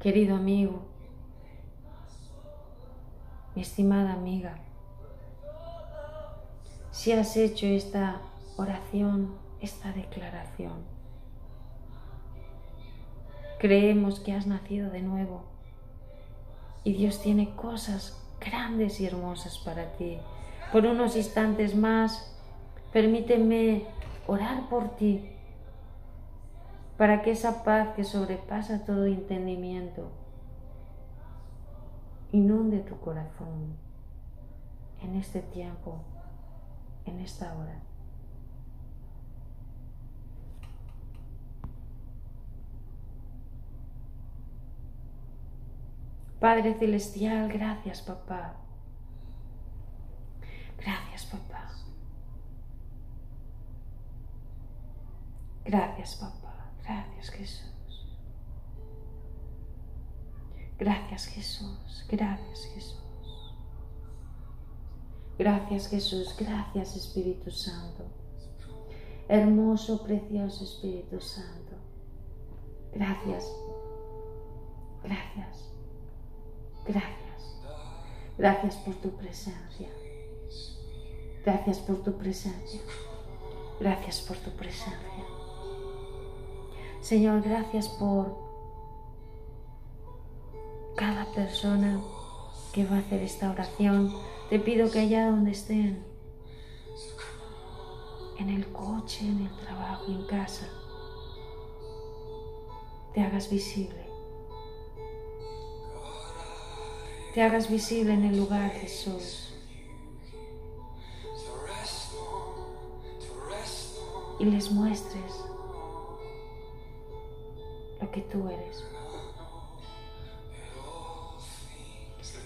Querido amigo, mi estimada amiga, si has hecho esta oración, esta declaración, creemos que has nacido de nuevo y Dios tiene cosas grandes y hermosas para ti. Por unos instantes más, permíteme orar por ti para que esa paz que sobrepasa todo entendimiento inunde tu corazón en este tiempo, en esta hora. Padre Celestial, gracias papá. Gracias papá. Gracias papá. Gracias Jesús. Gracias Jesús. Gracias Jesús. Gracias Jesús. Gracias Espíritu Santo. Hermoso, precioso Espíritu Santo. Gracias. Gracias. Gracias. Gracias por tu presencia. Gracias por tu presencia. Gracias por tu presencia. Señor, gracias por cada persona que va a hacer esta oración. Te pido que allá donde estén, en el coche, en el trabajo, en casa, te hagas visible. Te hagas visible en el lugar, Jesús. Y les muestres que tú eres.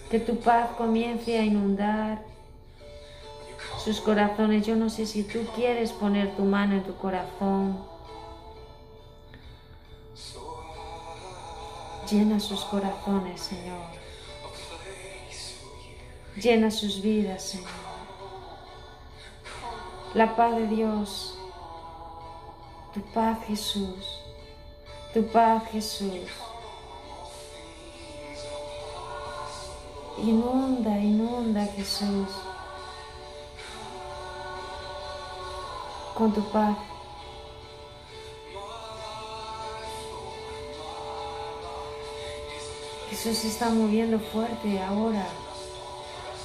Que tu paz comience a inundar sus corazones. Yo no sé si tú quieres poner tu mano en tu corazón. Llena sus corazones, Señor. Llena sus vidas, Señor. La paz de Dios, tu paz, Jesús tu paz, Jesús. Inunda, inunda, Jesús, con tu paz. Jesús se está moviendo fuerte ahora.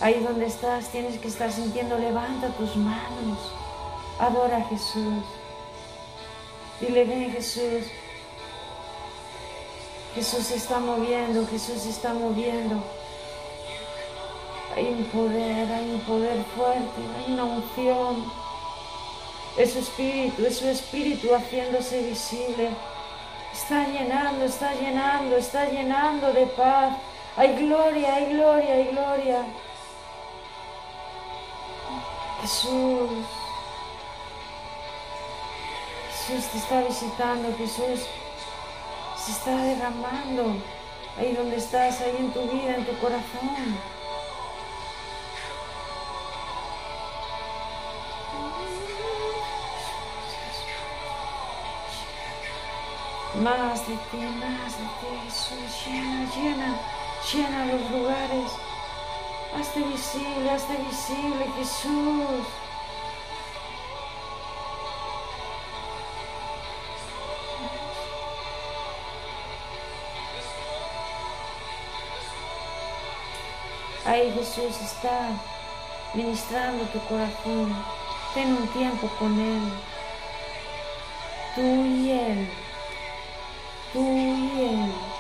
Ahí donde estás tienes que estar sintiendo, levanta tus manos. Adora a Jesús. Dile, ven Jesús, Jesús se está moviendo, Jesús se está moviendo. Hay un poder, hay un poder fuerte, hay una unción. Es su espíritu, es su espíritu haciéndose visible. Está llenando, está llenando, está llenando de paz. Hay gloria, hay gloria, hay gloria. Jesús. Jesús te está visitando, Jesús se está derramando ahí donde estás, ahí en tu vida, en tu corazón. Más de ti, más de ti, Jesús, llena, llena, llena los lugares. Hazte visible, hazte visible, Jesús. Ahí Jesús está ministrando tu corazón. Ten un tiempo con Él. Tú y Él. Tú y Él.